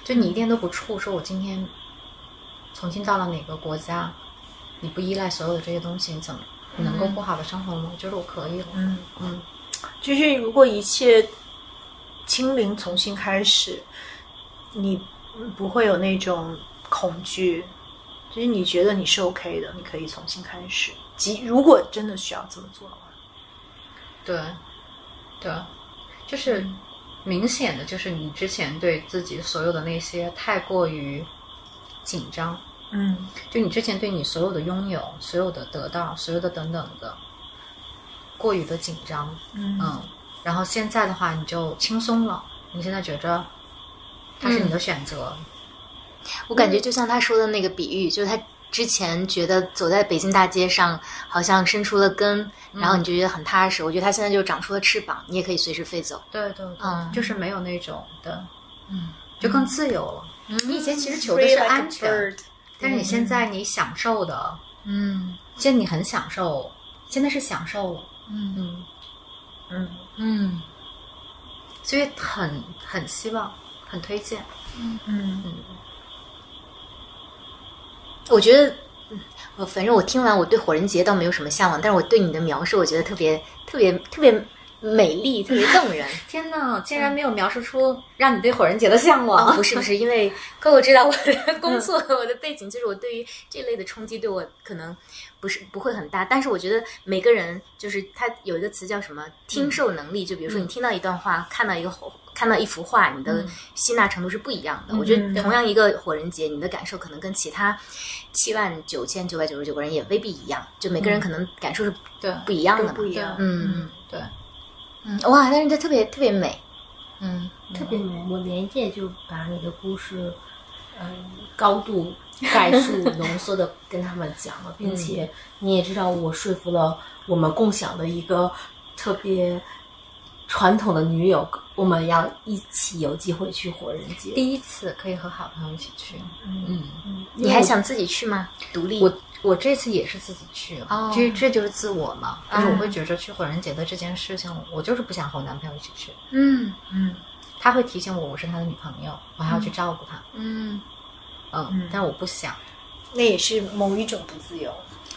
就你一点都不怵，说我今天重新到了哪个国家，你不依赖所有的这些东西，你怎么你能够过好的生活吗？我觉得我可以了，嗯，嗯。就是如果一切清零，重新开始，你不会有那种恐惧，就是你觉得你是 OK 的，你可以重新开始。即如果真的需要这么做的话，对，对，就是明显的，就是你之前对自己所有的那些太过于紧张，嗯就你之前对你所有的拥有、所有的得到、所有的等等的过于的紧张，嗯嗯，然后现在的话你就轻松了，你现在觉着它是你的选择，我感觉就像他说的那个比喻，就是他之前觉得走在北京大街上好像伸出了根，然后你就觉得很踏实。我觉得他现在就长出了翅膀，你也可以随时飞走。对对对，嗯。就是没有那种的，嗯，就更自由了。你以前其实求的是安全，bird。但是你现在你享受的，嗯。现在你很享受，现在是享受了，嗯。嗯，嗯。嗯。所以很很希望，很推荐，嗯。嗯，我觉得，反正我听完，我对火人节倒没有什么向往，但是我对你的描述，我觉得特别特别特别美丽，特别动人。天哪，竟然没有描述出让你对火人节的向往，哦，不是不是，因为 Coco 知道我的 工作和我的背景，就是我对于这类的冲击对我可能不是不会很大，但是我觉得每个人就是他有一个词叫什么听受能力，就比如说你听到一段话，看到一个火。看到一幅画，你的吸纳程度是不一样的。我觉得同样一个火人节，你的感受可能跟其他七万九千九百九十九个人也未必一样，就每个人可能感受是不一样的不一样嗯对，嗯，哇，但是它特别特别美。嗯特别美。我连夜就把你的故事，嗯，高度概述、浓缩的跟他们讲了，并且你也知道，我说服了我们共享的一个特别传统的女友，我们要一起有机会去火人节。第一次可以和好朋友一起去，嗯，你还想自己去吗？独立？我我这次也是自己去了，哦。这这就是自我嘛，但是我会觉着去火人节的这件事情，我就是不想和我男朋友一起去，嗯。嗯他会提醒我我是他的女朋友，我还要去照顾他，嗯。嗯，但我不想，那也是某一种不自由。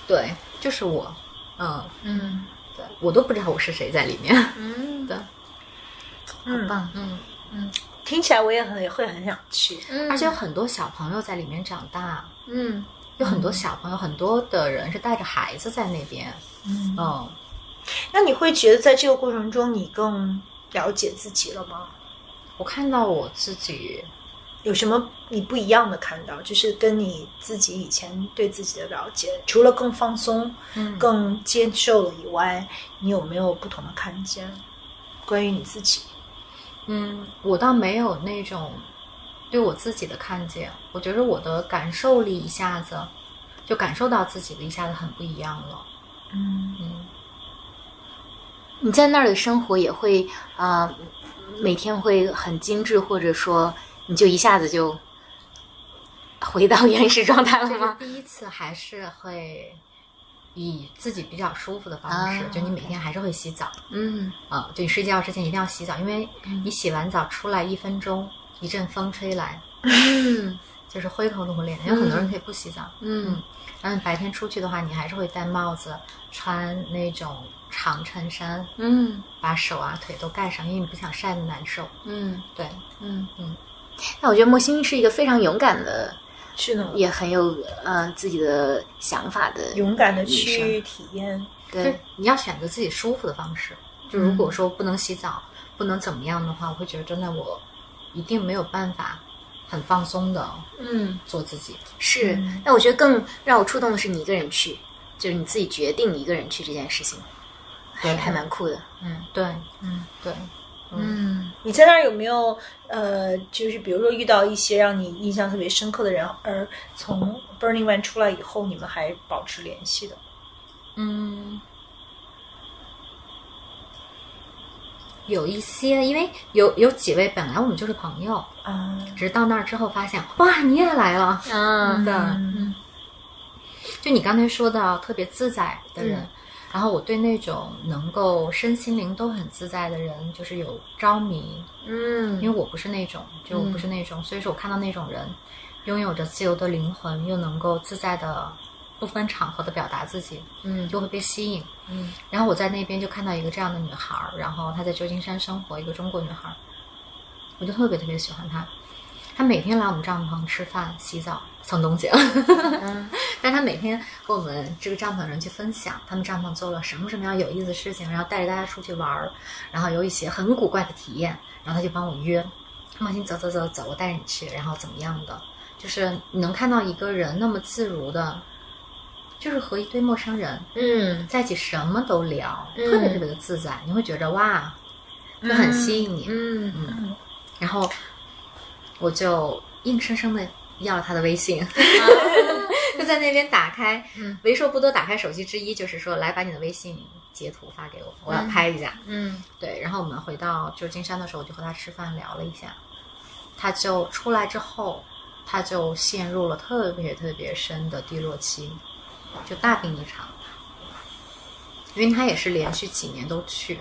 对，就是我，嗯，嗯。对我都不知道我是谁在里面，嗯，对，很，棒。嗯嗯，听起来我也很会很想去。嗯。而且有很多小朋友在里面长大，嗯。有很多小朋友，很多的人是带着孩子在那边，嗯，嗯，那你会觉得在这个过程中你更了解自己了吗？我看到我自己，有什么你不一样的看到？就是跟你自己以前对自己的了解，除了更放松、嗯更接受了以外，你有没有不同的看见？关于你自己？嗯，我倒没有那种对我自己的看见，我觉得我的感受力一下子就感受到自己的一下子很不一样了。嗯嗯，你在那儿的生活也会啊、呃每天会很精致，或者说你就一下子就回到原始状态了就是吗？第一次还是会以自己比较舒服的方式，啊就你每天还是会洗澡。嗯。啊、就你睡觉之前一定要洗澡，因为你洗完澡出来一分钟，一阵风吹来，嗯。就是灰头土脸。有很多人可以不洗澡，嗯。然后你白天出去的话，你还是会戴帽子，穿那种长衬衫，嗯把手啊腿都盖上，因为你不想晒得难受。嗯对，嗯嗯。那我觉得莫欣是一个非常勇敢的，是呢，也很有呃自己的想法的勇敢的女去生体验。对，你要选择自己舒服的方式。就如果说不能洗澡，不能怎么样的话，我会觉得真的我一定没有办法很放松的嗯做自己。是那。我觉得更让我触动的是你一个人去，就是你自己决定一个人去这件事情，还还蛮酷的。嗯对，嗯对，嗯你在那儿有没有呃，就是比如说遇到一些让你印象特别深刻的人，而从 Burning Man 出来以后，你们还保持联系的？嗯，有一些，因为有有几位本来我们就是朋友，啊，只是到那儿之后发现，哇，你也来了。嗯对，嗯就你刚才说到特别自在的人，然后我对那种能够身心灵都很自在的人，就是有着迷，嗯，因为我不是那种，就我不是那种，所以说我看到那种人，拥有着自由的灵魂，又能够自在的不分场合的表达自己，嗯。就会被吸引。嗯。然后我在那边就看到一个这样的女孩儿，然后她在旧金山生活，一个中国女孩儿，我就特别特别喜欢她。她每天来我们帐篷吃饭、洗澡、蹭东西，但他每天和我们这个帐篷的人去分享他们帐篷做了什么什么样有意思的事情，然后带着大家出去玩儿，然后有一些很古怪的体验，然后他就帮我约，放心走走走走，我带着你去，然后怎么样的，就是你能看到一个人那么自如的，就是和一堆陌生人嗯。在一起什么都聊，嗯特别特别的自在，你会觉得哇，就很吸引你。嗯。嗯，然后我就硬生生的要了他的微信，就在那边打开，嗯为数不多打开手机之一，就是说来把你的微信截图发给我，我要拍一下。嗯对，然后我们回到旧金山的时候，我就和他吃饭聊了一下，他就出来之后，他就陷入了特别特别深的低落期，就大病一场。因为他也是连续几年都去，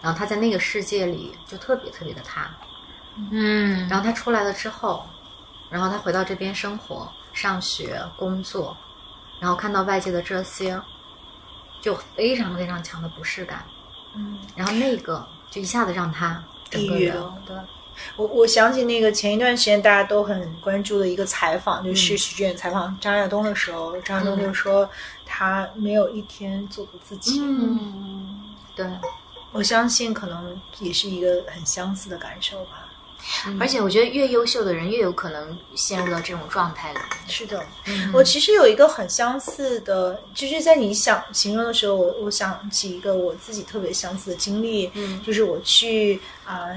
然后他在那个世界里就特别特别的他。嗯然后他出来了之后，然后他回到这边生活、上学、工作，然后看到外界的这些，就非常非常强的不适感。嗯，然后那个就一下子让他整个人抑郁了对，我我想起那个前一段时间大家都很关注的一个采访，就是许志远采访张亚东的时候，张亚东就说他没有一天做过自己。嗯，对，我相信可能也是一个很相似的感受吧。而且我觉得越优秀的人越有可能陷入到这种状态里。是的，嗯我其实有一个很相似的，就是在你想形容的时候，我我想起一个我自己特别相似的经历，嗯就是我去啊、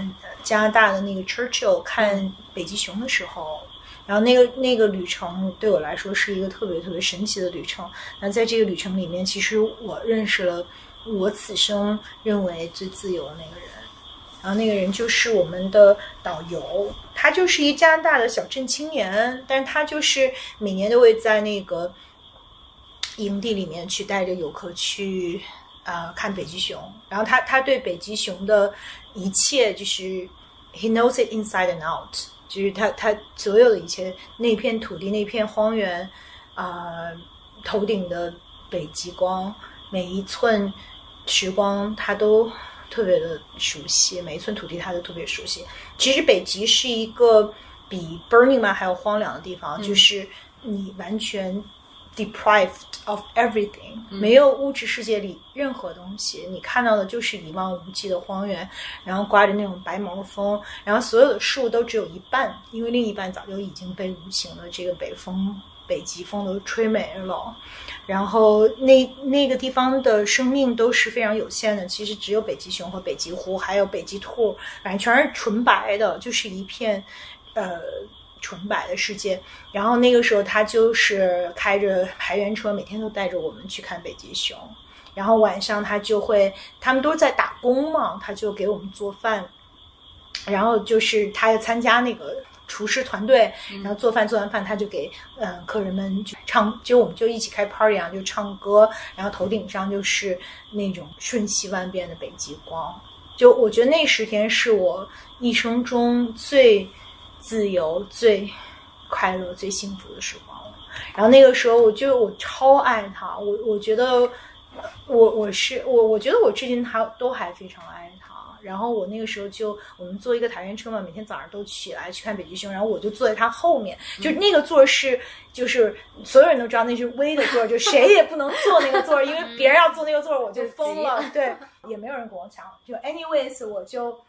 加拿大的那个 Churchill 看北极熊的时候。然后那个那个旅程对我来说是一个特别特别神奇的旅程。那在这个旅程里面，其实我认识了我此生认为最自由的那个人。然后那个人就是我们的导游，他就是一加拿大的小镇青年，但是他就是每年都会在那个营地里面去带着游客去呃看北极熊，然后他他对北极熊的一切就是 he knows it inside and out，就是他他所有的一切那片土地那片荒原啊、头顶的北极光每一寸时光他都特别的熟悉，每一寸土地他都特别熟悉。其实北极是一个比 Burning Man 还要荒凉的地方，就是你完全 deprived of everything，、没有物质世界里任何东西，你看到的就是一望无际的荒原，然后刮着那种白毛风，然后所有的树都只有一半，因为另一半早就已经被无情的这个北风。北极风都吹没了，然后那那个地方的生命都是非常有限的，其实只有北极熊和北极狐，还有北极兔，反正全是纯白的，就是一片呃纯白的世界。然后那个时候他就是开着排员车，每天都带着我们去看北极熊。然后晚上他就会，他们都是在打工嘛，他就给我们做饭，然后就是他要参加那个厨师团队，然后做饭做完饭他就给嗯、呃客人们就唱，就我们就一起开 party 啊，就唱歌，然后头顶上就是那种瞬息万变的北极光。就我觉得那十天是我一生中最自由、最快乐、最幸福的时光了。然后那个时候，我就我超爱他，我我觉得呃我我是我我觉得我至今他都还非常爱他。然后我那个时候就我们坐一个台原车嘛，每天早上都起来去看北极熊，然后我就坐在他后面，就那个座儿是就是所有人都知道那是 V 的座儿，就谁也不能坐那个座儿，因为别人要坐那个座儿我就疯了，对，也没有人跟我抢，就 anyways 我就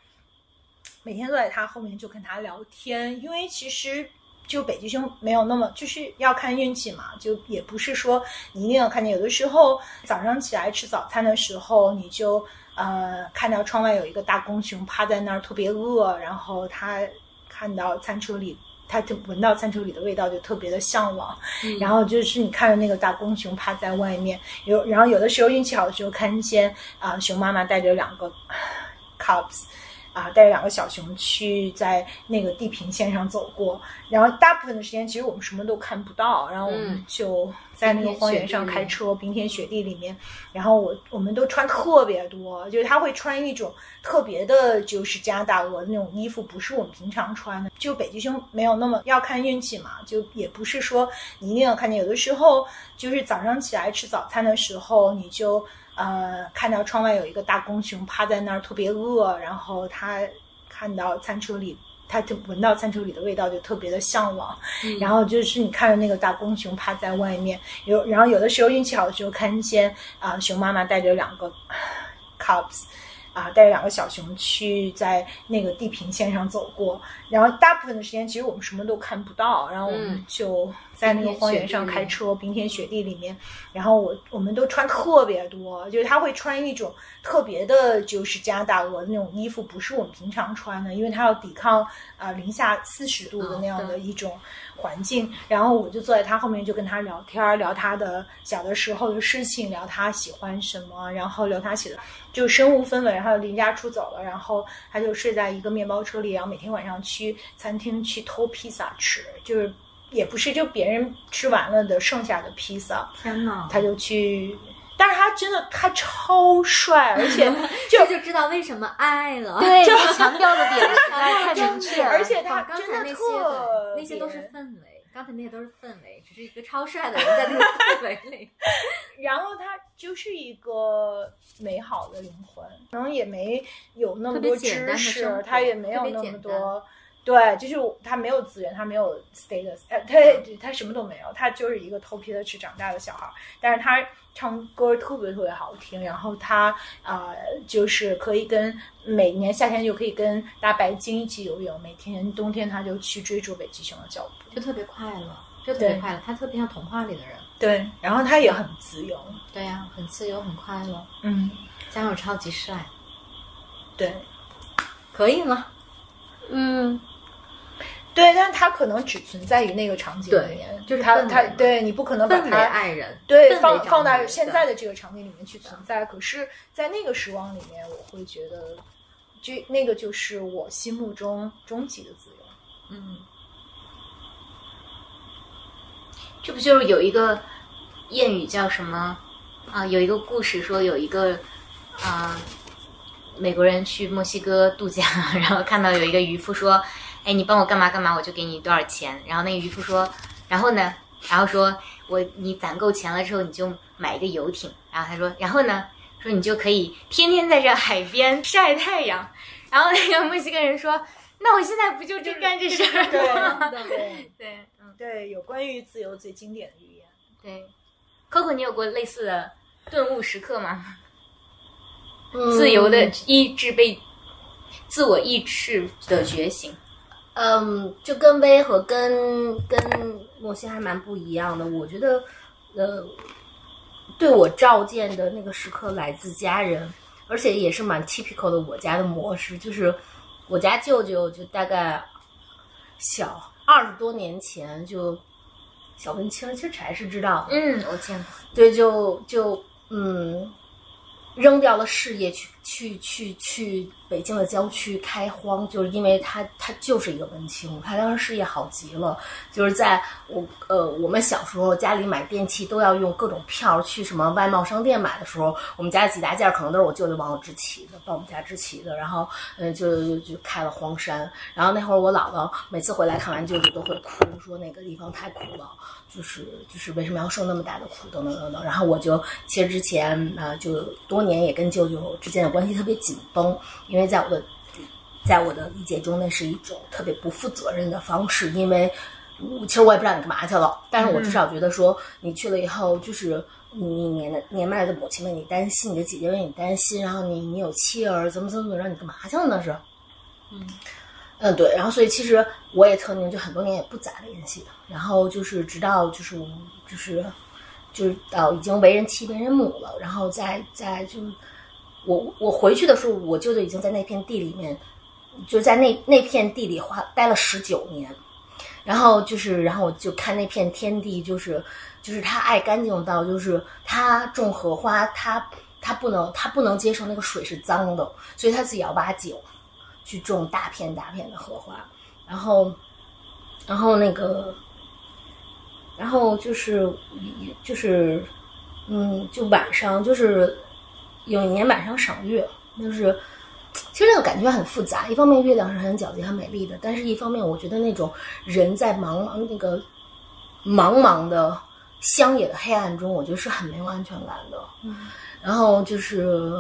每天坐在他后面就跟他聊天，因为其实。就北极熊没有那么，就是要看运气嘛，就也不是说你一定要看见。有的时候早上起来吃早餐的时候，你就呃看到窗外有一个大公熊趴在那儿，特别饿，然后他看到餐车里，他就闻到餐车里的味道，就特别的向往。然后就是你看着那个大公熊趴在外面，有然后有的时候运气好的时候，看见啊、熊妈妈带着两个 cubs。啊，带着两个小熊去在那个地平线上走过，然后大部分的时间其实我们什么都看不到，然后我们嗯就在那个荒原上开车，冰天雪地里面，然后我我们都穿特别多，就是他会穿一种特别的，就是加拿大鹅的那种衣服，不是我们平常穿的。就北极熊没有那么要看运气嘛，就也不是说你一定要看见，有的时候就是早上起来吃早餐的时候，你就。呃，看到窗外有一个大公熊趴在那儿，特别饿，然后他看到餐车里，他就闻到餐车里的味道就特别的向往。然后就是你看着那个大公熊趴在外面，有然后有的时候运气好的时候看见啊、熊妈妈带着两个 cubs。啊，带着两个小熊去在那个地平线上走过，然后大部分的时间其实我们什么都看不到，然后我们嗯就在那个荒原上开车，冰天雪地里面，然后我我们都穿特别多，就是他会穿一种特别的，就是加拿大鹅的那种衣服，不是我们平常穿的，因为他要抵抗啊、零下四十度的那样的一种环境。然后我就坐在他后面，就跟他聊天儿，聊他的小的时候的事情，聊他喜欢什么，然后聊他写的就身无分文，然后离家出走了，然后他就睡在一个面包车里，然后每天晚上去餐厅去偷披萨吃，就是也不是就别人吃完了的剩下的披萨，天呐！他就去，但是他真的他超帅，而且 就就知道为什么爱了。对，这强调的点太明确了。而且他刚真的才那些特那些都是氛围，刚才那些都是氛围，只是一个超帅的人在那个氛围里。然后他就是一个美好的灵魂，可能也没有那么多知识，他也没有那么多。对，就是他没有资源，他没有 status，呃，他他什么都没有，他就是一个头皮的吃长大的小孩儿。但是他唱歌特别特别好听，然后他啊、呃就是可以跟每年夏天就可以跟大白鲸一起游泳，每天冬天他就去追逐北极熊的脚步。就特别快乐，就特别快乐。他特别像童话里的人。对，然后他也很自由，对呀、很自由，很快乐，嗯，加上超级帅，对。可以吗？嗯，对，但他可能只存在于那个场景里面，就是氛围嘛他对你不可能把他爱人，对放放到现在的这个场景里面去存在。可是，在那个时光里面，我会觉得，就那个就是我心目中终极的自由。嗯，这不就是有一个谚语叫什么啊？有一个故事说有一个啊、美国人去墨西哥度假，然后看到有一个渔夫说：“哎，你帮我干嘛干嘛，我就给你多少钱。”然后那个渔夫说：“然后呢？”然后说：“我你攒够钱了之后，你就买一个游艇。”然后他说：“然后呢？”说你就可以天天在这海边晒太阳。然后那个墨西哥人说：“那我现在不就正干这事儿吗？”对 对，嗯。对，有关于自由最经典的语言。对，Coco，你有过类似的顿悟时刻吗？嗯自由的意志被自我意志的觉醒。嗯，就跟威和跟跟莫西还蛮不一样的。我觉得，呃，对我召见的那个时刻来自家人，而且也是蛮 typical 的我家的模式，就是我家舅舅就大概小二十多年前就小文青，其实柴是知道的，嗯，我见过。对，就就嗯，扔掉了事业，去去去去北京的郊区开荒，就是因为他他就是一个文青，他当时事业好极了，就是在我呃我们小时候家里买电器都要用各种票去什么外贸商店买的时候，我们家几大件可能都是我舅舅帮我支齐的，帮我们家支齐的，然后嗯、就就就开了荒山，然后那会儿我姥姥每次回来看完舅舅都会哭，说那个地方太苦了。就是就是为什么要受那么大的苦，等等等等。然后我就其实之前啊、呃就多年也跟舅舅之间的关系特别紧绷，因为在我的在我的理解中，那是一种特别不负责任的方式。因为其实我也不知道你干嘛去了，但是我至少觉得说你去了以后，就是你年的年迈的母亲为你担心，你的姐姐为你担心，然后你你有妻儿，怎么怎么怎么，让你干嘛去了那是？嗯，嗯对，然后所以其实我也特定就很多年也不咋联系，然后就是直到就是就是就是到已经为人妻为人母了，然后再再就是我我回去的时候，我舅舅已经在那片地里面，就在那那片地里花待了十九年，然后就是然后我就看那片天地，就是就是他爱干净到就是他种荷花，他他不能他不能接受那个水是脏的，所以他自己要挖井。去种大片大片的荷花，然后，然后那个，然后就是就是，嗯，就晚上就是有一年晚上赏月，就是其实那个感觉很复杂。一方面月亮是很皎洁、很美丽的，但是一方面我觉得那种人在茫茫那个茫茫的乡野的黑暗中，我觉得是很没有安全感的。嗯，然后就是。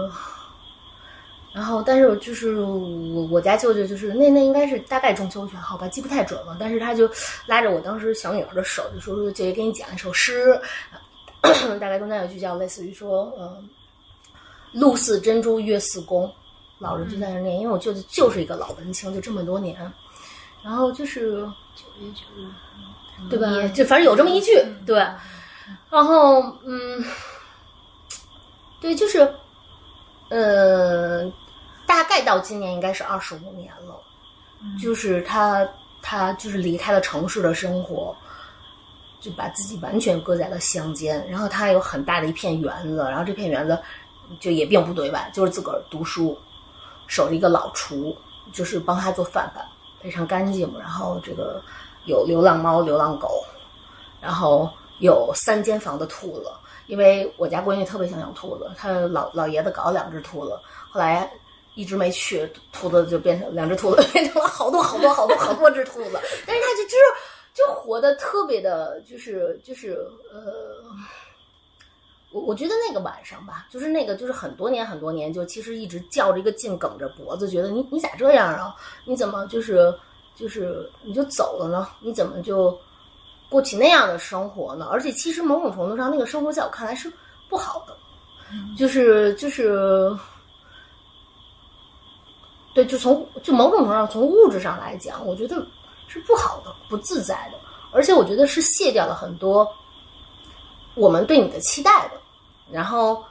然后，但是就是我我家舅舅就是那那应该是大概中秋前后吧，记不太准了。但是他就拉着我当时小女儿的手，就说说姐姐给你讲一首诗，大概中间有句叫类似于说，嗯，露似珍珠，月似弓，老人就在那念，因为我舅舅就是一个老文青，就这么多年，然后就是九月九日，对吧？就反正有这么一句，对。然后，嗯，对，就是，呃，大概到今年应该是二十五年了，就是他他就是离开了城市的生活，就把自己完全搁在了乡间。然后他有很大的一片园子，然后这片园子就也并不对外，就是自个儿读书，守着一个老厨，就是帮他做饭饭，非常干净。然后这个有流浪猫、流浪狗，然后有三间房的兔子。因为我家闺女特别想养兔子，她老老爷子搞两只兔子，后来一直没去，兔子就变成两只兔子 变成了好多好多好多好多只兔子，但是她就知道就活得特别的，就是就是呃，我我觉得那个晚上吧，就是那个就是很多年很多年，就其实一直较着一个劲，梗着脖子，觉得你你咋这样啊？你怎么就是就是你就走了呢？你怎么就？过起那样的生活呢，而且其实某种程度上，那个生活在我看来是不好的，就是就是，对，就从就某种程度上，从物质上来讲，我觉得是不好的、不自在的，而且我觉得是卸掉了很多我们对你的期待的。然后，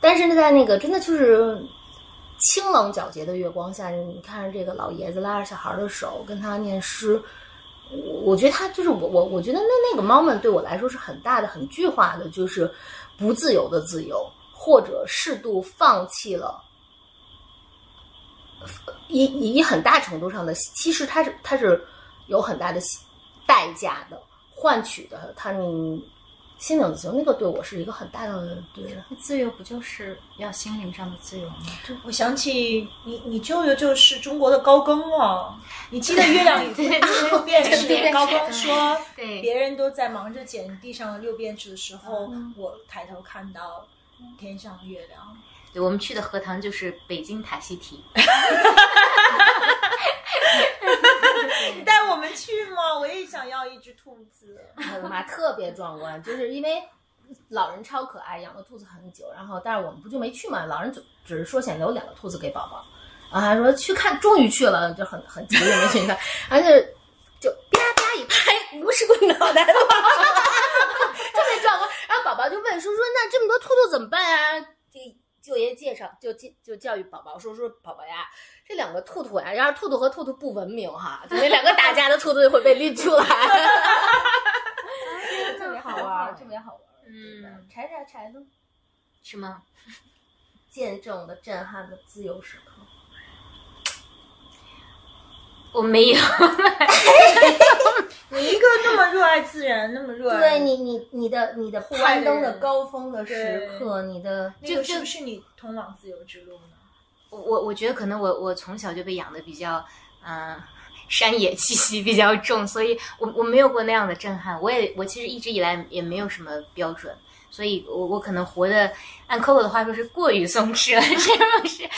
但是呢，在那个真的就是清冷皎洁的月光下，你看着这个老爷子拉着小孩的手，跟他念诗。我我觉得他就是我我我觉得那那个 moment 对我来说是很大的很具化的，就是不自由的自由，或者适度放弃了，以以很大程度上的，其实它是它是有很大的代价的，换取的他你心灵的自由，那个对我是一个很大的对。自由不就是要心灵上的自由吗？我想起你，你舅舅就是中国的高更哦。你记得《月亮与 六便士》高更说，对别人都在忙着捡地上的六便士的时候，我抬头看到天上的月亮。对，我们去的荷塘就是北京塔西提。带我们去吗？我也想要一只兔子。我的妈，特别壮观，就是因为老人超可爱，养了兔子很久，然后但是我们不就没去嘛？老人就只是说想留两个兔子给宝宝，然后还说去看，终于去了，就很很急也没去看，而 且就啪啪一拍，五十个脑袋的，特别壮观。然后宝宝就问说说那这么多兔兔怎么办啊？这舅爷介绍就就就教育宝宝说说宝宝呀。这两个兔兔呀，要是兔兔和兔兔不文明哈，就那两个打架的兔兔就会被拎出来，特别好玩，特别好玩。嗯，柴柴柴呢？是吗？见证的震撼的自由时刻。我没有。你一个那么热爱自然，那么热爱，对你你你的你的攀登的高峰的时刻，你的这个是不是你通往自由之路呢？我我我觉得可能我我从小就被养的比较嗯、呃、山野气息比较重，所以我我没有过那样的震撼。我也我其实一直以来也没有什么标准，所以我我可能活的按 Coco 的话说是过于松弛了，是不是？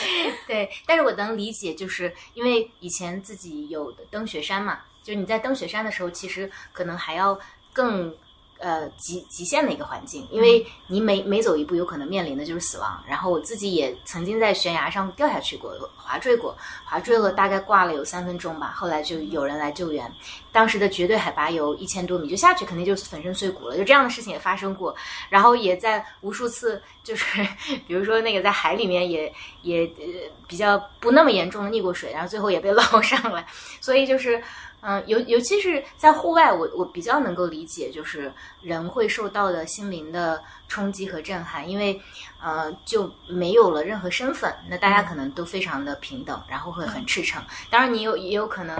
对，但是我能理解，就是因为以前自己有登雪山嘛，就是你在登雪山的时候，其实可能还要更。呃，极极限的一个环境，因为你每每走一步，有可能面临的就是死亡。然后我自己也曾经在悬崖上掉下去过，滑坠过，滑坠了大概挂了有三分钟吧。后来就有人来救援，当时的绝对海拔有一千多米，就下去肯定就是粉身碎骨了。就这样的事情也发生过，然后也在无数次，就是 比如说那个在海里面也也呃比较不那么严重的溺过水，然后最后也被捞上来。所以就是。嗯，尤尤其是在户外，我我比较能够理解，就是人会受到的心灵的冲击和震撼，因为呃就没有了任何身份，那大家可能都非常的平等，然后会很赤诚。当然，你有也有可能，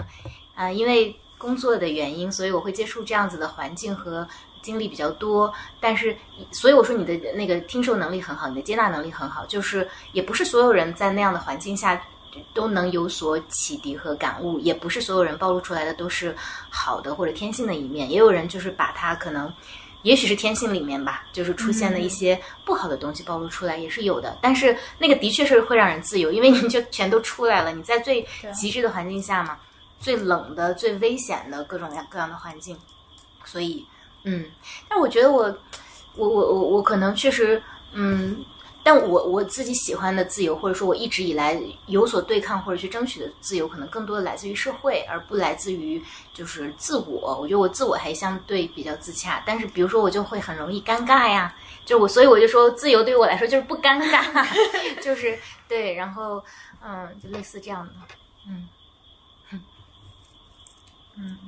啊、呃，因为工作的原因，所以我会接触这样子的环境和经历比较多。但是，所以我说你的那个听受能力很好，你的接纳能力很好，就是也不是所有人在那样的环境下。都能有所启迪和感悟，也不是所有人暴露出来的都是好的或者天性的一面，也有人就是把他可能也许是天性里面吧，就是出现了一些不好的东西暴露出来也是有的。但是那个的确是会让人自由，因为你就全都出来了，你在最极致的环境下嘛，最冷的、最危险的各种样各样的环境，所以嗯，但我觉得我我我我我可能确实嗯。但我我自己喜欢的自由，或者说我一直以来有所对抗或者去争取的自由，可能更多的来自于社会，而不来自于就是自我。我觉得我自我还相对比较自洽，但是比如说我就会很容易尴尬呀，就我所以我就说自由对于我来说就是不尴尬，就是对，然后嗯，就类似这样的，嗯，嗯，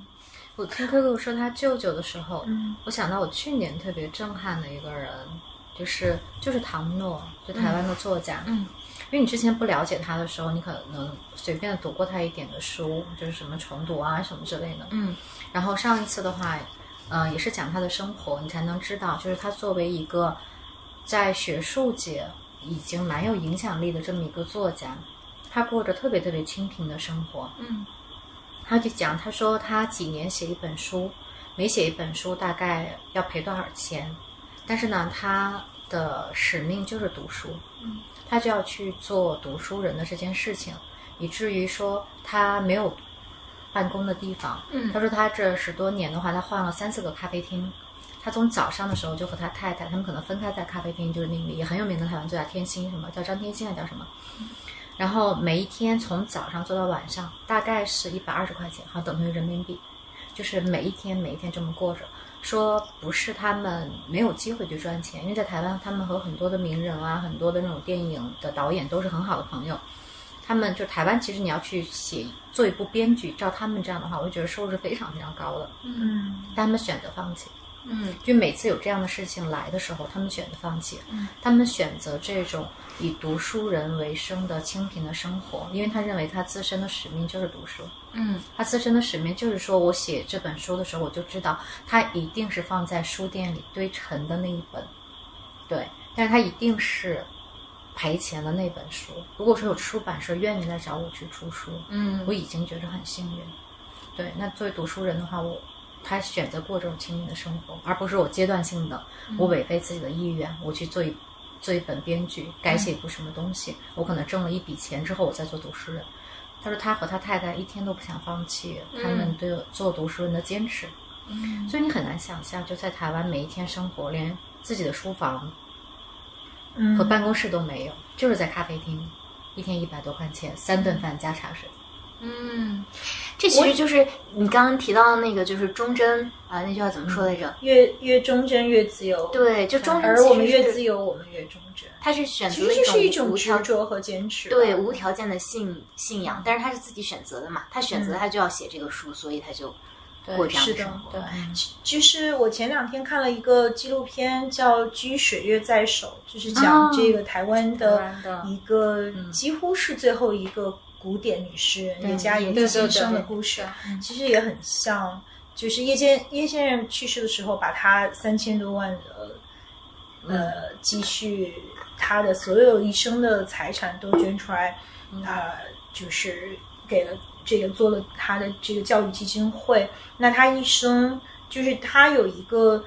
我听 QQ 说他舅舅的时候，嗯，我想到我去年特别震撼的一个人。就是就是唐诺，就台湾的作家。嗯，因为你之前不了解他的时候，你可能随便读过他一点的书，就是什么重读啊什么之类的。嗯，然后上一次的话，呃，也是讲他的生活，你才能知道，就是他作为一个在学术界已经蛮有影响力的这么一个作家，他过着特别特别清贫的生活。嗯，他就讲，他说他几年写一本书，每写一本书大概要赔多少钱。但是呢，他的使命就是读书，嗯，他就要去做读书人的这件事情，以至于说他没有办公的地方，嗯，他说他这十多年的话，他换了三四个咖啡厅，他从早上的时候就和他太太，他们可能分开在咖啡厅，就是那个也很有名的台湾作家天心，什么叫张天心啊叫什么，然后每一天从早上做到晚上，大概是一百二十块钱，好等同于人民币，就是每一天每一天这么过着。说不是他们没有机会去赚钱，因为在台湾，他们和很多的名人啊，很多的那种电影的导演都是很好的朋友。他们就台湾，其实你要去写做一部编剧，照他们这样的话，我就觉得收入是非常非常高的。嗯，但他们选择放弃。嗯，就每次有这样的事情来的时候，他们选择放弃。嗯，他们选择这种以读书人为生的清贫的生活，因为他认为他自身的使命就是读书。嗯，他自身的使命就是说，我写这本书的时候，我就知道它一定是放在书店里堆沉的那一本，对，但是它一定是赔钱的那本书。如果说有出版社愿意来找我去出书，嗯，我已经觉得很幸运。对，那作为读书人的话，我他选择过这种清贫的生活，而不是我阶段性的，我违背自己的意愿，我去做一做一本编剧，改写一部什么东西，我可能挣了一笔钱之后，我再做读书人。他说他和他太太一天都不想放弃他们对做读书人的坚持，嗯。所以你很难想象，就在台湾每一天生活，连自己的书房嗯。和办公室都没有，就是在咖啡厅，一天一百多块钱，三顿饭加茶水。嗯，这其实就是你刚刚提到的那个，就是忠贞啊，那句话怎么说来着？越越忠贞越自由，对，就忠贞而我们越自由，我们越忠贞。他是选择一种种无条执着和坚持。对无条件的信信仰，但是他是自己选择的嘛，他选择嗯他就要写这个书，所以他就对过这样是的生活。对，其实我前两天看了一个纪录片，叫《居水月在手》，就是讲哦这个台湾的一个几乎是最后一个古典女诗人叶嘉莹先生的故事对，其实也很像，就是叶先叶先生去世的时候，把他三千多万的呃积蓄，他的所有一生的财产都捐出来，啊、就是给了这个做了他的这个教育基金会。那他一生就是他有一个，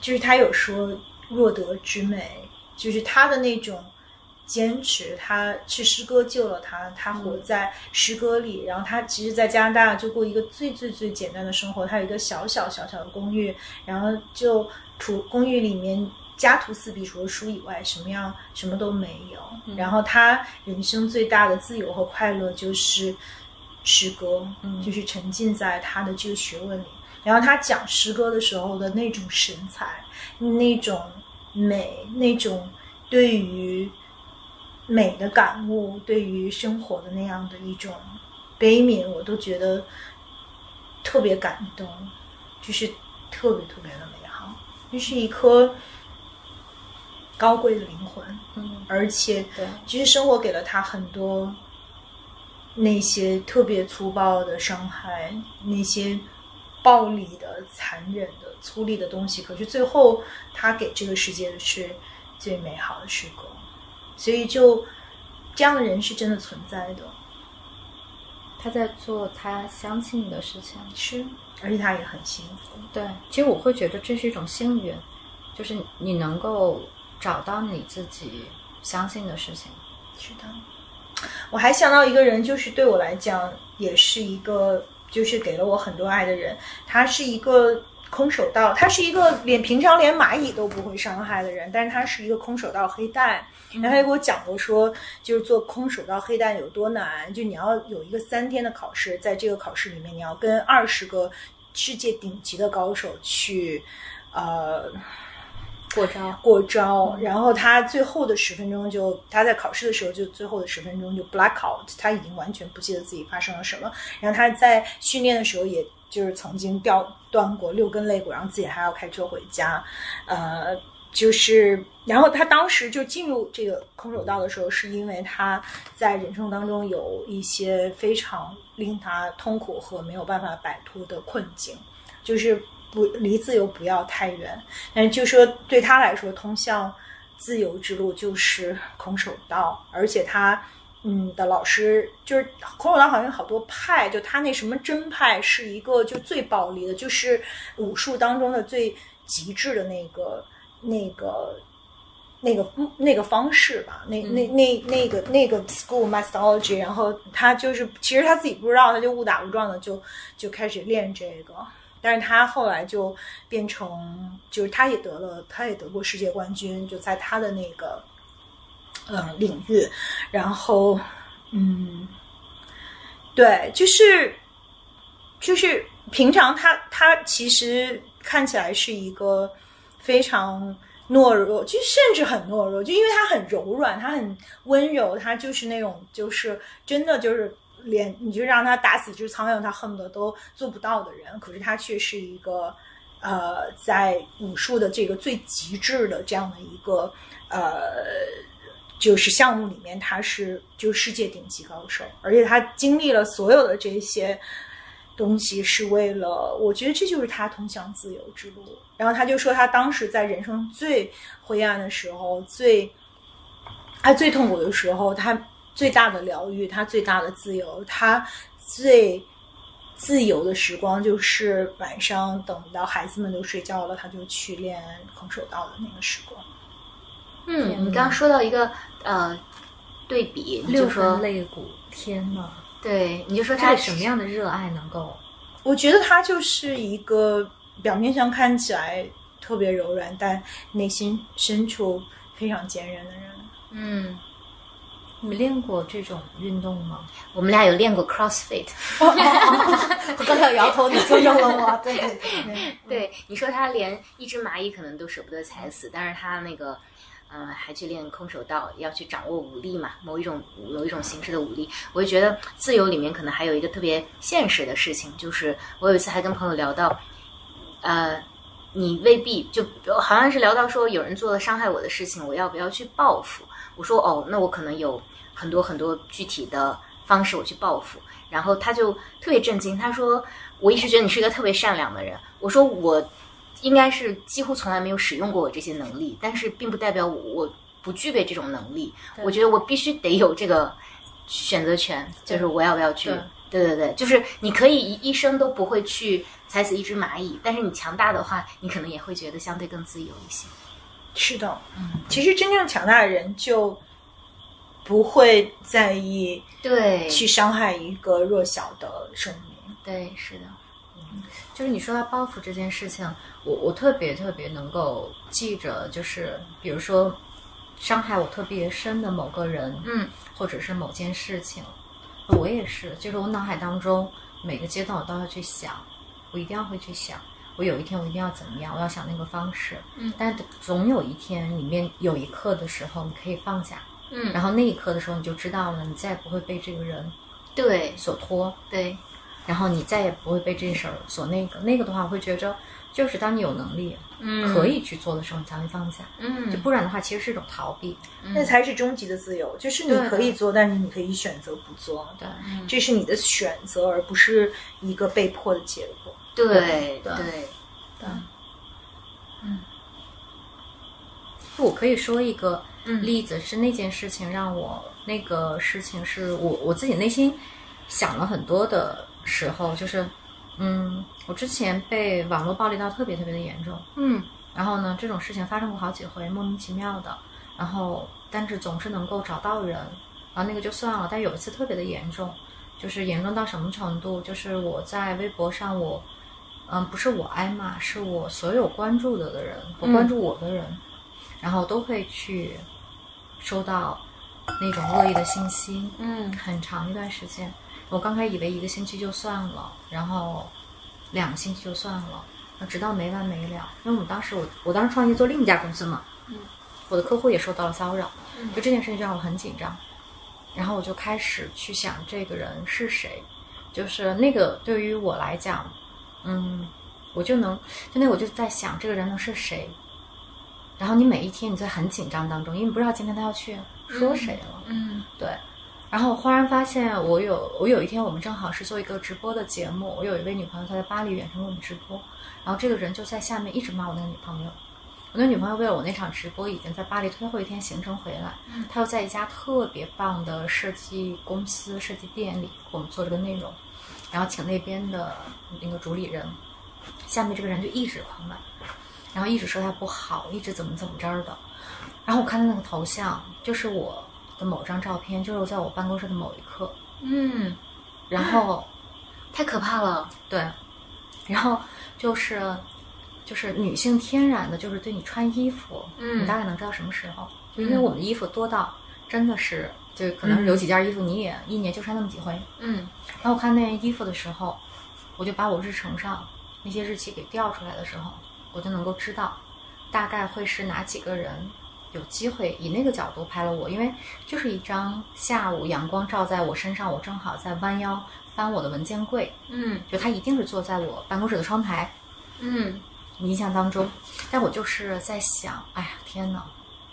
就是他有说弱德之美，就是他的那种坚持，他是诗歌救了他，他活在诗歌里，然后他其实，在加拿大就过一个最最最简单的生活，他有一个小小小小的公寓，然后就除公寓里面家徒四壁，除了书以外，什么样什么都没有。然后他人生最大的自由和快乐就是诗歌，就是沉浸在他的这个学问里。然后他讲诗歌的时候的那种神采，那种美，那种对于美的感悟，对于生活的那样的一种悲悯，我都觉得特别感动，就是特别特别的美好，就是一颗高贵的灵魂。嗯，而且对，其实生活给了他很多那些特别粗暴的伤害，那些暴力的、残忍的、粗粝的东西。可是最后，他给这个世界的是最美好的时光。所以就，这样的人是真的存在的。他在做他相信的事情。是，而且他也很幸福。对，其实我会觉得这是一种幸运，就是你能够找到你自己相信的事情。是的，我还想到一个人，就是对我来讲也是一个，就是给了我很多爱的人。他是一个空手道，他是一个连平常连蚂蚁都不会伤害的人，但是他是一个空手道黑带。然后他也给我讲过说，就是做空手道黑带有多难，就你要有一个三天的考试，在这个考试里面，你要跟二十个世界顶级的高手去，呃。过招，过招，然后他最后的十分钟就他在考试的时候就最后的十分钟就 black out，他已经完全不记得自己发生了什么。然后他在训练的时候，也就是曾经掉断过六根肋骨，然后自己还要开车回家。呃，就是然后他当时就进入这个空手道的时候，是因为他在人生当中有一些非常令他痛苦和没有办法摆脱的困境，就是。不离自由不要太远，但是就说对他来说，通向自由之路就是空手道，而且他嗯的老师就是空手道，好像好多派，就他那什么真派是一个就最暴力的，就是武术当中的最极致的那个那个那个那个方式吧，那那那那个那个 school methodology，然后他就是其实他自己不知道，他就误打误撞的就就开始练这个。但是他后来就变成，就是他也得了，他也得过世界冠军，就在他的那个呃领域。然后，嗯，对，就是就是平常他他其实看起来是一个非常懦弱，就甚至很懦弱，就因为他很柔软，他很温柔，他就是那种就是真的就是。连你就让他打死一只苍蝇，他恨不得都做不到的人，可是他却是一个，呃，在武术的这个最极致的这样的一个呃，就是项目里面，他是就世界顶级高手，而且他经历了所有的这些东西，是为了，我觉得这就是他通向自由之路。然后他就说，他当时在人生最灰暗的时候，最他最痛苦的时候，他。最大的疗愈，他最大的自由，他最自由的时光就是晚上等到孩子们都睡觉了，他就去练空手道的那个时光。嗯，你刚刚说到一个呃对比，六说肋骨，天呐，对，你就说他什么样的热爱能够？我觉得他就是一个表面上看起来特别柔软，但内心深处非常坚韧的人。嗯。你们练过这种运动吗？我们俩有练过 CrossFit。我刚才摇头，你纠正了我。对 对对，对你说他连一只蚂蚁可能都舍不得踩死，但是他那个，嗯，还去练空手道，要去掌握武力嘛，某一种某一种形式的武力。我就觉得自由里面可能还有一个特别现实的事情，就是我有一次还跟朋友聊到，呃，你未必就好像是聊到说有人做了伤害我的事情，我要不要去报复？我说哦，那我可能有。很多很多具体的方式，我去报复，然后他就特别震惊。他说：“我一直觉得你是一个特别善良的人。”我说：“我应该是几乎从来没有使用过我这些能力，但是并不代表我不具备这种能力。我觉得我必须得有这个选择权，就是我要不要去？对对对，就是你可以一一生都不会去踩死一只蚂蚁，但是你强大的话，你可能也会觉得相对更自由一些。是的，嗯，其实真正强大的人就。不会在意对去伤害一个弱小的生命。对，是的，嗯，就是你说到报复这件事情，我我特别特别能够记着，就是比如说伤害我特别深的某个人，嗯，或者是某件事情，我也是，就是我脑海当中每个阶段我都要去想，我一定要会去想，我有一天我一定要怎么样，我要想那个方式，嗯，但总有一天里面有一刻的时候，你可以放下。嗯，然后那一刻的时候，你就知道了，你再也不会被这个人对所拖，对，然后你再也不会被这事儿所那个那个的话，我会觉着，就是当你有能力，嗯，可以去做的时候，你才会放下，嗯，就不然的话，其实是一种逃避，那才是终极的自由，就是你可以做，但是你可以选择不做，对，这是你的选择，而不是一个被迫的结果，对对对对，嗯，我可以说一个。例子是那件事情让我那个事情是我我自己内心想了很多的时候，就是，嗯，我之前被网络暴力到特别特别的严重，嗯然后呢，这种事情发生过好几回，莫名其妙的，然后但是总是能够找到人，然后那个就算了，但有一次特别的严重，就是严重到什么程度？就是我在微博上我，嗯，不是我挨骂，是我所有关注的的人和关注我的人，然后都会去收到那种恶意的信息，嗯很长一段时间。我刚开始以为一个星期就算了，然后两个星期就算了，那直到没完没了。因为我们当时我我当时创业做另一家公司嘛，嗯，我的客户也受到了骚扰，嗯就这件事情就让我很紧张。然后我就开始去想这个人是谁，就是那个对于我来讲，嗯，我就能就那我就在想这个人能是谁。然后你每一天你在很紧张当中，因为你不知道今天他要去说谁了，嗯对，然后我忽然发现，我有我有一天我们正好是做一个直播的节目，我有一位女朋友她在巴黎远程给我们直播，然后这个人就在下面一直骂我那个女朋友。我那女朋友为了我那场直播，已经在巴黎最后一天行程回来，嗯她又在一家特别棒的设计公司、设计店里给我们做这个内容，然后请那边的那个主理人，下面这个人就一直狂骂，然后一直说他不好，一直怎么怎么着的。然后我看他那个头像，就是我的某张照片，就是在我办公室的某一刻。嗯，然后 太可怕了。对，然后就是就是女性天然的，就是对你穿衣服，嗯你大概能知道什么时候，就因为我们的衣服多到真的是，就可能有几件衣服你也一年就穿那么几回。嗯然后我看那件衣服的时候，我就把我日程上那些日期给调出来的时候，我就能够知道大概会是哪几个人有机会以那个角度拍了我，因为就是一张下午阳光照在我身上，我正好在弯腰翻我的文件柜，嗯。就他一定是坐在我办公室的窗台，嗯。印象当中，但我就是在想，哎呀天哪，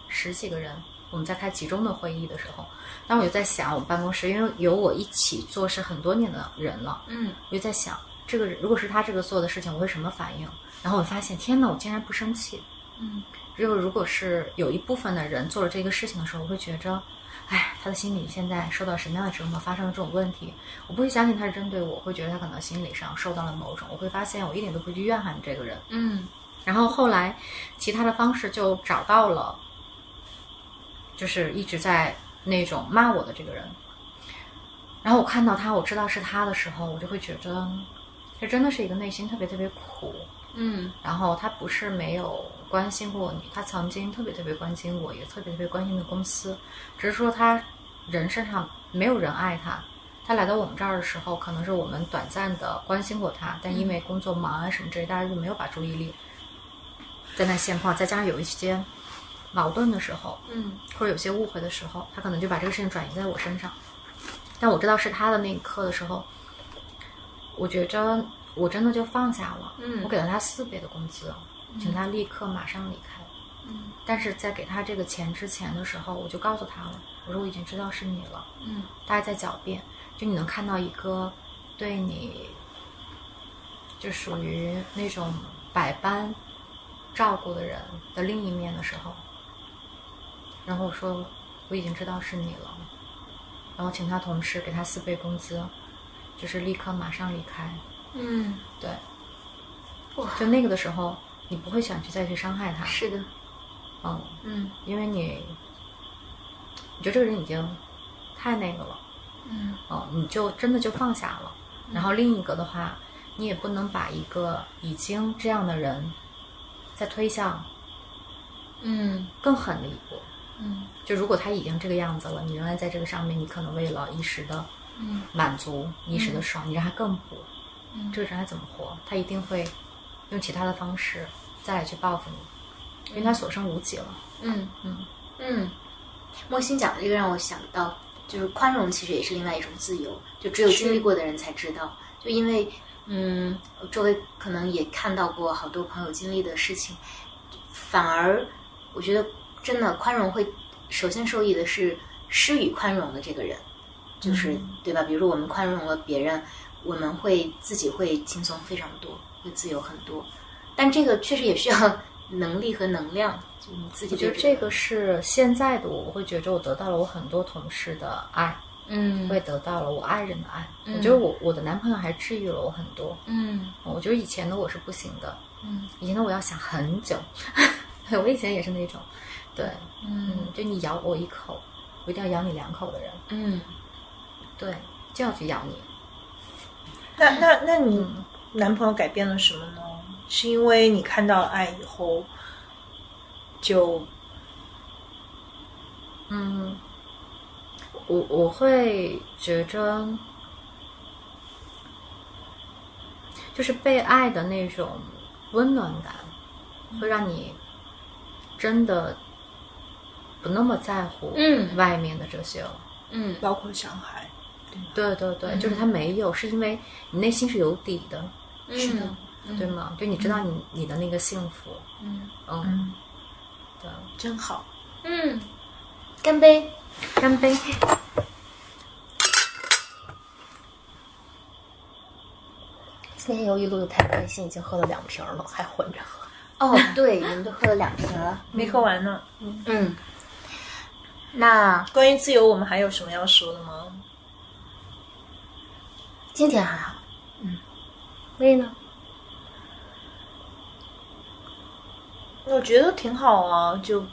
十几个人，我们在开集中的会议的时候，当我就在想，我们办公室因为有我一起做事很多年的人了，嗯。我就在想，这个人如果是他这个做的事情，我会什么反应？然后我发现，天哪，我竟然不生气。嗯只有如果是有一部分的人做了这个事情的时候，我会觉着，哎，他的心里现在受到什么样的折磨，发生了这种问题，我不会相信他是针对我，我会觉得他可能心理上受到了某种，我会发现我一点都不去怨恨这个人。嗯然后后来，其他的方式就找到了，就是一直在那种骂我的这个人。然后我看到他，我知道是他的时候，我就会觉得，这真的是一个内心特别特别苦。嗯然后他不是没有关心过你，他曾经特别特别关心我，也特别特别关心的公司，只是说他人身上没有人爱他。他来到我们这儿的时候，可能是我们短暂的关心过他，但因为工作忙啊什么之类，大家就没有把注意力在那现况，再加上有一些矛盾的时候，嗯或者有些误会的时候，他可能就把这个事情转移在我身上。但我知道是他的那一刻的时候，我觉着我真的就放下了。嗯我给了他四倍的工资，请他立刻马上离开。嗯但是在给他这个钱之前的时候，我就告诉他了，我说我已经知道是你了，嗯大家在狡辩，就你能看到一个对你就属于那种百般照顾的人的另一面的时候，然后我说我已经知道是你了，然后请他同事给他四倍工资，就是立刻马上离开。嗯，对，就那个的时候，你不会想去再去伤害他，是的，嗯，嗯。因为你，你觉得这个人已经太那个了，嗯。嗯，你就真的就放下了。然后另一个的话，你也不能把一个已经这样的人，再推向嗯。更狠的一步。嗯。就如果他已经这个样子了，你仍然在这个上面，你可能为了一时的嗯。满足、一时的爽，你让他更补，嗯。这个人还怎么活？他一定会用其他的方式再来去报复你，因为他所剩无几了。嗯嗯嗯，莫欣讲的这个让我想到，就是宽容其实也是另外一种自由，就只有经历过的人才知道。就因为，嗯，周围可能也看到过好多朋友经历的事情，反而我觉得真的宽容会首先受益的是施予宽容的这个人，就是、对吧？比如说我们宽容了别人，我们会自己会轻松非常多，会自由很多。但这个确实也需要 能力和能量，就你自己我觉得这个是现在的我，我会觉着我得到了我很多同事的爱，嗯我也得到了我爱人的爱。嗯我觉得我我的男朋友还治愈了我很多。嗯我觉得以前的我是不行的，嗯以前的我要想很久。我以前也是那种，对，嗯嗯，就你咬我一口，我一定要咬你两口的人，嗯对，就要去咬你。那那那你男朋友改变了什么呢？是因为你看到了爱以后，就嗯，我我会觉着，就是被爱的那种温暖感，会让你真的不那么在乎嗯。外面的这些了。嗯。包括小孩，对对对，就是他没有，是因为你内心是有底的，是的，对吗？就你知道你你的那个幸福，嗯嗯，嗯，对，真好。嗯，干杯！干杯。今天由于录的太开心，已经喝了两瓶了，还混着喝。哦，对，你们都喝了两瓶了。没喝完呢。嗯，那关于自由，我们还有什么要说的吗？今天还好，薇呢？我觉得挺好啊，就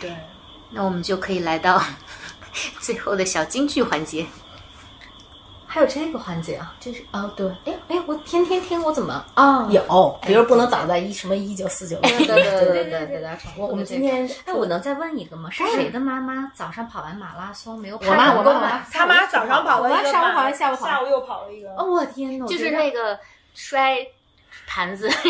对，那我们就可以来到 最后的小金句环节。还有这个环节啊，这是哦对，哎哎，我天天听我怎么啊哦有，比如不能倒在一什么一九四九，对对对对对对对，我我们今天哎，我能再问一个吗？是谁的妈妈早上跑完马拉松没有跑我妈我妈我妈晚？他妈早上跑了一个我妈上午跑完下午跑下午又跑了一个。哦，我天呐，就是那个摔盘子，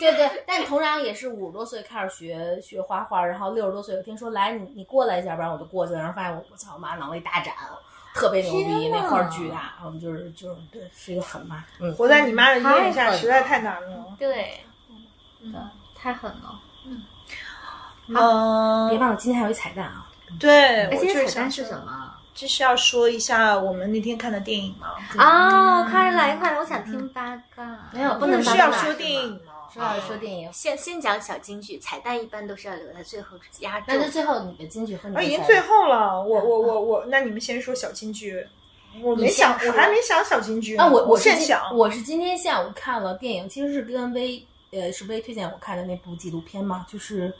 对对，但同样也是五十多岁开始学学画画，然后六十多岁我听说来你你过来一下，要不然我就过去了，然后发现我我操，我妈脑袋一大展，特别牛逼，那画巨大，我们就是就是对，是一个狠妈，嗯，活在你妈的阴影下实在太难了。对，嗯太狠了。嗯，别忘了今天还有一彩蛋啊，对，哎，我就是今天彩蛋是什？么？这是要说一下我们那天看的电影吗。哦，快来快来，我想听八卦。没有不不能是要说电影吗？说到说电影，先先讲小金句，彩蛋一般都是要留在最后压轴那。就最后你的金句和你的啊，已经最后了，我我我我，那你们先说小金句。我没想，我还没想小金句呢。啊，我我是想，我是今天下午看了电影，其实是跟薇呃是薇推荐我看的那部纪录片嘛，就是《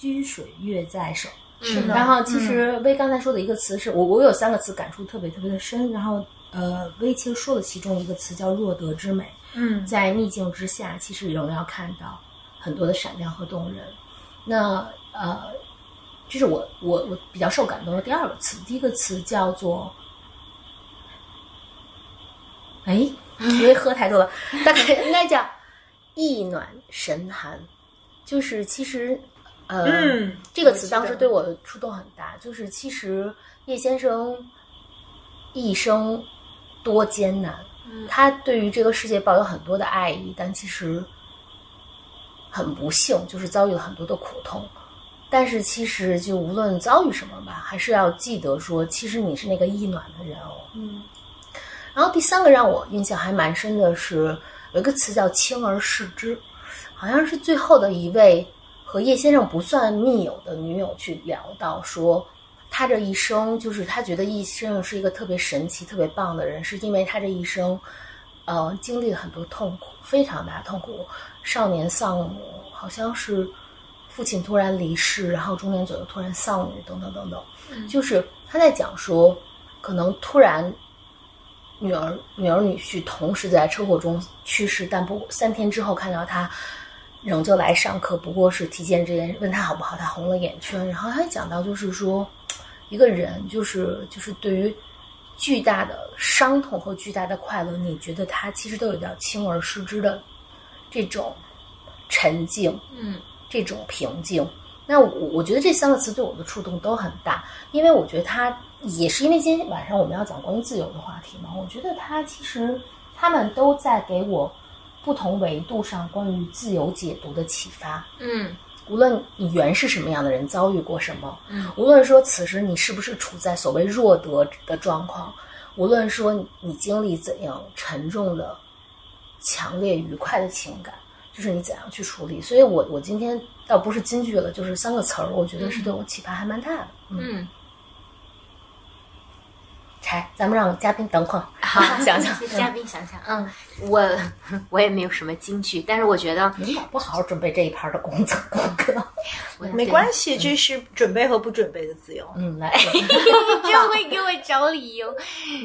居水月在手》。是的然后其实薇刚才说的一个词是我我有三个词感触特别特别的深，然后呃薇其实说的其中一个词叫弱得之美，嗯在逆境之下，其实仍然要看到很多的闪亮和动人。那呃，这是我我我比较受感动的第二个词，第一个词叫做，哎，因为喝太多了，大概 应该叫意暖神寒，就是其实呃，嗯这个词当时对我的触动很大，就是其实叶先生一生多艰难，他对于这个世界抱有很多的爱意，但其实很不幸，就是遭遇了很多的苦痛。但是其实就无论遭遇什么吧，还是要记得说，其实你是那个意暖的人哦。嗯然后第三个让我印象还蛮深的是，有一个词叫“轻而视之”，好像是最后的一位和叶先生不算密友的女友去聊到说，他这一生就是他觉得一生是一个特别神奇、特别棒的人，是因为他这一生，呃，经历了很多痛苦，非常大的痛苦，少年丧母，好像是父亲突然离世，然后中年左右突然丧女，等等等等，就是他在讲说，可能突然。女儿、女儿、女婿同时在车祸中去世，但不三天之后看到他仍旧来上课，不过是提前这件，问他好不好，他红了眼圈。然后他讲到，就是说，一个人就是就是对于巨大的伤痛和巨大的快乐，你觉得他其实都有点轻而视之的这种沉静，嗯这种平静。那我我觉得这三个词对我的触动都很大，因为我觉得他也是因为今天晚上我们要讲关于自由的话题嘛，我觉得他其实他们都在给我不同维度上关于自由解读的启发。嗯无论你原是什么样的人，遭遇过什么，嗯，无论说此时你是不是处在所谓弱德的状况，无论说你你经历怎样沉重的、强烈愉快的情感，就是你怎样去处理。所以我我今天倒不是金句了，就是三个词儿，我觉得是对我启发还蛮大的。嗯，嗯，柴，咱们让嘉宾等会儿，好，想想。嘉宾想想，嗯，我我也没有什么金句，但是我觉得你老不好好准备这一盘的工作功课，没关系，这是准备和不准备的自由。嗯，来，就会给我找理由。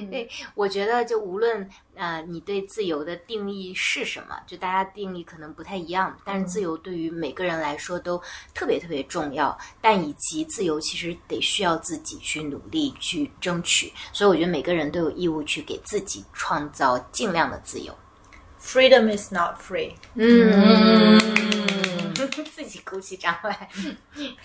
对，我觉得就无论呃你对自由的定义是什么，就大家定义可能不太一样，但是自由对于每个人来说都特别特别重要。但以及自由其实得需要自己去努力去争取，所以我觉得每个人都有义务去给自己创造尽量的自由。Freedom is not free。嗯，自己鼓起掌来。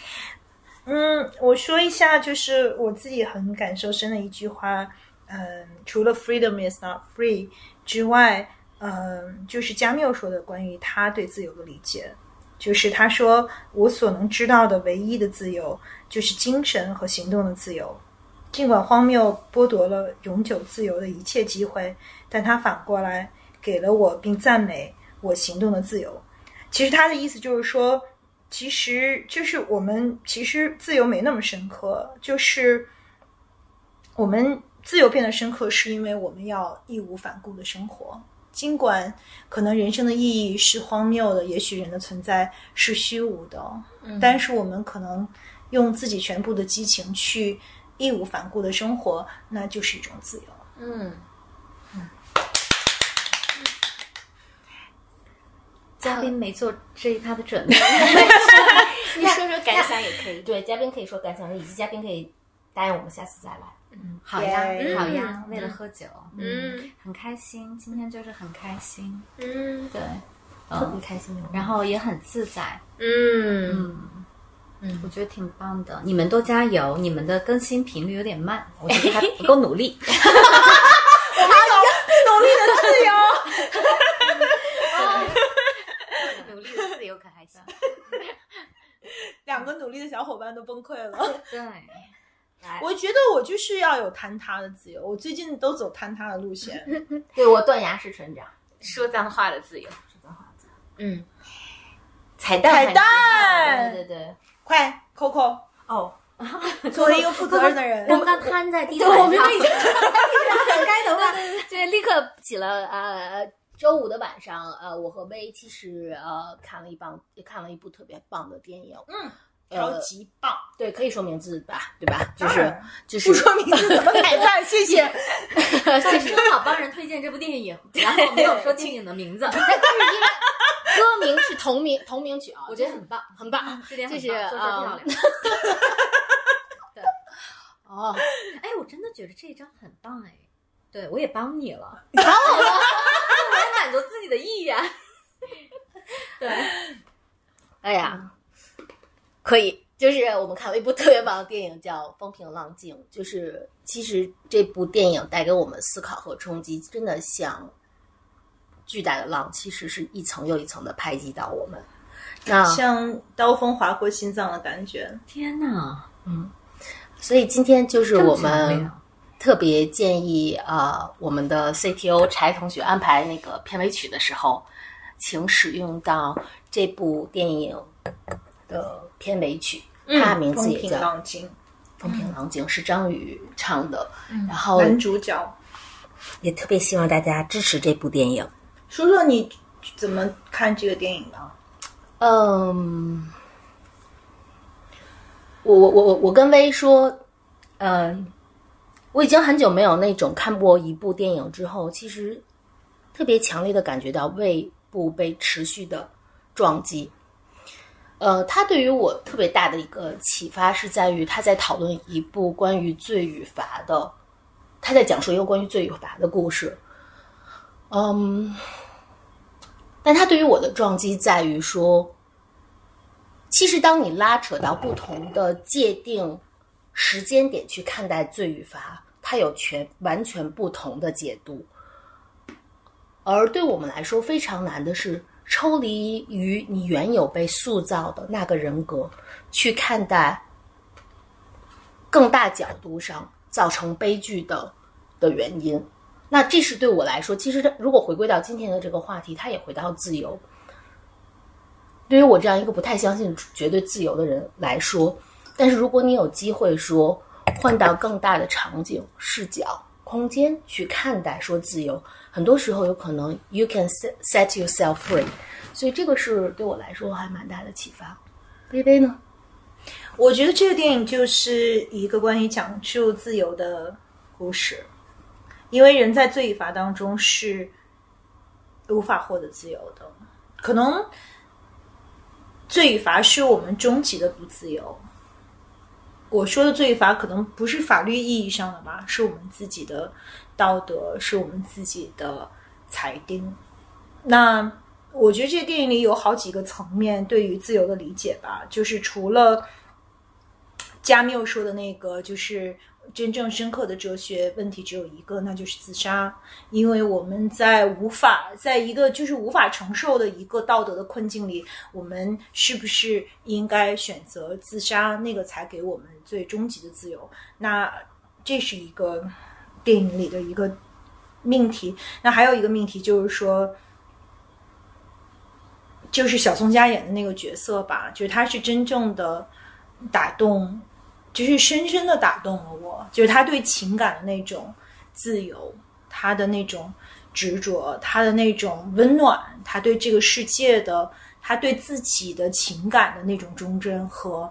嗯，我说一下，就是我自己很感受深的一句话。嗯，除了 freedom is not free 之外，嗯，就是加缪说的关于他对自由的理解，就是他说我所能知道的唯一的自由，就是精神和行动的自由。尽管荒谬剥夺了永久自由的一切机会，但他反过来给了我并赞美我行动的自由。其实他的意思就是说，其实就是我们其实自由没那么深刻，就是我们自由变得深刻，是因为我们要义无反顾的生活。尽管可能人生的意义是荒谬的，也许人的存在是虚无的，但是我们可能用自己全部的激情去义无反顾的生活，那就是一种自由。嗯，嘉宾没做这一趴的准备，你说说感想也可以。对，嘉宾可以说感想，以及嘉宾可以答应我们下次再来。嗯好呀，好呀，为了喝酒，嗯。很开心，今天就是很开心，嗯。对，特别开心，然后也很自在，嗯，嗯，我觉得挺棒的。你们多加油，你们的更新频率有点慢，我觉得还不够努力。努力的自由可还行。两个努力的小伙伴都崩溃了。对，我觉得我就是要有坍塌的自由，我最近都走坍塌的路线。对我断崖式成长，说脏话的自由。说脏话。嗯，彩蛋，彩蛋对对对，快，Coco，哦，作为一个负责任的人，刚刚瘫在地上，我明白已经该头发，就是立刻起了呃。周五的晚上，呃，我和薇其实呃看了一棒，也看了一部特别棒的电影，嗯，呃超级棒。对，可以说名字吧，对吧？就是就是不说名字怎么彩蛋？谢谢。就说好帮人推荐这部电影，然后没有说电影的名字，但是因为歌名是同名同名曲啊，我觉得很棒，很棒，这点很就是棒，做事漂嗯亮。哦，哎，我真的觉得这一张很棒哎，对我也帮你了，帮我了，满足自己的意愿。对，哎呀，可以，就是我们看了一部特别棒的电影，叫《风平浪静》。就是其实这部电影带给我们思考和冲击，真的像巨大的浪，其实是一层又一层的拍击到我们。那像刀锋划过心脏的感觉。天哪，所以今天就是我们啊特别建议啊、呃我们的 CTO 柴同学安排那个片尾曲的时候，请使用到这部电影的片尾曲，它的名字风平也叫《浪静，风平浪静》，是张宇唱的。然后男主角。也特别希望大家支持这部电影。说说你怎么看这个电影的？嗯，我我我我我跟薇说，嗯，我已经很久没有那种看过一部电影之后，其实特别强烈的感觉到胃部被持续的撞击。呃，他对于我特别大的一个启发是在于他在讨论一部关于罪与罚的，他在讲述一个关于罪与罚的故事。嗯，但他对于我的撞击在于说，其实当你拉扯到不同的界定时间点去看待罪与罚，它有全完全不同的解读。而对我们来说非常难的是，抽离于你原有被塑造的那个人格，去看待更大角度上造成悲剧的的原因。那这是对我来说，其实如果回归到今天的这个话题，它也回到自由。对于我这样一个不太相信绝对自由的人来说，但是如果你有机会说换到更大的场景视角，空间去看待说自由，很多时候有可能 you can set set yourself free，所以这个是对我来说还蛮大的启发。微微呢？我觉得这个电影就是一个关于讲述自由的故事，因为人在罪与罚当中是无法获得自由的，可能罪与罚是我们终极的不自由。我说的罪罚可能不是法律意义上的吧，是我们自己的道德，是我们自己的裁定。那我觉得这电影里有好几个层面对于自由的理解吧，就是除了加缪说的那个，就是真正深刻的哲学问题只有一个，那就是自杀。因为我们在无法在一个就是无法承受的一个道德的困境里，我们是不是应该选择自杀？那个才给我们最终极的自由。那这是一个电影里的一个命题。那还有一个命题就是说。就是小宋佳演的那个角色吧，就是他是真正的打动，就是深深的打动了我。就是他对情感的那种自由，他的那种执着，他的那种温暖，他对这个世界的，他对自己的情感的那种忠贞和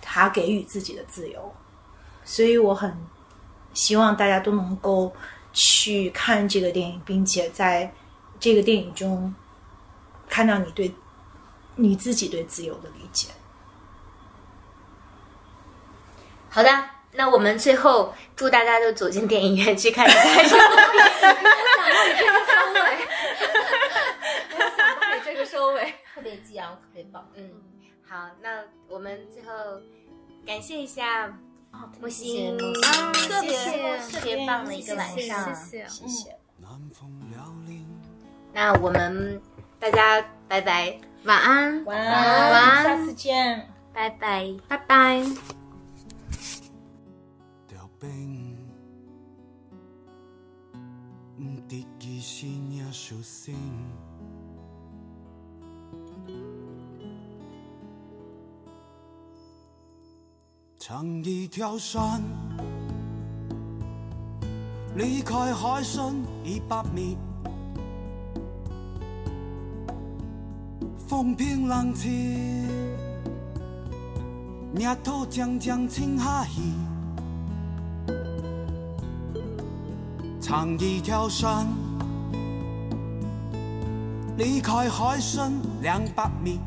他给予自己的自由。所以我很希望大家都能够去看这个电影，并且在这个电影中。看到你对你自己对自由的理解。好的，那我们最后祝大家都走进电影院去看一下这部这个收尾，特别激昂，特别棒。嗯，好，那我们最后感谢一下木星，啊，特别特别棒的一个晚上，谢谢，谢谢。那我们。大家拜拜，晚安，晚安，晚安，下次见，拜拜，拜拜。长一条山，离开海深一百米。风平浪静，日头将将沉下。长一条山，离开海深两百米。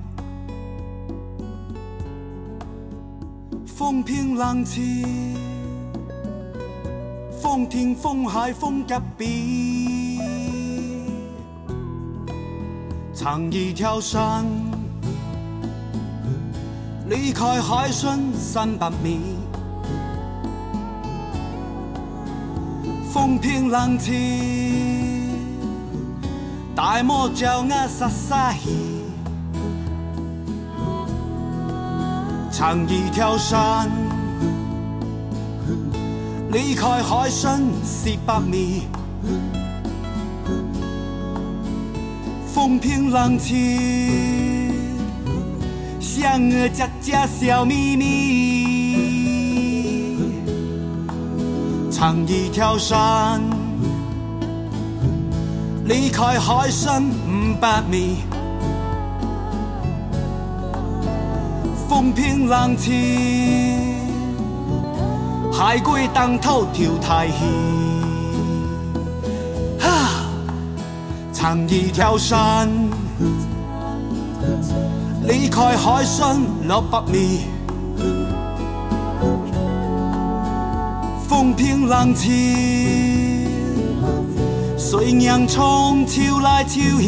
风平浪静，风停风海风隔壁。长一条山，离开海深三百米。风平浪静，大漠叫我撒撒气。长一条山，离开海深四百米。风平浪静，像我家家小秘密。长一条山，离开海深五百米。风平浪静，海龟当头跳太戏。长一条山，离开海深六百米。平浪静，随洋葱秋来秋去。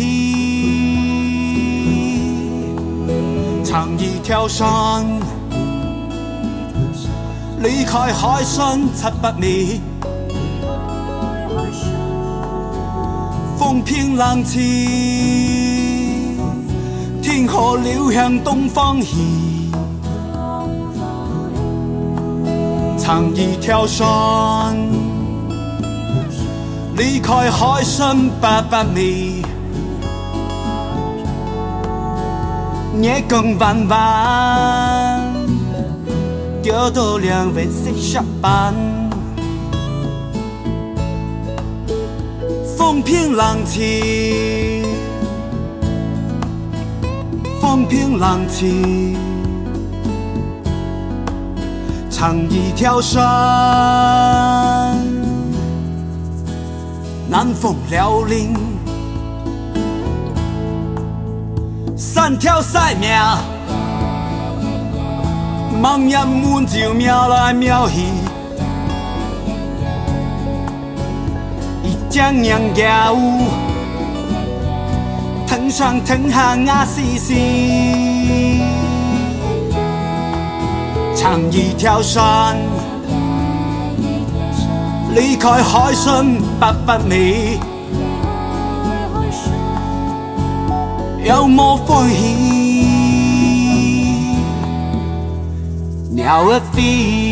长一条山，离开海深七百米。风平浪静，天河流向东方去。长一条山，离开海深八百米夜更弯 ly khói 下班，风平浪静风平浪静。唱一条山，南风辽宁，三条赛命，望眼满就瞄来瞄去。江洋家有，藤上藤下啊西西，唱一条山，离开海参八百米，有冇欢喜？鸟儿飞。